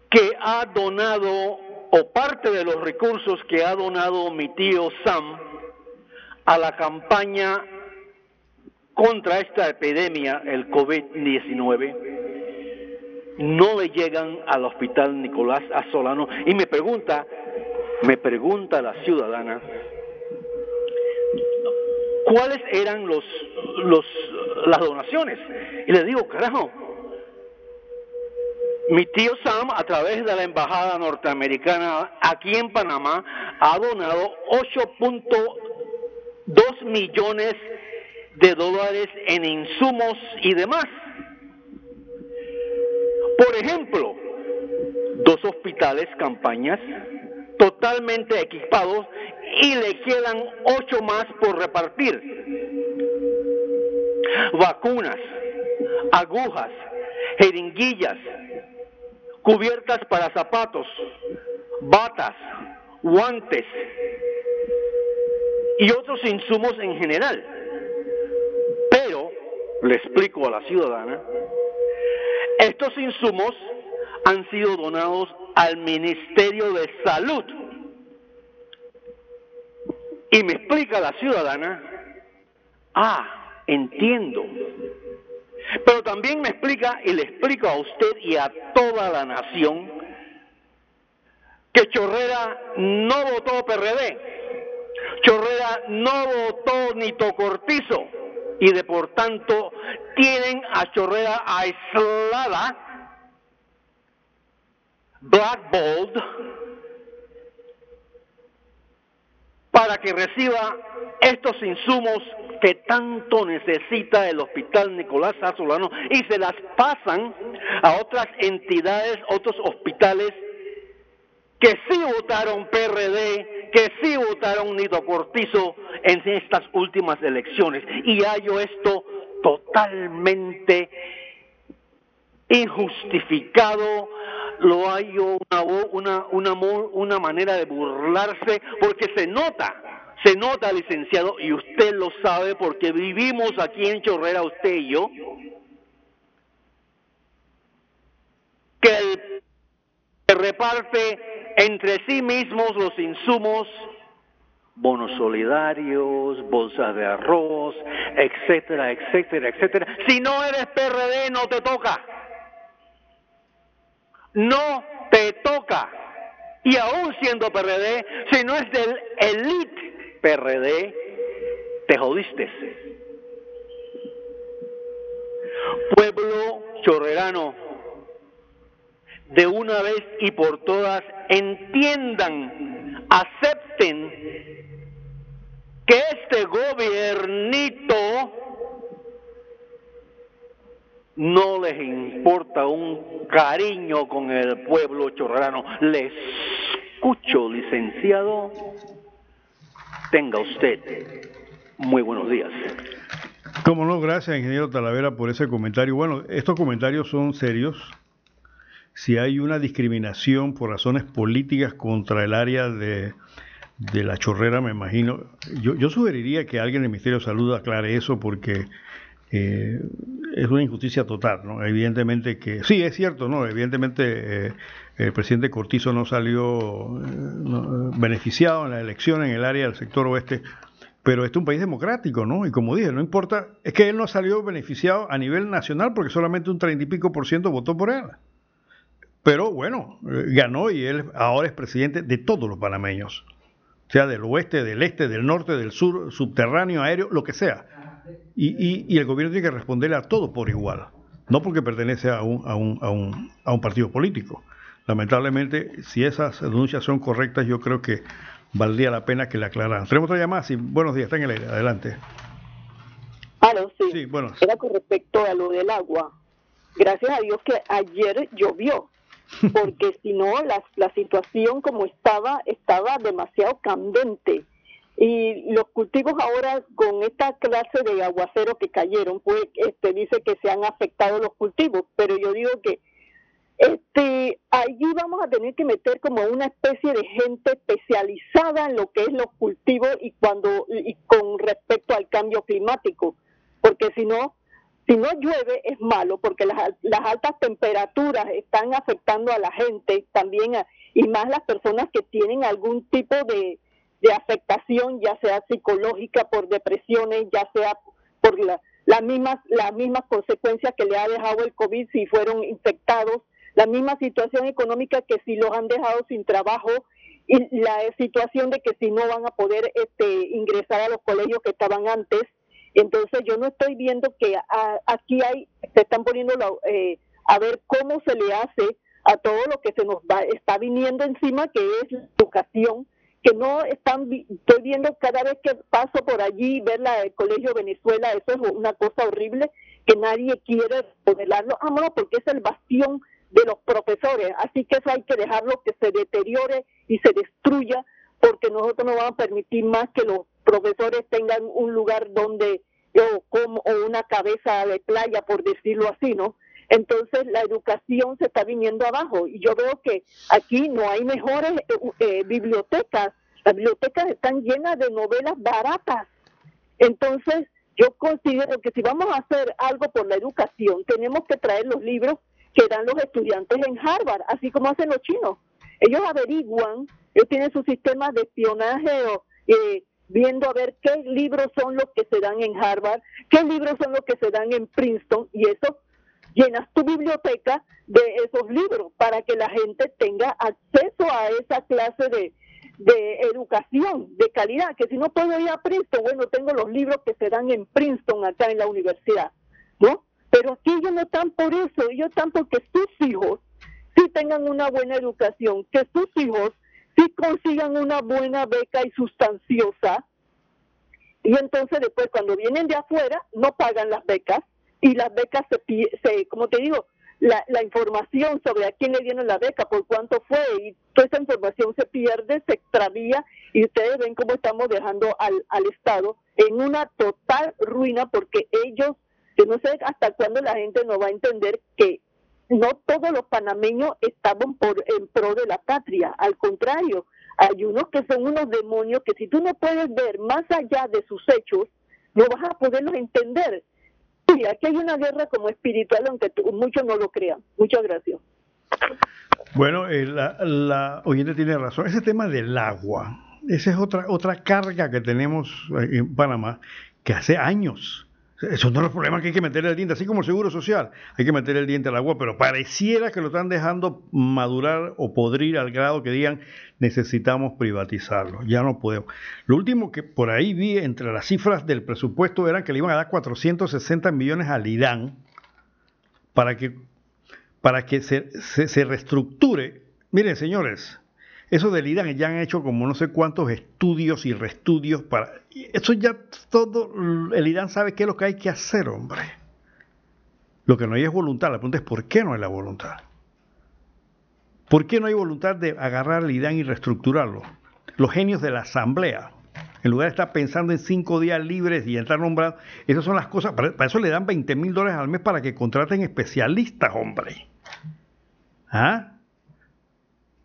que ha donado o parte de los recursos que ha donado mi tío Sam a la campaña contra esta epidemia, el COVID-19, no le llegan al hospital Nicolás Azolano. Y me pregunta, me pregunta la ciudadana, ¿cuáles eran los, los, las donaciones? Y le digo, carajo, mi tío Sam, a través de la Embajada Norteamericana aquí en Panamá, ha donado 8.2 millones de dólares en insumos y demás. Por ejemplo, dos hospitales, campañas, totalmente equipados y le quedan ocho más por repartir. Vacunas, agujas, jeringuillas, cubiertas para zapatos, batas, guantes y otros insumos en general. Pero, le explico a la ciudadana, estos insumos han sido donados al Ministerio de Salud. Y me explica la ciudadana, ah, entiendo, pero también me explica y le explico a usted y a toda la nación que Chorrera no votó PRD, Chorrera no votó Nito Cortizo y de por tanto tienen a Chorrera aislada, blackballed, para que reciba estos insumos que tanto necesita el Hospital Nicolás Azulano y se las pasan a otras entidades, otros hospitales que sí votaron PRD, que sí votaron Nido Cortizo en estas últimas elecciones. Y hallo esto totalmente injustificado, lo hallo una, una, una, una manera de burlarse, porque se nota se nota, licenciado, y usted lo sabe porque vivimos aquí en Chorrera, usted y yo, que el reparte entre sí mismos los insumos, bonos solidarios, bolsas de arroz, etcétera, etcétera, etcétera. Si no eres PRD, no te toca. No te toca. Y aún siendo PRD, si no es del elite PRD, te jodiste. Pueblo chorrerano, de una vez y por todas entiendan, acepten que este gobiernito no les importa un cariño con el pueblo chorrerano. Les escucho, licenciado. Tenga usted muy buenos días. Como no, gracias, ingeniero Talavera, por ese comentario. Bueno, estos comentarios son serios. Si hay una discriminación por razones políticas contra el área de, la chorrera, me imagino, yo, yo, sugeriría que alguien del Ministerio de Salud aclare eso porque eh, es una injusticia total, ¿no? Evidentemente que, sí, es cierto, ¿no? Evidentemente eh, el presidente Cortizo no salió eh, beneficiado en la elección en el área del sector oeste, pero este es un país democrático, ¿no? Y como dije, no importa, es que él no salió beneficiado a nivel nacional porque solamente un treinta y pico por ciento votó por él. Pero bueno, ganó y él ahora es presidente de todos los panameños, sea del oeste, del este, del norte, del sur, subterráneo, aéreo, lo que sea y, el gobierno tiene que responderle a todo por igual, no porque pertenece a un, a un, a un, a un partido político. Lamentablemente, si esas denuncias son correctas, yo creo que valdría la pena que le aclararan. Tenemos otra llamada, sí, buenos días, está en el aire, adelante. Aló, sí. Sí, bueno. Era con respecto a lo del agua. Gracias a Dios que ayer llovió, porque (laughs) si no, la, la situación como estaba, estaba demasiado candente. Y los cultivos ahora, con esta clase de aguacero que cayeron, pues este, dice que se han afectado los cultivos, pero yo digo que este, allí vamos a tener que meter como una especie de gente especializada en lo que es los cultivos y cuando y con respecto al cambio climático, porque si no, si no llueve es malo, porque las, las altas temperaturas están afectando a la gente también a- y más las personas que tienen algún tipo de, de afectación, ya sea psicológica por depresiones, ya sea por la, las mismas las mismas consecuencias que le ha dejado el COVID si fueron infectados, la misma situación económica que si los han dejado sin trabajo y la situación de que si no van a poder este ingresar a los colegios que estaban antes. Entonces yo no estoy viendo que a- aquí hay se están poniendo la- eh, a ver cómo se le hace a todo lo que se nos va está viniendo encima que es la educación que no están, estoy viendo cada vez que paso por allí, ver la del Colegio Venezuela, eso es una cosa horrible, que nadie quiere modelarlo, ah, no, porque es el bastión de los profesores, así que eso hay que dejarlo que se deteriore y se destruya, porque nosotros no vamos a permitir más que los profesores tengan un lugar donde, o, como, o una cabeza de playa, por decirlo así, ¿no? Entonces la educación se está viniendo abajo y yo veo que aquí no hay mejores eh, eh, bibliotecas. Las bibliotecas están llenas de novelas baratas. Entonces yo considero que si vamos a hacer algo por la educación, tenemos que traer los libros que dan los estudiantes en Harvard, así como hacen los chinos. Ellos averiguan, ellos tienen su sistema de espionaje o, eh, viendo a ver qué libros son los que se dan en Harvard, qué libros son los que se dan en Princeton y eso llenas tu biblioteca de esos libros para que la gente tenga acceso a esa clase de, educación de calidad, que si no puedo ir a Princeton, bueno, tengo los libros que se dan en Princeton acá en la universidad, ¿no? Pero aquí ellos no están por eso, ellos están porque sus hijos sí tengan una buena educación, que sus hijos sí consigan una buena beca y sustanciosa, y entonces después cuando vienen de afuera no pagan las becas y las becas se, se como te digo, la, la información sobre a quién le dieron la beca, por cuánto fue y toda esa información se pierde, se extravía y ustedes ven cómo estamos dejando al, al Estado en una total ruina porque ellos, yo no sé hasta cuándo la gente no va a entender que no todos los panameños estaban por, en pro de la patria, al contrario, hay unos que son unos demonios que si tú no puedes ver más allá de sus hechos, no vas a poderlos entender. Sí, aquí hay una guerra como espiritual, aunque muchos no lo crean. Muchas gracias. Bueno, eh, la, la oyente tiene razón. Ese tema del agua, esa es otra, otra carga que tenemos eh, en Panamá, que hace años. Eso no es el problema que hay que meter el diente, así como el seguro social, hay que meter el diente al agua, pero pareciera que lo están dejando madurar o podrir al grado que digan necesitamos privatizarlo, ya no podemos. Lo último que por ahí vi entre las cifras del presupuesto eran que le iban a dar 460 millones al IDAN para que para que se, se reestructure. Miren, señores, eso del IDAN ya han hecho como no sé cuántos estudios y reestudios para... Eso ya todo, el IDAN sabe qué es lo que hay que hacer, hombre. Lo que no hay es voluntad. La pregunta es ¿por qué no hay la voluntad? ¿Por qué no hay voluntad de agarrar el IDAN y reestructurarlo? Los genios de la asamblea, en lugar de estar pensando en cinco días libres y estar nombrados, esas son las cosas, para eso le dan 20 mil dólares al mes para que contraten especialistas, hombre. ¿Ah?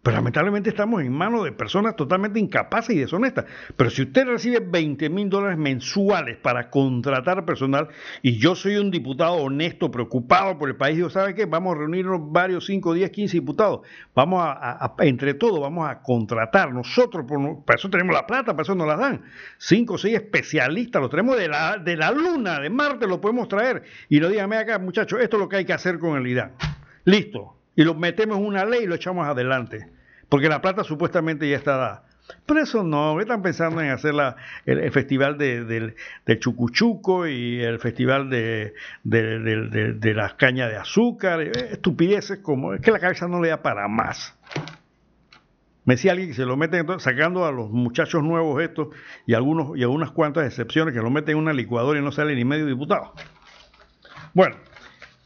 Pero lamentablemente estamos en manos de personas totalmente incapaces y deshonestas. Pero si usted recibe 20 mil dólares mensuales para contratar personal y yo soy un diputado honesto, preocupado por el país, digo, ¿sabe qué? Vamos a reunirnos varios, 5, 10, 15 diputados. Vamos a, entre todos, vamos a contratar nosotros, por, para eso tenemos la plata, para eso nos la dan. 5 o 6 especialistas, los tenemos de la, de la luna, de Marte, lo podemos traer. Y lo díganme acá, muchachos, esto es lo que hay que hacer con el IDAN. Listo. Y lo metemos en una ley y lo echamos adelante. Porque la plata supuestamente ya está dada. Pero eso no, están pensando en hacer la, el, festival de, del, del chucuchuco y el festival de, de, de- de- las cañas de azúcar, eh, estupideces como, es que la cabeza no le da para más. Me decía alguien que se lo meten, sacando a los muchachos nuevos estos y algunos y algunas cuantas excepciones que lo meten en una licuadora y no sale ni medio diputado. Bueno,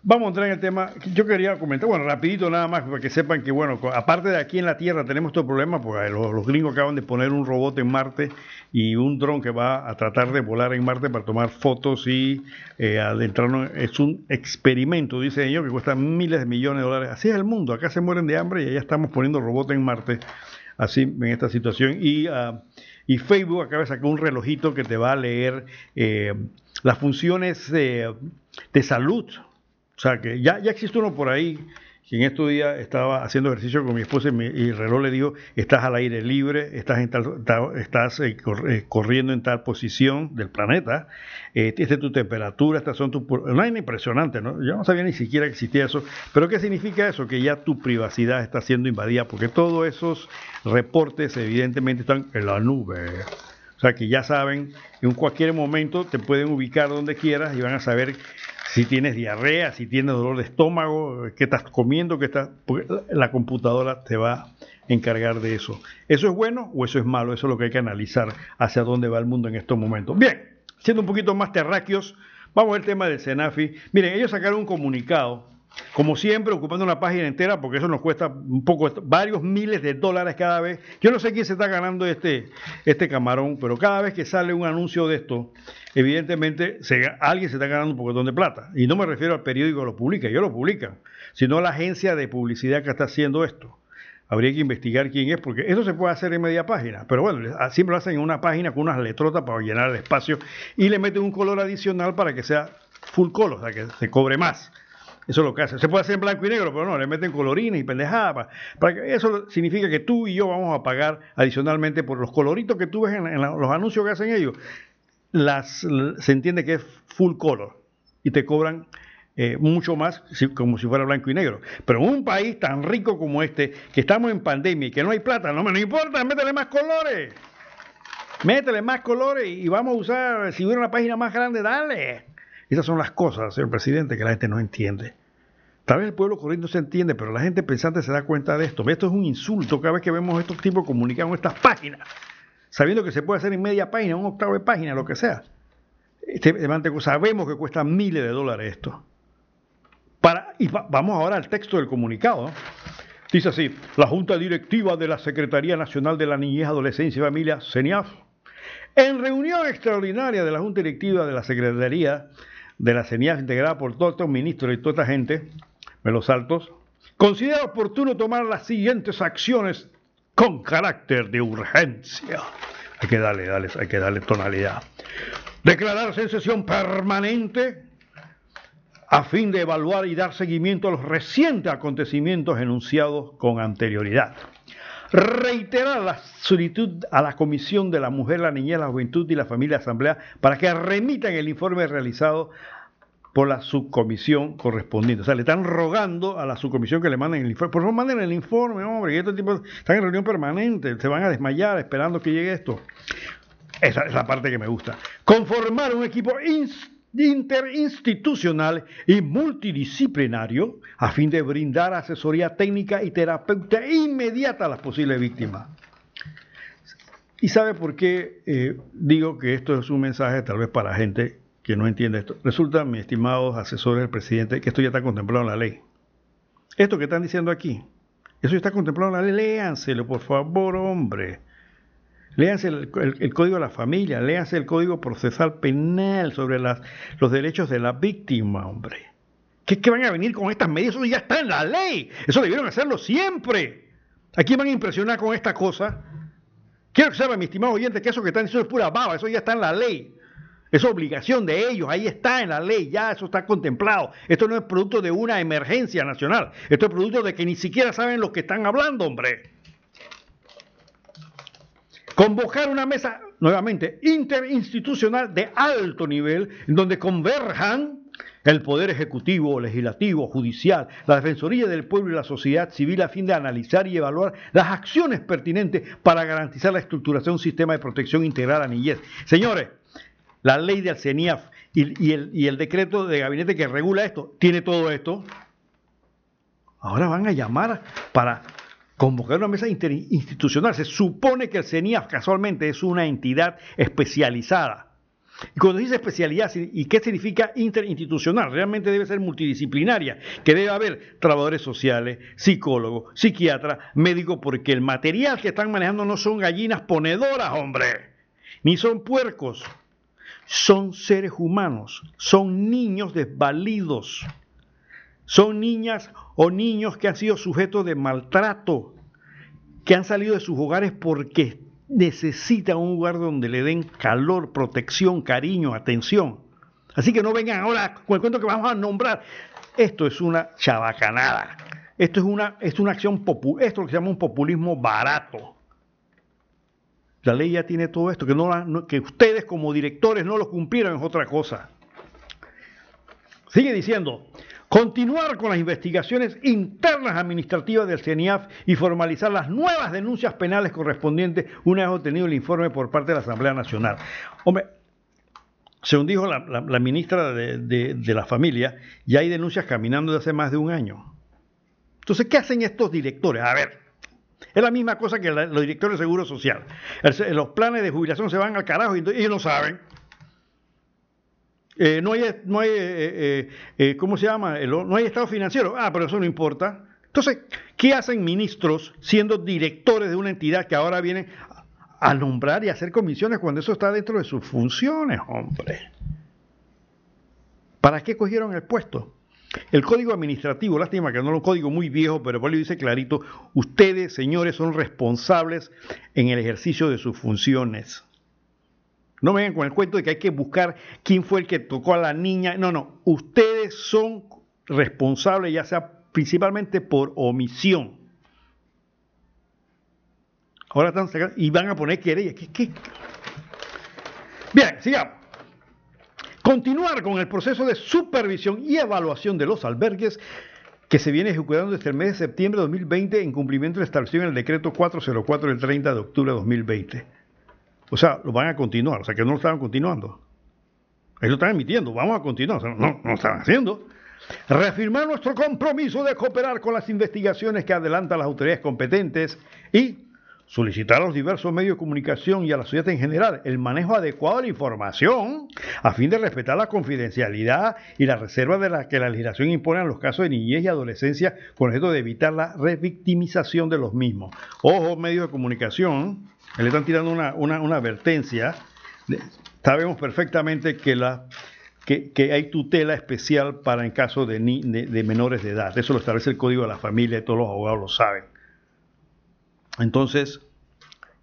Vamos a entrar en el tema. Yo quería comentar, bueno, rapidito nada más, para que sepan que, bueno, aparte de aquí en la Tierra tenemos estos problemas, porque los, gringos acaban de poner un robot en Marte y un dron que va a tratar de volar en Marte para tomar fotos y eh, adentrarnos. Es un experimento, dice ellos, que cuesta miles de millones de dólares. Así es el mundo, acá se mueren de hambre y allá estamos poniendo robots en Marte, así en esta situación. Y, uh, y Facebook acaba de sacar un relojito que te va a leer eh, las funciones de salud o sea que ya, ya existe uno por ahí que en estos días estaba haciendo ejercicio con mi esposa y, y el reloj le dijo, estás al aire libre, estás, tal, estás eh, eh, corriendo en tal posición del planeta, eh, esta es tu temperatura, estas son tus... Una impresionante, ¿no? Yo no sabía ni siquiera que existía eso, pero ¿qué significa eso? Que ya tu privacidad está siendo invadida, porque todos esos reportes evidentemente están en la nube. O sea que ya saben, en cualquier momento te pueden ubicar donde quieras y van a saber si tienes diarrea, si tienes dolor de estómago, qué estás comiendo, qué estás, la computadora te va a encargar de eso. ¿Eso es bueno o eso es malo? Eso es lo que hay que analizar hacia dónde va el mundo en estos momentos. Bien, siendo un poquito más terráqueos, vamos al tema del Senafi. Miren, ellos sacaron un comunicado como siempre, ocupando una página entera, porque eso nos cuesta un poco, varios miles de dólares cada vez. Yo no sé quién se está ganando este, este camarón, pero cada vez que sale un anuncio de esto, evidentemente alguien se está ganando un poquitón de plata. Y no me refiero al periódico que lo publica, yo lo publican, sino a la agencia de publicidad que está haciendo esto. Habría que investigar quién es, porque eso se puede hacer en media página. Pero bueno, siempre lo hacen en una página con unas letrotas para llenar el espacio y le meten un color adicional para que sea full color, o sea, que se cobre más. Eso es lo que hace. Se puede hacer en blanco y negro, pero no, le meten colorines y pendejadas. Para, que, eso significa que tú y yo vamos a pagar adicionalmente por los coloritos que tú ves en, los anuncios que hacen ellos. Las, se entiende que es full color y te cobran eh, mucho más como si fuera blanco y negro. Pero un país tan rico como este, que estamos en pandemia y que no hay plata, no me no importa, métele más colores. Métele más colores y vamos a usar, si hubiera una página más grande, dale. Esas son las cosas, señor presidente, que la gente no entiende. Tal vez el pueblo corriendo se entiende, pero la gente pensante se da cuenta de esto. Esto es un insulto cada vez que vemos estos tipos comunicando estas páginas, sabiendo que se puede hacer en media página, un octavo de página, lo que sea. Este, sabemos que cuesta miles de dólares esto. Y vamos ahora al texto del comunicado. Dice así, la Junta Directiva de la Secretaría Nacional de la Niñez, Adolescencia y Familia, CENIAF, en reunión extraordinaria de la Junta Directiva de la Secretaría de la CENIAF, integrada por todos estos ministros y toda esta gente, los Altos, considera oportuno tomar las siguientes acciones con carácter de urgencia. Hay que darle, darle, hay que darle tonalidad. Declararse en sesión permanente a fin de evaluar y dar seguimiento a los recientes acontecimientos enunciados con anterioridad. Reiterar la solicitud a la Comisión de la Mujer, la Niñez, la Juventud y la Familia Asamblea para que remitan el informe realizado por la subcomisión correspondiente. O sea, le están rogando a la subcomisión que le manden el informe. Por favor, manden el informe, hombre, estos tipos están en reunión permanente, se van a desmayar esperando que llegue esto. Esa es la parte que me gusta. Conformar un equipo interinstitucional y multidisciplinario a fin de brindar asesoría técnica y terapéutica inmediata a las posibles víctimas. ¿Y sabe por qué eh, digo que esto es un mensaje tal vez para gente que no entiende esto. Resulta, mis estimados asesores del presidente, que esto ya está contemplado en la ley. Esto que están diciendo aquí, eso ya está contemplado en la ley. Léanselo, por favor, hombre. Léanse el, Código de la Familia, léanse el Código Procesal Penal sobre las, los derechos de la víctima, hombre. ¿Qué, ¿Qué van a venir con estas medidas? Eso ya está en la ley. Eso debieron hacerlo siempre. Aquí van a impresionar con esta cosa. Quiero que sepan, mi estimado oyente, que eso que están diciendo es pura baba. Eso ya está en la ley. Es obligación de ellos, ahí está en la ley, ya eso está contemplado. Esto no es producto de una emergencia nacional, esto es producto de que ni siquiera saben lo que están hablando, hombre. Convocar una mesa, nuevamente, interinstitucional de alto nivel, en donde converjan el Poder Ejecutivo, Legislativo, Judicial, la Defensoría del Pueblo y la sociedad civil a fin de analizar y evaluar las acciones pertinentes para garantizar la estructuración de un sistema de protección integral a niñez. Señores, la ley del CENIAF y, el, el decreto de gabinete que regula esto, tiene todo esto. Ahora van a llamar para convocar una mesa interinstitucional. Se supone que el CENIAF casualmente es una entidad especializada. Y cuando dice especialidad, ¿y qué significa interinstitucional? Realmente debe ser multidisciplinaria, que debe haber trabajadores sociales, psicólogos, psiquiatras, médicos, porque el material que están manejando no son gallinas ponedoras, hombre, ni son puercos, son seres humanos, son niños desvalidos, son niñas o niños que han sido sujetos de maltrato, que han salido de sus hogares porque necesitan un lugar donde le den calor, protección, cariño, atención. Así que no vengan ahora con el cuento que vamos a nombrar. Esto es una chabacanada. Esto es una, es una acción popular. Esto es lo que se llama un populismo barato. La ley ya tiene todo esto. Que, no, que ustedes como directores no lo cumplieron es otra cosa. Sigue diciendo, continuar con las investigaciones internas administrativas del CENIAF y formalizar las nuevas denuncias penales correspondientes una vez obtenido el informe por parte de la Asamblea Nacional. Hombre, según dijo la, ministra de, la Familia, ya hay denuncias caminando desde hace más de un año. Entonces, ¿qué hacen estos directores? A ver, es la misma cosa que los directores de Seguro Social. los planes de jubilación se van al carajo y ellos no saben. Eh, no hay, no hay eh, eh, ¿cómo se llama? No hay estado financiero. Ah, pero eso no importa. Entonces, ¿qué hacen ministros siendo directores de una entidad que ahora vienen a nombrar y hacer comisiones cuando eso está dentro de sus funciones, hombre? ¿Para qué cogieron el puesto? El código administrativo, lástima que no es un código muy viejo, pero por dice clarito, ustedes, señores, son responsables en el ejercicio de sus funciones. No vengan con el cuento de que hay que buscar quién fue el que tocó a la niña. No, no. Ustedes son responsables, ya sea principalmente por omisión. Ahora están sacando y van a poner querella. ¿Qué, qué? Bien, sigamos. Continuar con el proceso de supervisión y evaluación de los albergues que se viene ejecutando desde el mes de septiembre de 2020 en cumplimiento de establecido en el decreto 404 del 30 de octubre de 2020. O sea, lo van a continuar, o sea que no lo estaban continuando. Ellos lo están emitiendo, vamos a continuar, o sea, no, no lo están haciendo. Reafirmar nuestro compromiso de cooperar con las investigaciones que adelantan las autoridades competentes y solicitar a los diversos medios de comunicación y a la sociedad en general el manejo adecuado de la información a fin de respetar la confidencialidad y la reserva de la que la legislación impone en los casos de niñez y adolescencia con el objeto de evitar la revictimización de los mismos. Ojo, medios de comunicación, le están tirando una, una, advertencia. Sabemos perfectamente que, la, que, hay tutela especial para en caso de, de, menores de edad. Eso lo establece el Código de la Familia y todos los abogados lo saben. Entonces,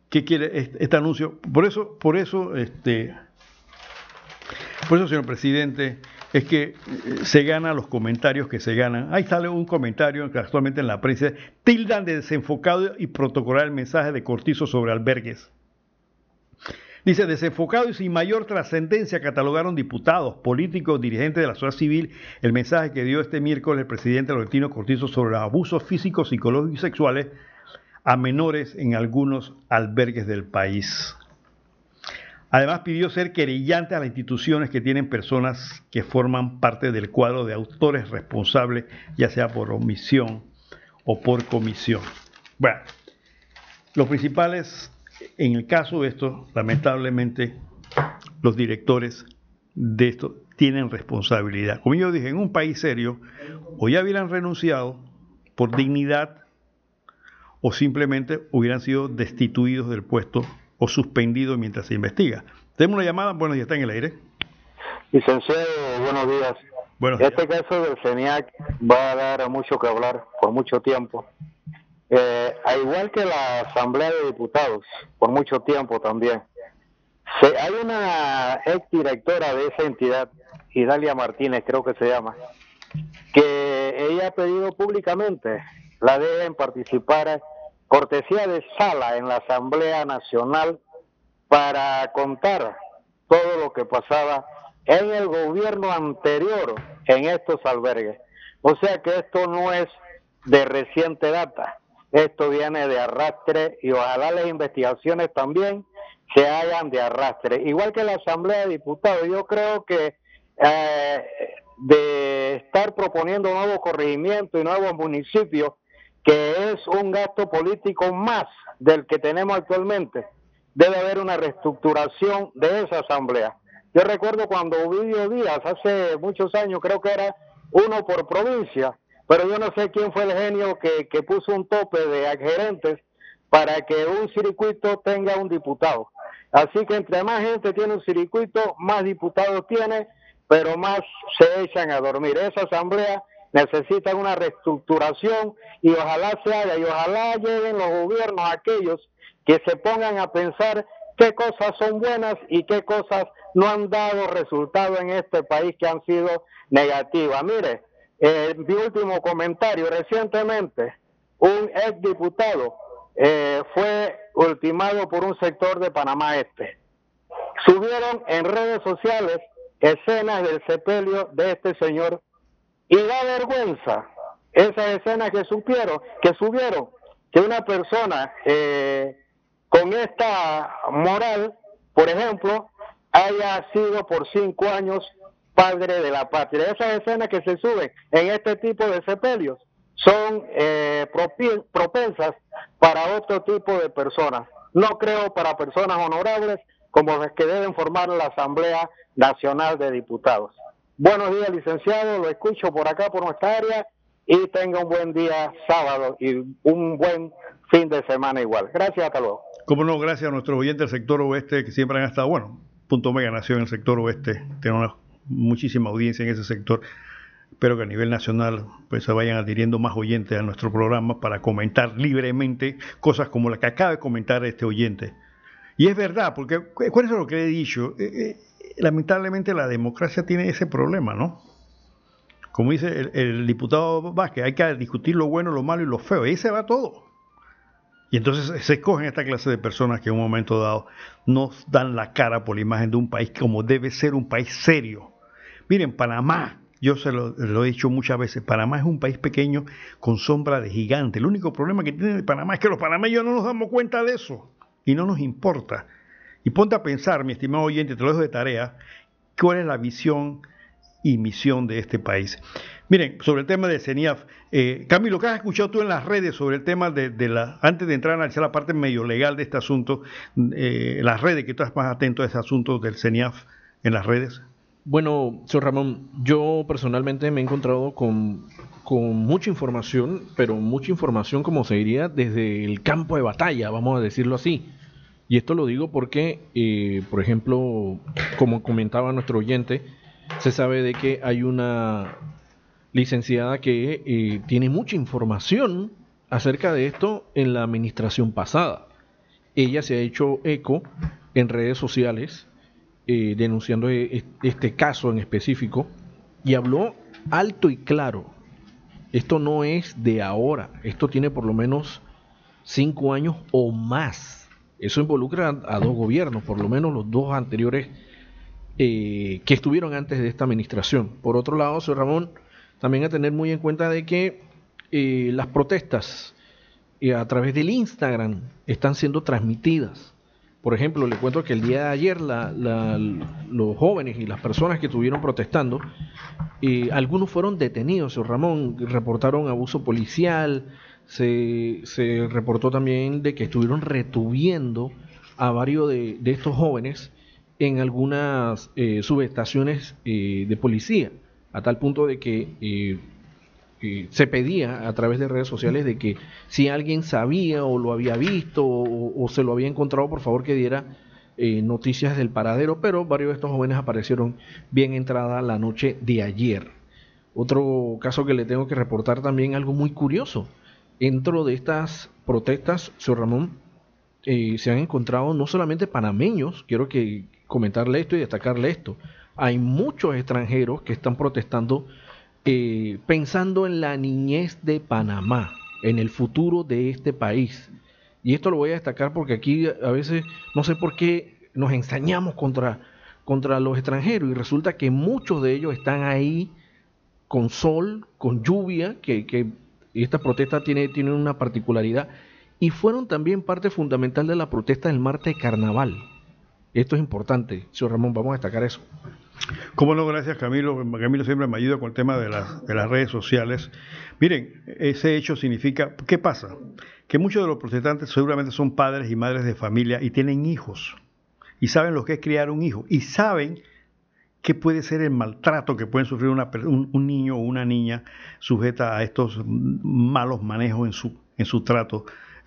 ¿qué quiere este, anuncio? Por eso, por eso, este, por eso, señor presidente, es que eh, se ganan los comentarios que se ganan. Ahí sale un comentario que actualmente en la prensa tildan de desenfocado y protocolar el mensaje de Cortizo sobre albergues. Dice, desenfocado y sin mayor trascendencia catalogaron diputados, políticos, dirigentes de la sociedad civil el mensaje que dio este miércoles el presidente Laurentino Cortizo sobre los abusos físicos, psicológicos y sexuales a menores en algunos albergues del país. Además pidió ser querellante a las instituciones que tienen personas que forman parte del cuadro de autores responsables, ya sea por omisión o por comisión. Bueno, los principales, en el caso de esto, lamentablemente, los directores de esto tienen responsabilidad. Como yo dije, en un país serio, o ya hubieran renunciado por dignidad, o simplemente hubieran sido destituidos del puesto o suspendido mientras se investiga. Tenemos una llamada, bueno, ya está en el aire. Licenciado, buenos días. Buenos Este caso del CENIAC va a dar mucho que hablar por mucho tiempo. Eh, al igual que la Asamblea de Diputados, por mucho tiempo también. hay una ex directora de esa entidad, Idalia Martínez, creo que se llama, que ella ha pedido públicamente la deben participar cortesía de sala en la Asamblea Nacional para contar todo lo que pasaba en el gobierno anterior en estos albergues. O sea que esto no es de reciente data, esto viene de arrastre y ojalá las investigaciones también se hagan de arrastre. Igual que la Asamblea de Diputados, yo creo que eh, de estar proponiendo nuevos corregimientos y nuevos municipios, que es un gasto político más del que tenemos actualmente, debe haber una reestructuración de esa asamblea. Yo recuerdo cuando Ovidio Díaz, hace muchos años, creo que era uno por provincia, pero yo no sé quién fue el genio que, que puso un tope de gerentes para que un circuito tenga un diputado. Así que entre más gente tiene un circuito, más diputados tiene, pero más se echan a dormir. Esa asamblea necesita una reestructuración y ojalá se haga y ojalá lleguen los gobiernos aquellos que se pongan a pensar qué cosas son buenas y qué cosas no han dado resultado en este país que han sido negativas. Mire, eh, mi último comentario, recientemente un ex diputado eh, fue ultimado por un sector de Panamá Este. Subieron en redes sociales escenas del sepelio de este señor y da vergüenza esas escenas que supieron, que subieron, que una persona eh, con esta moral, por ejemplo, haya sido por cinco años padre de la patria. Esas escenas que se suben en este tipo de sepelios son eh, propensas para otro tipo de personas. No creo para personas honorables como las que deben formar la Asamblea Nacional de Diputados. Buenos días, licenciado. Lo escucho por acá, por nuestra área. Y tenga un buen día sábado y un buen fin de semana igual. Gracias, hasta luego. Como no, gracias a nuestros oyentes del sector oeste que siempre han estado, bueno, Punto Mega nació en el sector oeste, tiene una muchísima audiencia en ese sector. Espero que a nivel nacional pues se vayan adhiriendo más oyentes a nuestro programa para comentar libremente cosas como la que acaba de comentar este oyente. Y es verdad, porque ¿cuál es lo que he dicho? Eh, eh, lamentablemente la democracia tiene ese problema, ¿no? Como dice el, diputado Vázquez, hay que discutir lo bueno, lo malo y lo feo. Y ahí se va todo. Y entonces se escogen esta clase de personas que en un momento dado nos dan la cara por la imagen de un país como debe ser un país serio. Miren, Panamá, yo se lo, lo, he dicho muchas veces, Panamá es un país pequeño con sombra de gigante. El único problema que tiene Panamá es que los panameños no nos damos cuenta de eso y no nos importa. Y ponte a pensar, mi estimado oyente, te lo dejo de tarea, cuál es la visión y misión de este país. Miren, sobre el tema de CENIAF, eh, Camilo, ¿qué has escuchado tú en las redes sobre el tema de, la, antes de entrar a analizar la parte medio legal de este asunto, eh, las redes, que tú estás más atento a ese asunto del CENIAF en las redes? Bueno, señor Ramón, yo personalmente me he encontrado con, con mucha información, pero mucha información, como se diría, desde el campo de batalla, vamos a decirlo así. Y esto lo digo porque, eh, por ejemplo, como comentaba nuestro oyente, se sabe de que hay una licenciada que eh, tiene mucha información acerca de esto en la administración pasada. Ella se ha hecho eco en redes sociales eh, denunciando este caso en específico y habló alto y claro. Esto no es de ahora, esto tiene por lo menos cinco años o más. Eso involucra a, dos gobiernos, por lo menos los dos anteriores eh, que estuvieron antes de esta administración. Por otro lado, señor Ramón, también a tener muy en cuenta de que eh, las protestas eh, a través del Instagram están siendo transmitidas. Por ejemplo, le cuento que el día de ayer los jóvenes y las personas que estuvieron protestando, algunos fueron detenidos, señor Ramón, reportaron abuso policial, se, reportó también de que estuvieron retuviendo a varios de estos jóvenes en algunas eh, subestaciones eh, de policía, a tal punto de que eh, se pedía a través de redes sociales de que si alguien sabía o lo había visto o, se lo había encontrado, por favor que diera noticias del paradero, pero varios de estos jóvenes aparecieron bien entrada la noche de ayer. Otro caso que le tengo que reportar también, algo muy curioso. Dentro de estas protestas, señor Ramón, se han encontrado no solamente panameños, quiero que, comentarle esto y destacarle esto. Hay muchos extranjeros que están protestando eh, pensando en la niñez de Panamá, en el futuro de este país. Y esto lo voy a destacar porque aquí a veces no sé por qué nos ensañamos contra, contra los extranjeros y resulta que muchos de ellos están ahí con sol, con lluvia, que esta protesta tiene, tiene una particularidad y fueron también parte fundamental de la protesta del martes de carnaval. Esto es importante, señor Ramón, vamos a destacar eso. Cómo no, gracias Camilo. Camilo siempre me ayuda con el tema de las, de las redes sociales. Miren, ese hecho significa, ¿qué pasa? Que muchos de los protestantes seguramente son padres y madres de familia y tienen hijos. Y saben lo que es criar un hijo. Y saben qué puede ser el maltrato que puede sufrir una, un, un, niño o una niña sujeta a estos malos manejos en su, trato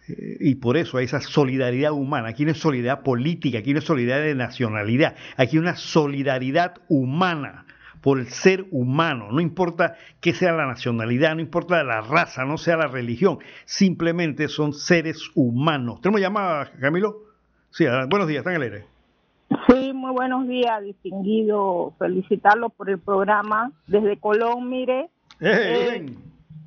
y por eso hay esa solidaridad humana. Aquí no es solidaridad política, aquí no es solidaridad de nacionalidad, aquí hay una solidaridad humana por el ser humano, no importa que sea la nacionalidad, no importa la raza, no sea la religión, simplemente son seres humanos. ¿Tenemos llamada, Camilo? Sí, buenos días, están en el aire. Sí, muy buenos días, distinguido. Felicitarlo por el programa. Desde Colón, mire. Eh,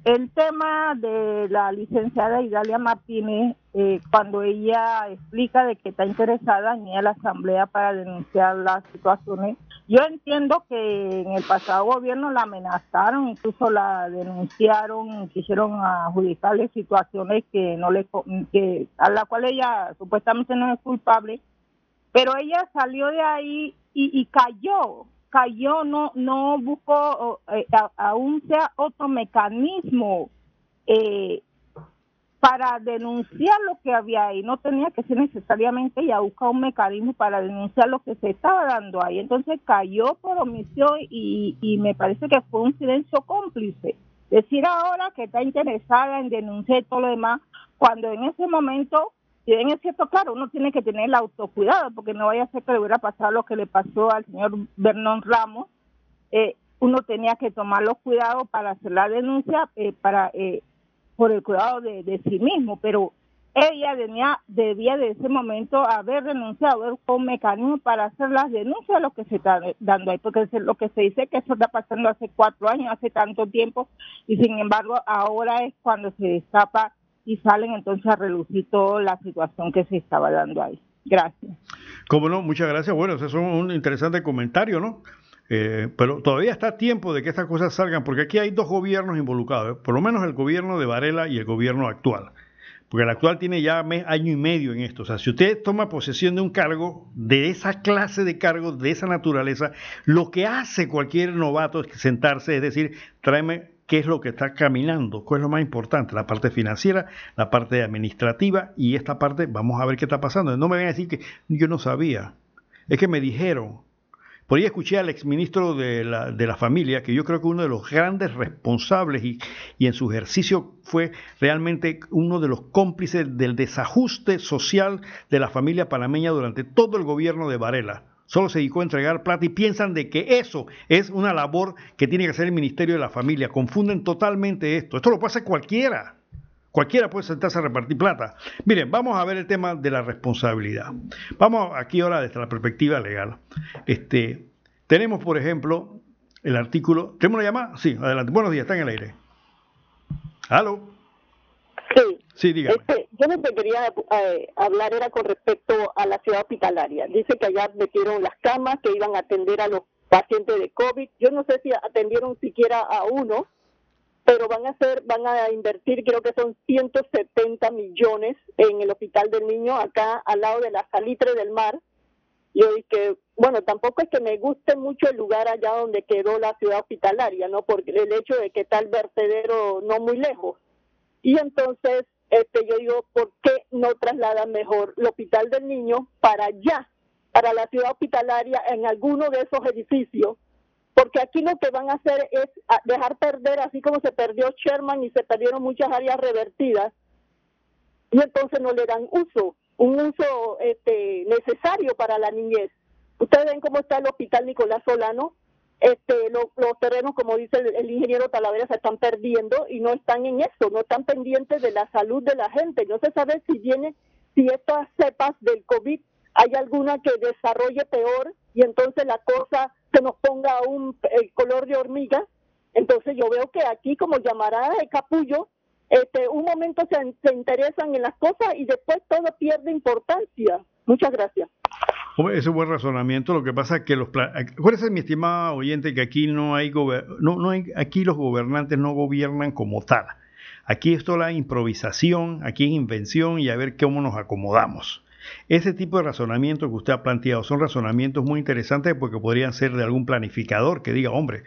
el tema de la licenciada Idalia Martínez, eh, cuando ella explica de que está interesada en ir a la asamblea para denunciar las situaciones, yo entiendo que en el pasado gobierno la amenazaron, incluso la denunciaron, quisieron adjudicarle situaciones que no le, que a la cual ella supuestamente no es culpable, pero ella salió de ahí y, y cayó, cayó, no, no buscó eh, aún sea otro mecanismo eh, para denunciar lo que había ahí. No tenía que ser necesariamente ya buscar un mecanismo para denunciar lo que se estaba dando ahí. Entonces cayó por omisión y, y me parece que fue un silencio cómplice. Decir ahora que está interesada en denunciar todo lo demás, cuando en ese momento si bien es cierto, claro, uno tiene que tener el autocuidado, porque no vaya a ser que le hubiera pasado lo que le pasó al señor Bernón Ramos. Eh, uno tenía que tomar los cuidados para hacer la denuncia, eh, para eh, por el cuidado de, sí mismo, pero ella debía de ese momento haber renunciado, haber un mecanismo para hacer las denuncias de lo que se está dando ahí, porque lo que se dice que eso está pasando hace cuatro años, hace tanto tiempo, y sin embargo ahora es cuando se destapa y salen entonces a relucir toda la situación que se estaba dando ahí. Gracias. Cómo no, muchas gracias. Bueno, eso es un interesante comentario, ¿no? Eh, pero todavía está tiempo de que estas cosas salgan, porque aquí hay dos gobiernos involucrados, ¿eh? por lo menos el gobierno de Varela y el gobierno actual. Porque el actual tiene ya año y medio en esto. O sea, si usted toma posesión de un cargo, de esa clase de cargo, de esa naturaleza, lo que hace cualquier novato es sentarse, es decir, tráeme qué es lo que está caminando, cuál es lo más importante, la parte financiera, la parte administrativa y esta parte, vamos a ver qué está pasando. No me vayan a decir que yo no sabía, es que me dijeron. Por ahí escuché al exministro de la, de la familia, que yo creo que uno de los grandes responsables y, y en su ejercicio fue realmente uno de los cómplices del desajuste social de la familia panameña durante todo el gobierno de Varela solo se dedicó a entregar plata y piensan de que eso es una labor que tiene que hacer el Ministerio de la Familia. Confunden totalmente esto. Esto lo puede hacer cualquiera. Cualquiera puede sentarse a repartir plata. Miren, vamos a ver el tema de la responsabilidad. Vamos aquí ahora desde la perspectiva legal. Este, tenemos, por ejemplo, el artículo. ¿Tenemos una llamada? Sí, adelante. Buenos días, está en el aire. ¿Aló? Sí. Este, yo lo que quería eh, hablar era con respecto a la ciudad hospitalaria. Dice que allá metieron las camas que iban a atender a los pacientes de COVID. Yo no sé si atendieron siquiera a uno, pero van a hacer, van a invertir, creo que son 170 millones en el Hospital del Niño, acá al lado de la Salitre del Mar. Yo dije, bueno, tampoco es que me guste mucho el lugar allá donde quedó la ciudad hospitalaria, ¿no? Porque el hecho de que está el vertedero no muy lejos. Y entonces este, yo digo, ¿por qué no trasladan mejor el hospital del niño para allá, para la ciudad hospitalaria, en alguno de esos edificios? Porque aquí lo que van a hacer es dejar perder, así como se perdió Sherman y se perdieron muchas áreas revertidas, y entonces no le dan uso, un uso este, necesario para la niñez. Ustedes ven cómo está el hospital Nicolás Solano, este, los terrenos, como dice el, ingeniero Talavera, se están perdiendo y no están en eso, no están pendientes de la salud de la gente. No se sabe si viene, si estas cepas del COVID hay alguna que desarrolle peor y entonces la cosa se nos ponga un el color de hormiga. Entonces yo veo que aquí como llamará de capullo, este, un momento se, se interesan en las cosas y después todo pierde importancia. Muchas gracias. Ese es un buen razonamiento. Lo que pasa es que los acuérdese, mi estimado oyente, que aquí no hay, no, no hay aquí los gobernantes no gobiernan como tal. Aquí es toda la improvisación, aquí es invención y a ver cómo nos acomodamos. Ese tipo de razonamientos que usted ha planteado son razonamientos muy interesantes porque podrían ser de algún planificador que diga, hombre,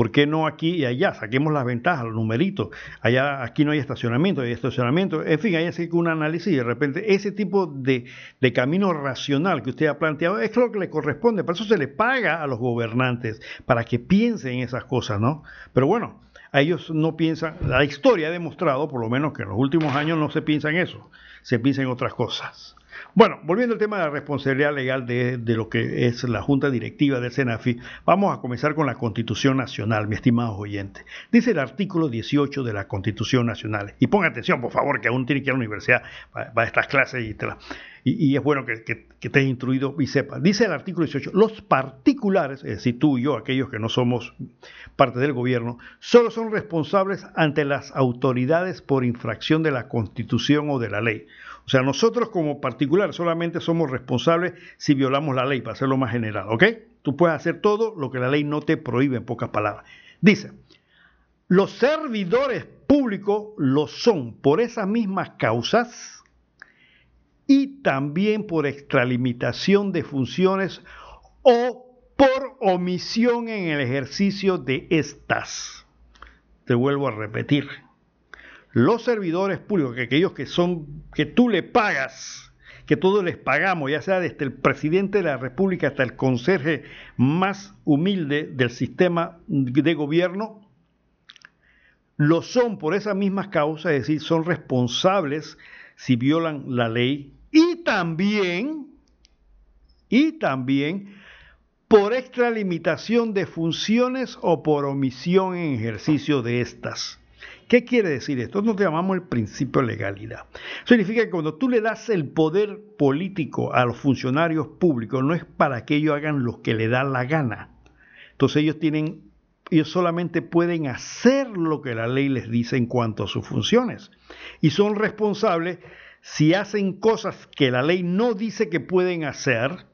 ¿Por qué no aquí y allá? Saquemos las ventajas, los numeritos. Allá, aquí no hay estacionamiento, hay estacionamiento. En fin, hay que un análisis y de repente ese tipo de, de, camino racional que usted ha planteado es lo que le corresponde. Por eso se le paga a los gobernantes para que piensen en esas cosas, ¿no? Pero bueno, a ellos no piensan. La historia ha demostrado, por lo menos, que en los últimos años no se piensa en eso, se piensa en otras cosas. Bueno, volviendo al tema de la responsabilidad legal de, lo que es la Junta Directiva del SENAFI, vamos a comenzar con la Constitución Nacional, mi estimado oyente. Dice el artículo 18 de la Constitución Nacional, y ponga atención, por favor, que aún tiene que ir a la universidad va a estas clases y, y, es bueno que, que, que te instruido y sepas. Dice el artículo 18, los particulares, es decir, tú y yo, aquellos que no somos parte del gobierno, solo son responsables ante las autoridades por infracción de la Constitución o de la ley. O sea, nosotros como particular solamente somos responsables si violamos la ley, para hacerlo más general, ¿ok? Tú puedes hacer todo lo que la ley no te prohíbe, en pocas palabras. Dice, los servidores públicos lo son por esas mismas causas y también por extralimitación de funciones o por omisión en el ejercicio de estas. Te vuelvo a repetir los servidores públicos, que aquellos que son, que tú le pagas, que todos les pagamos, ya sea desde el presidente de la República hasta el conserje más humilde del sistema de gobierno, lo son por esas mismas causas, es decir, son responsables si violan la ley y también, y también por extralimitación de funciones o por omisión en ejercicio de estas. ¿Qué quiere decir esto? Esto llamamos el principio de legalidad. Significa que cuando tú le das el poder político a los funcionarios públicos, no es para que ellos hagan lo que le da la gana. Entonces ellos tienen, ellos solamente pueden hacer lo que la ley les dice en cuanto a sus funciones. Y son responsables si hacen cosas que la ley no dice que pueden hacer,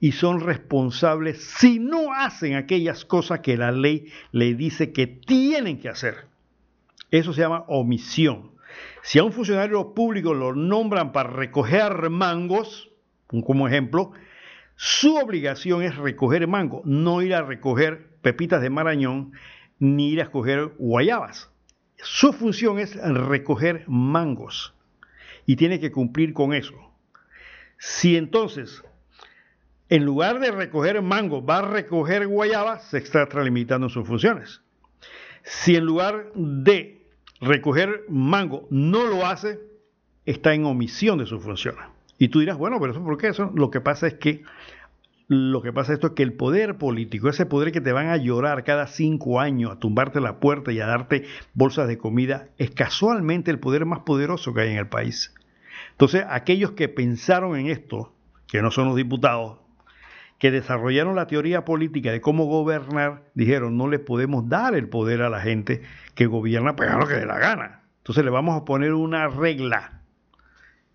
y son responsables si no hacen aquellas cosas que la ley le dice que tienen que hacer. Eso se llama omisión. Si a un funcionario público lo nombran para recoger mangos, como ejemplo, su obligación es recoger mango, no ir a recoger pepitas de marañón ni ir a coger guayabas. Su función es recoger mangos y tiene que cumplir con eso. Si entonces, en lugar de recoger mango, va a recoger guayabas, se está extralimitando sus funciones. Si en lugar de recoger mango no lo hace, está en omisión de su función. Y tú dirás, bueno, pero eso por qué eso? Lo que pasa es que lo que pasa esto es que el poder político, ese poder que te van a llorar cada cinco años, a tumbarte la puerta y a darte bolsas de comida, es casualmente el poder más poderoso que hay en el país. Entonces, aquellos que pensaron en esto, que no son los diputados, que desarrollaron la teoría política de cómo gobernar, dijeron, no le podemos dar el poder a la gente que gobierna, pues a lo que le la gana. Entonces le vamos a poner una regla.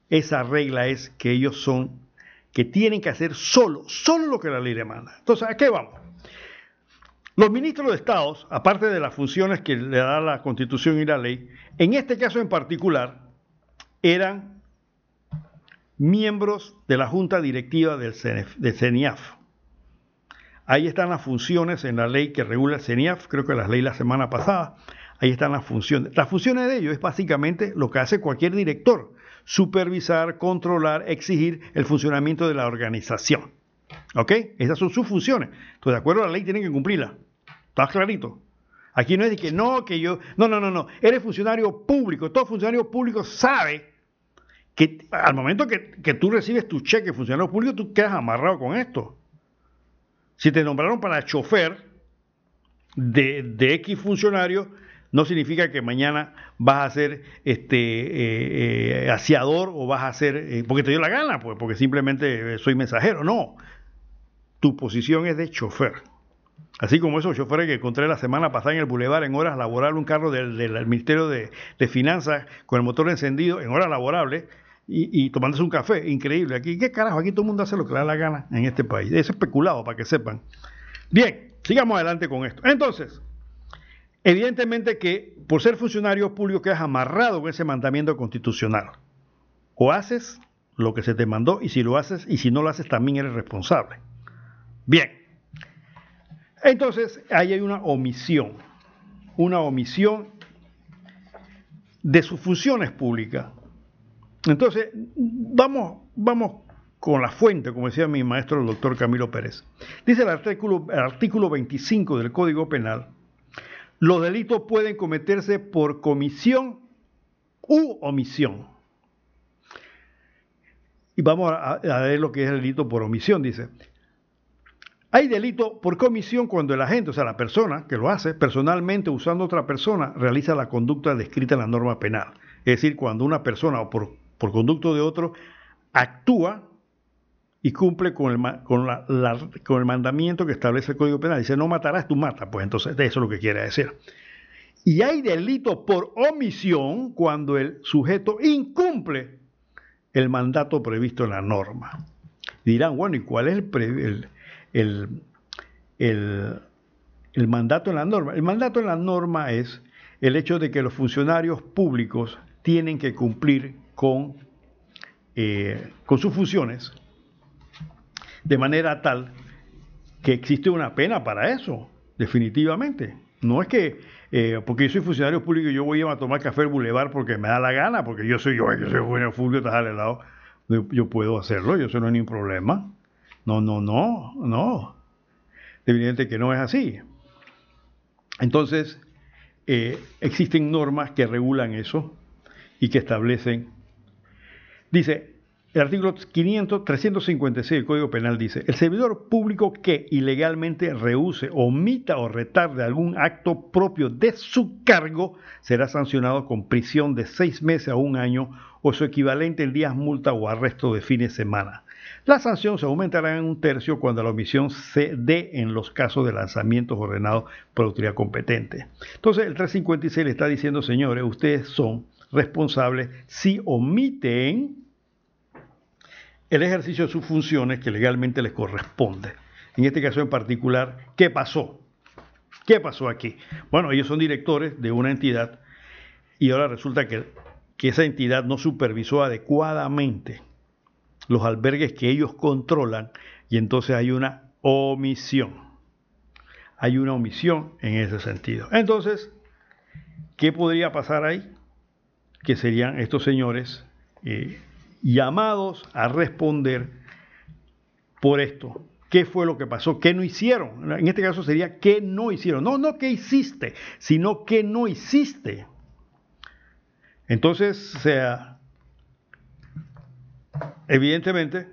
Esa regla es que ellos son, que tienen que hacer solo, solo lo que la ley demanda. Entonces, ¿a qué vamos? Los ministros de Estados, aparte de las funciones que le da la Constitución y la ley, en este caso en particular, eran miembros de la Junta Directiva del CENIAF. Ahí están las funciones en la ley que regula el CENIAF, creo que la ley la semana pasada. Ahí están las funciones. Las funciones de ellos es básicamente lo que hace cualquier director, supervisar, controlar, exigir el funcionamiento de la organización. ¿Ok? Esas son sus funciones. Entonces, de acuerdo la ley, tienen que cumplirla. ¿Está clarito? Aquí no es de que no, que yo... No, no, no, no. Eres funcionario público. Todo funcionario público sabe que al momento que, tú recibes tu cheque funcionario público, tú quedas amarrado con esto. Si te nombraron para chofer de, de X funcionario, no significa que mañana vas a ser este eh, eh, o vas a ser, eh, porque te dio la gana, pues, porque simplemente soy mensajero. No, tu posición es de chofer. Así como esos choferes que encontré la semana pasada en el Boulevard en horas laborables, un carro del, del Ministerio de, de, Finanzas con el motor encendido en horas laborables, y, tomándose un café. Increíble. Aquí, ¿qué carajo? Aquí todo el mundo hace lo que le da la gana en este país. Es especulado, para que sepan. Bien, sigamos adelante con esto. Entonces, evidentemente que por ser funcionario público quedas amarrado con ese mandamiento constitucional. O haces lo que se te mandó y si lo haces y si no lo haces también eres responsable. Bien. Entonces, ahí hay una omisión, una omisión de sus funciones públicas. Entonces, vamos, vamos con la fuente, como decía mi maestro el doctor Camilo Pérez. Dice el artículo, el artículo 25 del Código Penal, los delitos pueden cometerse por comisión u omisión. Y vamos a, ver lo que es el delito por omisión, dice. Hay delito por comisión cuando el agente, o sea, la persona que lo hace personalmente usando otra persona, realiza la conducta descrita en la norma penal. Es decir, cuando una persona o por, por conducto de otro actúa y cumple con el, con, el mandamiento que establece el Código Penal. Dice, no matarás, tú matas. Pues entonces, eso es lo que quiere decir. Y hay delito por omisión cuando el sujeto incumple el mandato previsto en la norma. Dirán, bueno, ¿y cuál es el, el, el, el, mandato en la norma? El mandato en la norma es el hecho de que los funcionarios públicos tienen que cumplir con, eh, con sus funciones de manera tal que existe una pena para eso, definitivamente. No es que eh, porque yo soy funcionario público y yo voy a tomar café al bulevar porque me da la gana, porque yo soy yo, yo soy funcionario Fulvio, estás al lado, yo, puedo hacerlo, yo eso no hay ningún problema. No, no, no, no. Evidente que no es así. Entonces, eh, existen normas que regulan eso y que establecen. Dice, el artículo 500, 356 del Código Penal dice, el servidor público que ilegalmente rehúse, omita o retarde algún acto propio de su cargo será sancionado con prisión de seis meses a un año o su equivalente en días multa o arresto de fines de semana. La sanción se aumentará en un tercio cuando la omisión se dé en los casos de lanzamientos ordenados por autoridad competente. Entonces el 356 le está diciendo, señores, ustedes son responsables si omiten el ejercicio de sus funciones que legalmente les corresponde. En este caso en particular, ¿qué pasó? ¿Qué pasó aquí? Bueno, ellos son directores de una entidad y ahora resulta que, que esa entidad no supervisó adecuadamente los albergues que ellos controlan y entonces hay una omisión. Hay una omisión en ese sentido. Entonces, ¿qué podría pasar ahí? Que serían estos señores eh, llamados a responder por esto. ¿Qué fue lo que pasó? ¿Qué no hicieron? En este caso sería ¿qué no hicieron? No, no qué hiciste, sino qué no hiciste. Entonces, sea, evidentemente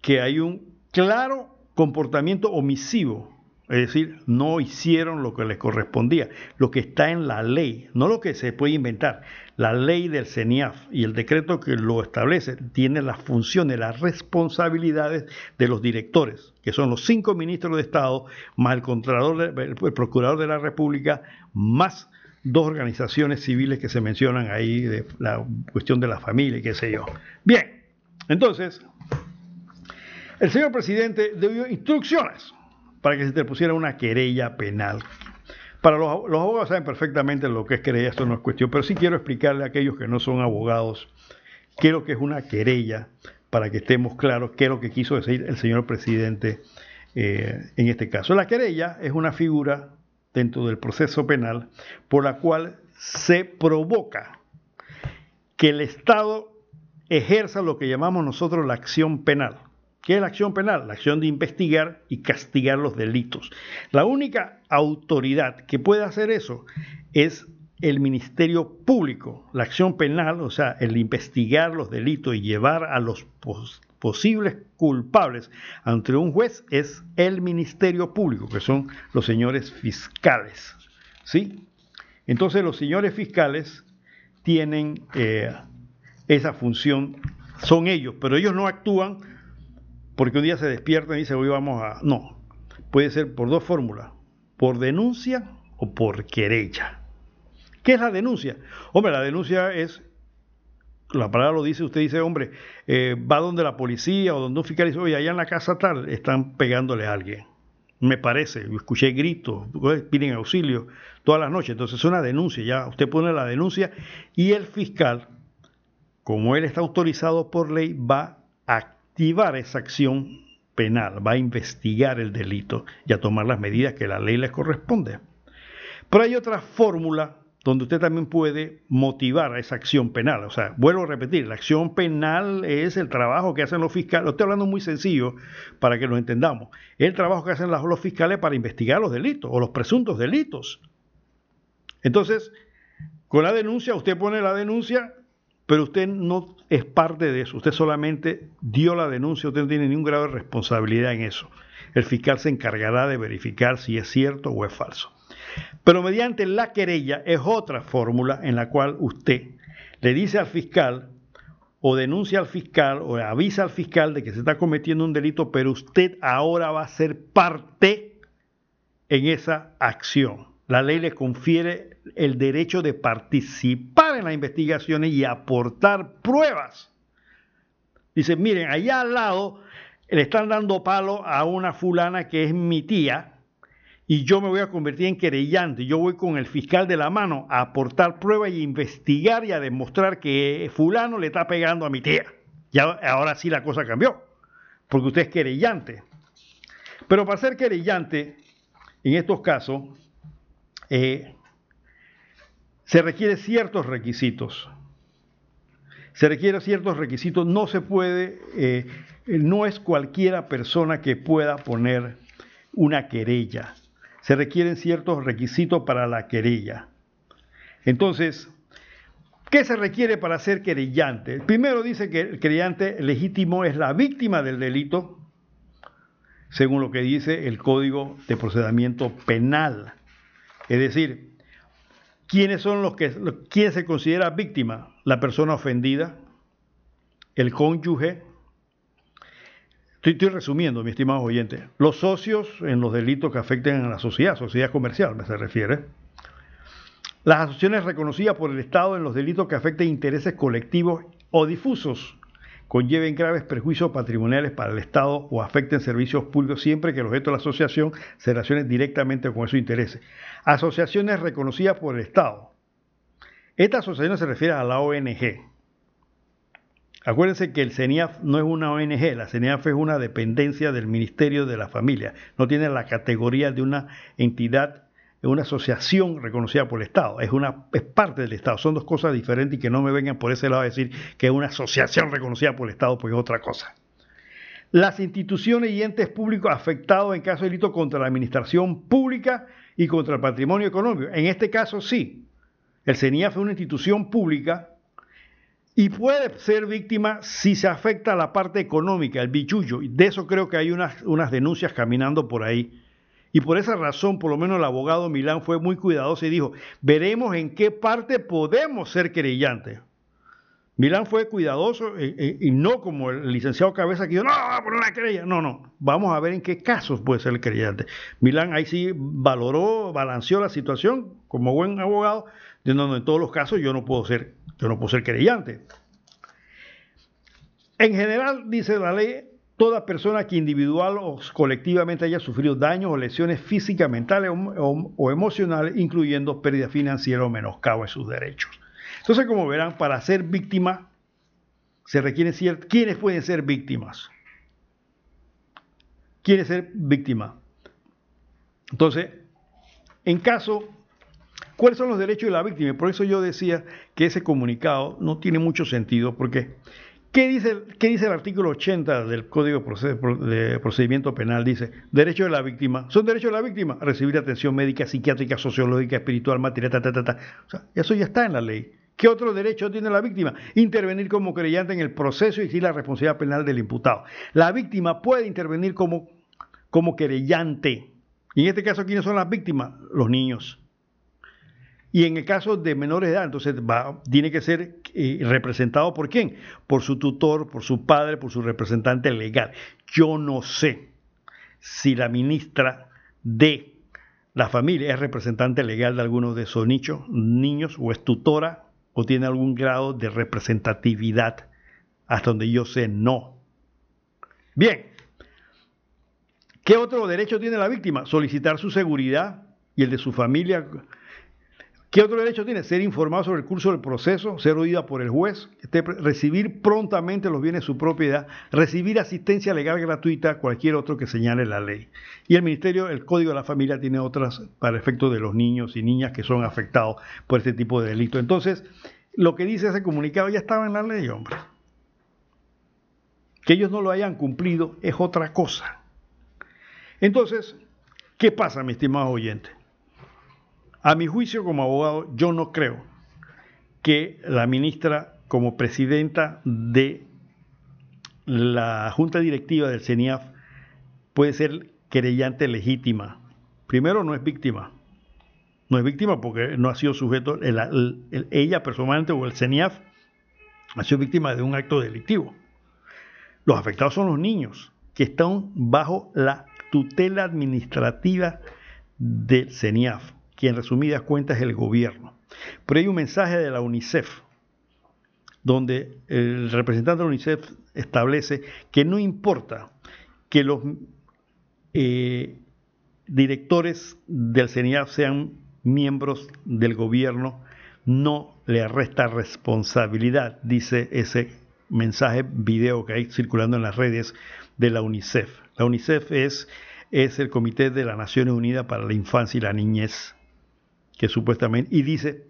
que hay un claro comportamiento omisivo es decir, no hicieron lo que les correspondía, lo que está en la ley, no lo que se puede inventar. La ley del CENIAF y el decreto que lo establece tiene las funciones, las responsabilidades de los directores, que son los cinco ministros de Estado, más el, el procurador de la República, más dos organizaciones civiles que se mencionan ahí, de la cuestión de la familia y qué sé yo. Bien, entonces, el señor presidente dio instrucciones para que se te pusiera una querella penal. Para los, abogados saben perfectamente lo que es querella, esto no es cuestión, pero sí quiero explicarle a aquellos que no son abogados qué es lo que es una querella, para que estemos claros qué es lo que quiso decir el señor presidente eh, en este caso. La querella es una figura dentro del proceso penal por la cual se provoca que el Estado ejerza lo que llamamos nosotros la acción penal. ¿Qué es la acción penal? La acción de investigar y castigar los delitos. La única autoridad que puede hacer eso es el Ministerio Público. La acción penal, o sea, el investigar los delitos y llevar a los posibles culpables ante un juez es el Ministerio Público, que son los señores fiscales. ¿Sí? Entonces los señores fiscales tienen eh, esa función, son ellos, pero ellos no actúan porque un día se despierta y dice, hoy vamos a... No, puede ser por dos fórmulas, por denuncia o por querella. ¿Qué es la denuncia? Hombre, la denuncia es, la palabra lo dice, usted dice, hombre, eh, va donde la policía o donde un fiscal dice, oye, allá en la casa tal están pegándole a alguien. Me parece, escuché gritos, piden auxilio todas las noches. Entonces es una denuncia, ya usted pone la denuncia y el fiscal como él está autorizado por ley, va a activar esa acción penal, va a investigar el delito y a tomar las medidas que la ley le corresponde. Pero hay otra fórmula donde usted también puede motivar a esa acción penal. O sea, vuelvo a repetir, la acción penal es el trabajo que hacen los fiscales, lo estoy hablando muy sencillo para que lo entendamos, el trabajo que hacen los fiscales para investigar los delitos o los presuntos delitos. Entonces, con la denuncia, usted pone la denuncia, pero usted no es parte de eso, usted solamente dio la denuncia, usted no tiene ningún grado de responsabilidad en eso. El fiscal se encargará de verificar si es cierto o es falso. Pero mediante la querella es otra fórmula en la cual usted le dice al fiscal o denuncia al fiscal o avisa al fiscal de que se está cometiendo un delito, pero usted ahora va a ser parte en esa acción. La ley le confiere el derecho de participar en las investigaciones y aportar pruebas. Dice, miren, allá al lado le están dando palo a una fulana que es mi tía y yo me voy a convertir en querellante. Yo voy con el fiscal de la mano a aportar pruebas y investigar y a demostrar que fulano le está pegando a mi tía. Ya ahora sí la cosa cambió, porque usted es querellante. Pero para ser querellante, en estos casos, eh, se requieren ciertos requisitos. Se requieren ciertos requisitos. No se puede, eh, no es cualquiera persona que pueda poner una querella se requieren ciertos requisitos para la querella. Entonces, ¿qué se requiere para ser querellante? El primero dice que el querellante legítimo es la víctima del delito, según lo que dice el Código de Procedimiento Penal. Es decir, ¿quiénes son los que quién se considera víctima? La persona ofendida, el cónyuge, Estoy, resumiendo, mi estimado oyente. Los socios en los delitos que afecten a la sociedad, sociedad comercial, me se refiere. Las asociaciones reconocidas por el Estado en los delitos que afecten intereses colectivos o difusos conlleven graves perjuicios patrimoniales para el Estado o afecten servicios públicos siempre que el objeto de la asociación se relacione directamente con esos intereses. Asociaciones reconocidas por el Estado. Esta asociación se refiere a la ONG, Acuérdense que el CENIAF no es una ONG, la CENIAF es una dependencia del Ministerio de la Familia, no tiene la categoría de una entidad, una asociación reconocida por el Estado, es, una, es parte del Estado, son dos cosas diferentes y que no me vengan por ese lado a decir que es una asociación reconocida por el Estado, porque es otra cosa. Las instituciones y entes públicos afectados en caso de delito contra la administración pública y contra el patrimonio económico. En este caso sí, el CENIAF es una institución pública y puede ser víctima si se afecta a la parte económica, el bichullo. De eso creo que hay unas, unas denuncias caminando por ahí. Y por esa razón, por lo menos el abogado Milán fue muy cuidadoso y dijo, veremos en qué parte podemos ser querellantes. Milán fue cuidadoso eh, eh, y no como el licenciado Cabeza que dijo, no, por una querella. No, no, vamos a ver en qué casos puede ser el querellante. Milán ahí sí valoró, balanceó la situación como buen abogado, diciendo, no, en todos los casos yo no puedo ser yo no puedo ser querellante. En general, dice la ley, toda persona que individual o colectivamente haya sufrido daños o lesiones físicas, mentales o, emocionales, incluyendo pérdida financiera o menoscabo de sus derechos. Entonces, como verán, para ser víctima se requieren ciertos... ¿Quiénes pueden ser víctimas? ¿Quiénes ser víctima? Entonces, en caso ¿Cuáles son los derechos de la víctima? Por eso yo decía que ese comunicado no tiene mucho sentido, porque ¿qué dice, el artículo 80 del Código de Procedimiento Penal? Dice, derechos de la víctima. ¿Son derechos de la víctima? Recibir atención médica, psiquiátrica, sociológica, espiritual, material, ta, ta, ta, ta. O sea, eso ya está en la ley. ¿Qué otro derecho tiene la víctima? Intervenir como creyente en el proceso y exigir la responsabilidad penal del imputado. La víctima puede intervenir como, como querellante. Y en este caso, ¿quiénes son las víctimas? Los niños. Y en el caso de menores de edad, entonces va, tiene que ser representado por quién? Por su tutor, por su padre, por su representante legal. Yo no sé si la ministra de la familia es representante legal de alguno de esos nichos, niños o es tutora o tiene algún grado de representatividad. Hasta donde yo sé, no. Bien. ¿Qué otro derecho tiene la víctima? Solicitar su seguridad y el de su familia ¿Qué otro derecho tiene? Ser informado sobre el curso del proceso, ser oída por el juez, este, recibir prontamente los bienes de su propiedad, recibir asistencia legal gratuita, cualquier otro que señale la ley. Y el Ministerio, el Código de la Familia tiene otras para efecto de los niños y niñas que son afectados por este tipo de delito. Entonces, lo que dice ese comunicado ya estaba en la ley, hombre. Que ellos no lo hayan cumplido es otra cosa. Entonces, ¿qué pasa, mi estimado oyente? A mi juicio como abogado, yo no creo que la ministra como presidenta de la junta directiva del CENIAF puede ser querellante legítima. Primero, no es víctima. No es víctima porque no ha sido sujeto, ella personalmente o el CENIAF ha sido víctima de un acto delictivo. Los afectados son los niños que están bajo la tutela administrativa del CENIAF quien en resumidas cuentas es el gobierno. Pero hay un mensaje de la UNICEF, donde el representante de la UNICEF establece que no importa que los eh, directores del CENIAF sean miembros del gobierno, no le resta responsabilidad, dice ese mensaje video que hay circulando en las redes de la UNICEF. La UNICEF es, es el Comité de las Naciones Unidas para la Infancia y la Niñez que supuestamente, y dice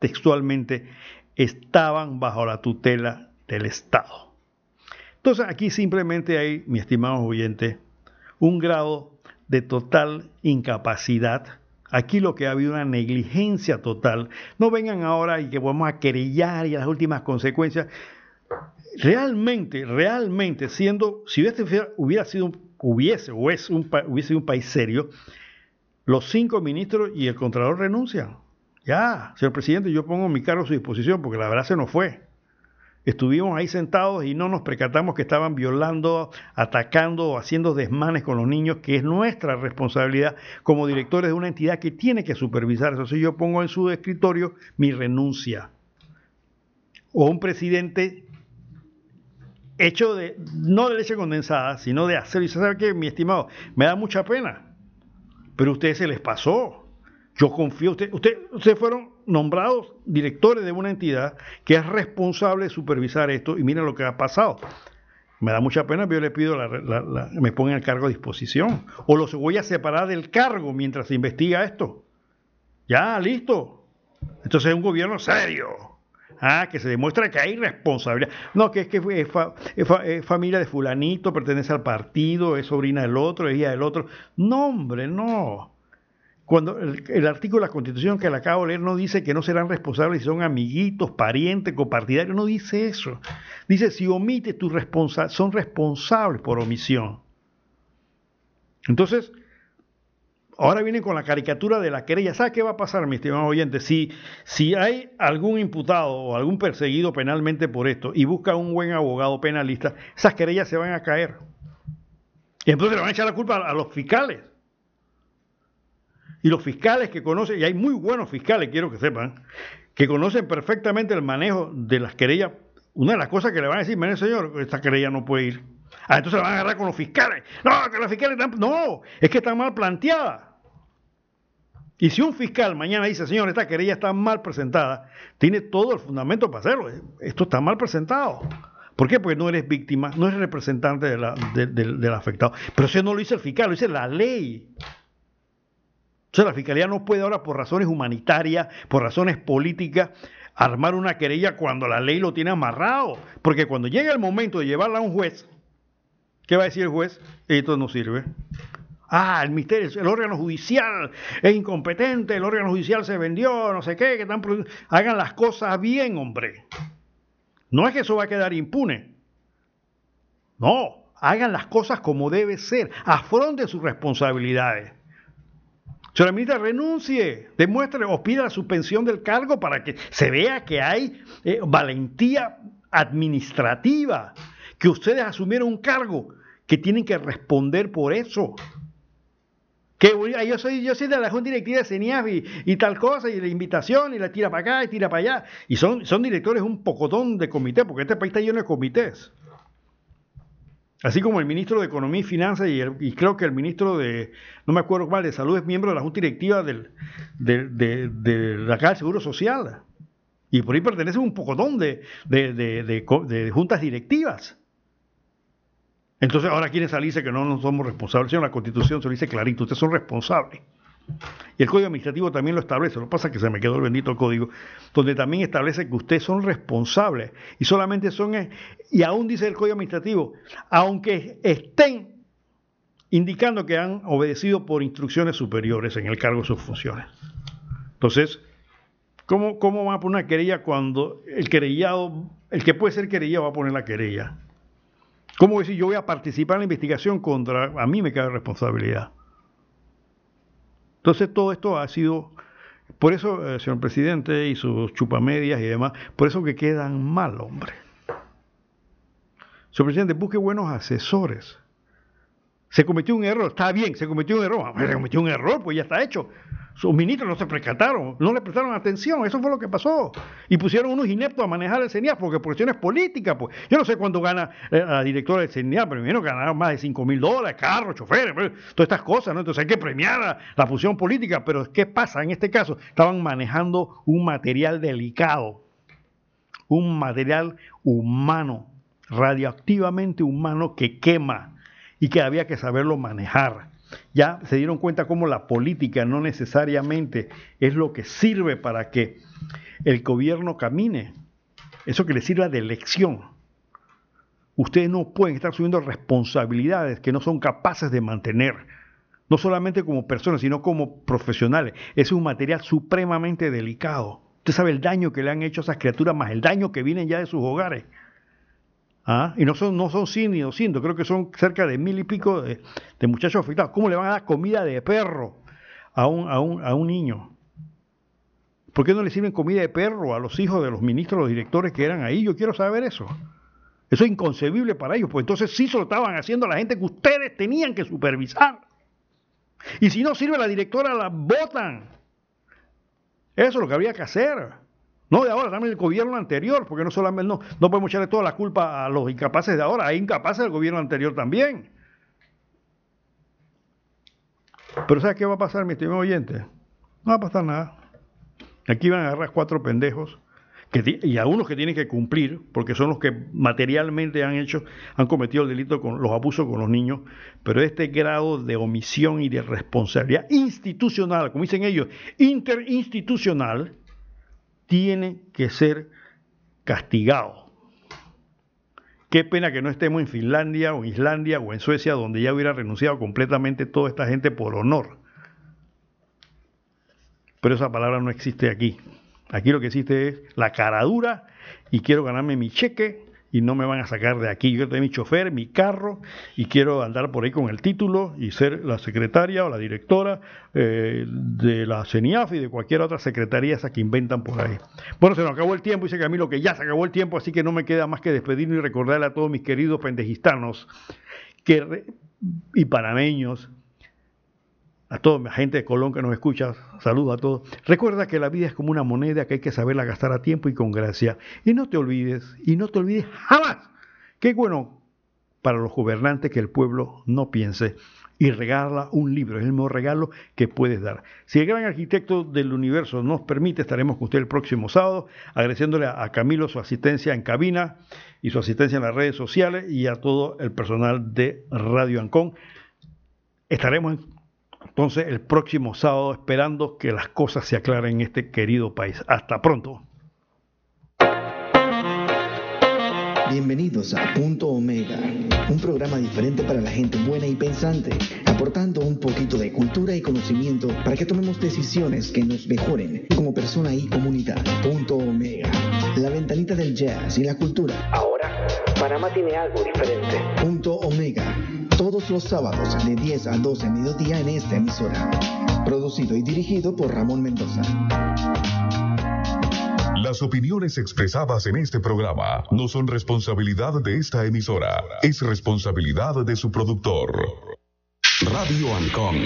textualmente, estaban bajo la tutela del Estado. Entonces aquí simplemente hay, mi estimado oyente, un grado de total incapacidad. Aquí lo que ha habido una negligencia total. No vengan ahora y que vamos a querellar y las últimas consecuencias. Realmente, realmente, siendo, si este hubiera sido, hubiese o es hubiese un país serio, los cinco ministros y el Contralor renuncian. Ya, señor presidente, yo pongo mi cargo a su disposición porque la verdad se nos fue. Estuvimos ahí sentados y no nos percatamos que estaban violando, atacando o haciendo desmanes con los niños, que es nuestra responsabilidad como directores de una entidad que tiene que supervisar. Si yo pongo en su escritorio mi renuncia. O un presidente hecho de, no de leche condensada, sino de acero. Y se sabe que, mi estimado, me da mucha pena pero a ustedes se les pasó. Yo confío, usted, usted, ustedes fueron nombrados directores de una entidad que es responsable de supervisar esto y miren lo que ha pasado. Me da mucha pena, pero yo le pido la, me pongan el cargo a disposición. O los voy a separar del cargo mientras se investiga esto. Ya, listo. Entonces es un gobierno serio. Ah, que se demuestra que hay responsabilidad. No, que es que es, familia de fulanito, pertenece al partido, es sobrina del otro, es hija del otro. No, hombre, no. Cuando el, artículo de la Constitución que le acabo de leer no dice que no serán responsables si son amiguitos, parientes, copartidarios, no dice eso. Dice si omite tu responsabilidad, son responsables por omisión. Entonces, Ahora vienen con la caricatura de la querella. ¿Sabe qué va a pasar, mi estimado oyente? Si, si hay algún imputado o algún perseguido penalmente por esto y busca un buen abogado penalista, esas querellas se van a caer. Y entonces le van a echar la culpa a, los fiscales. Y los fiscales que conocen, y hay muy buenos fiscales, quiero que sepan, que conocen perfectamente el manejo de las querellas. Una de las cosas que le van a decir, mire señor, esta querella no puede ir. Ah, entonces la van a agarrar con los fiscales. No, que los fiscales están... No, es que están mal planteadas. Y si un fiscal mañana dice, señor, esta querella está mal presentada, tiene todo el fundamento para hacerlo. Esto está mal presentado. ¿Por qué? Porque no eres víctima, no eres representante del afectado. Pero eso no lo dice el fiscal, lo dice la ley. O sea, la fiscalía no puede ahora, por razones humanitarias, por razones políticas, armar una querella cuando la ley lo tiene amarrado. Porque cuando llega el momento de llevarla a un juez, ¿qué va a decir el juez? Esto no sirve. Ah, el misterio, el órgano judicial es incompetente, el órgano judicial se vendió, no sé qué, que están hagan las cosas bien, hombre. No es que eso va a quedar impune. No, hagan las cosas como debe ser, afronten sus responsabilidades. Señora ministra, renuncie, demuestre o pida la suspensión del cargo para que se vea que hay eh, valentía administrativa, que ustedes asumieron un cargo, que tienen que responder por eso. Que yo soy, yo soy de la Junta Directiva de CENIAF y, tal cosa, y la invitación, y la tira para acá, y tira para allá. Y son, son directores un pocotón de comité, porque este país está lleno de comités. Así como el ministro de Economía y Finanzas y, creo que el ministro de, no me acuerdo cuál, de Salud es miembro de la Junta Directiva del, de, de, de Caja del Seguro Social. Y por ahí pertenece un pocotón de, de, de, juntas directivas. Entonces ahora quieren salirse que no, no somos responsables. En la Constitución se lo dice clarito, ustedes son responsables. Y el Código Administrativo también lo establece. Lo que pasa es que se me quedó el bendito código, donde también establece que ustedes son responsables. Y solamente son, eh, y aún dice el Código Administrativo, aunque estén indicando que han obedecido por instrucciones superiores en el cargo de sus funciones. Entonces, ¿cómo, cómo van a poner una querella cuando el querellado, el que puede ser querellado va a poner la querella? ¿Cómo decir yo voy a participar en la investigación contra, a mí me cae responsabilidad? Entonces todo esto ha sido, por eso, eh, señor presidente, y sus chupamedias y demás, por eso que quedan mal, hombre. Señor presidente, busque buenos asesores. Se cometió un error, está bien, se cometió un error, se cometió un error, pues ya está hecho. Sus ministros no se percataron, no le prestaron atención, eso fue lo que pasó. Y pusieron unos ineptos a manejar el CENIAF porque por cuestiones políticas, pues. Yo no sé cuánto gana eh, la directora del CENIAF, pero menos ganaron más de 5 mil dólares, carros, choferes, pues, todas estas cosas, ¿no? Entonces hay que premiar la, la función política, pero ¿qué pasa? En este caso, estaban manejando un material delicado, un material humano, radioactivamente humano que quema y que había que saberlo manejar. Ya se dieron cuenta cómo la política no necesariamente es lo que sirve para que el gobierno camine. Eso que le sirva de elección. Ustedes no pueden estar subiendo responsabilidades que no son capaces de mantener. No solamente como personas, sino como profesionales. Es un material supremamente delicado. Usted sabe el daño que le han hecho a esas criaturas, más el daño que vienen ya de sus hogares. ¿Ah? Y no son, no son 100 ni 200, creo que son cerca de mil y pico de, muchachos afectados. ¿Cómo le van a dar comida de perro a un, a un, a un niño? ¿Por qué no le sirven comida de perro a los hijos de los ministros, los directores que eran ahí? Yo quiero saber eso. Eso es inconcebible para ellos, pues entonces sí se lo estaban haciendo a la gente que ustedes tenían que supervisar. Y si no sirve la directora, la votan. Eso es lo que había que hacer. No de ahora, también el gobierno anterior, porque no solamente no, no podemos echarle toda la culpa a los incapaces de ahora, hay incapaces del gobierno anterior también. Pero ¿sabes qué va a pasar, mi estimado oyente? No va a pasar nada. Aquí van a agarrar cuatro pendejos que, y a unos que tienen que cumplir, porque son los que materialmente han hecho, han cometido el delito con los abusos con los niños, pero este grado de omisión y de responsabilidad institucional, como dicen ellos, interinstitucional, tiene que ser castigado. Qué pena que no estemos en Finlandia o Islandia o en Suecia, donde ya hubiera renunciado completamente toda esta gente por honor. Pero esa palabra no existe aquí. Aquí lo que existe es la caradura y quiero ganarme mi cheque y no me van a sacar de aquí. Yo tengo mi chofer, mi carro y quiero andar por ahí con el título y ser la secretaria o la directora eh, de la CENIAF y de cualquier otra secretaría esa que inventan por ahí. Bueno, se nos acabó el tiempo, dice Camilo que ya se acabó el tiempo, así que no me queda más que despedirme y recordarle a todos mis queridos pendejistanos que, y panameños a toda la gente de Colón que nos escucha, saludo a todos. Recuerda que la vida es como una moneda que hay que saberla gastar a tiempo y con gracia. Y no te olvides, y no te olvides jamás, que bueno para los gobernantes que el pueblo no piense y regala un libro, es el mejor regalo que puedes dar. Si el gran arquitecto del universo nos permite, estaremos con usted el próximo sábado, agradeciéndole a Camilo su asistencia en cabina y su asistencia en las redes sociales y a todo el personal de Radio Ancón. Estaremos en entonces el próximo sábado esperando que las cosas se aclaren en este querido país. Hasta pronto. Bienvenidos a Punto Omega, un programa diferente para la gente buena y pensante, aportando un poquito de cultura y conocimiento para que tomemos decisiones que nos mejoren como persona y comunidad. Punto Omega, la ventanita del jazz y la cultura. Ahora, Panamá tiene algo diferente. Punto Omega todos los sábados de 10 a 12 mediodía en esta emisora. Producido y dirigido por Ramón Mendoza. Las opiniones expresadas en este programa no son responsabilidad de esta emisora, es responsabilidad de su productor. Radio Ancon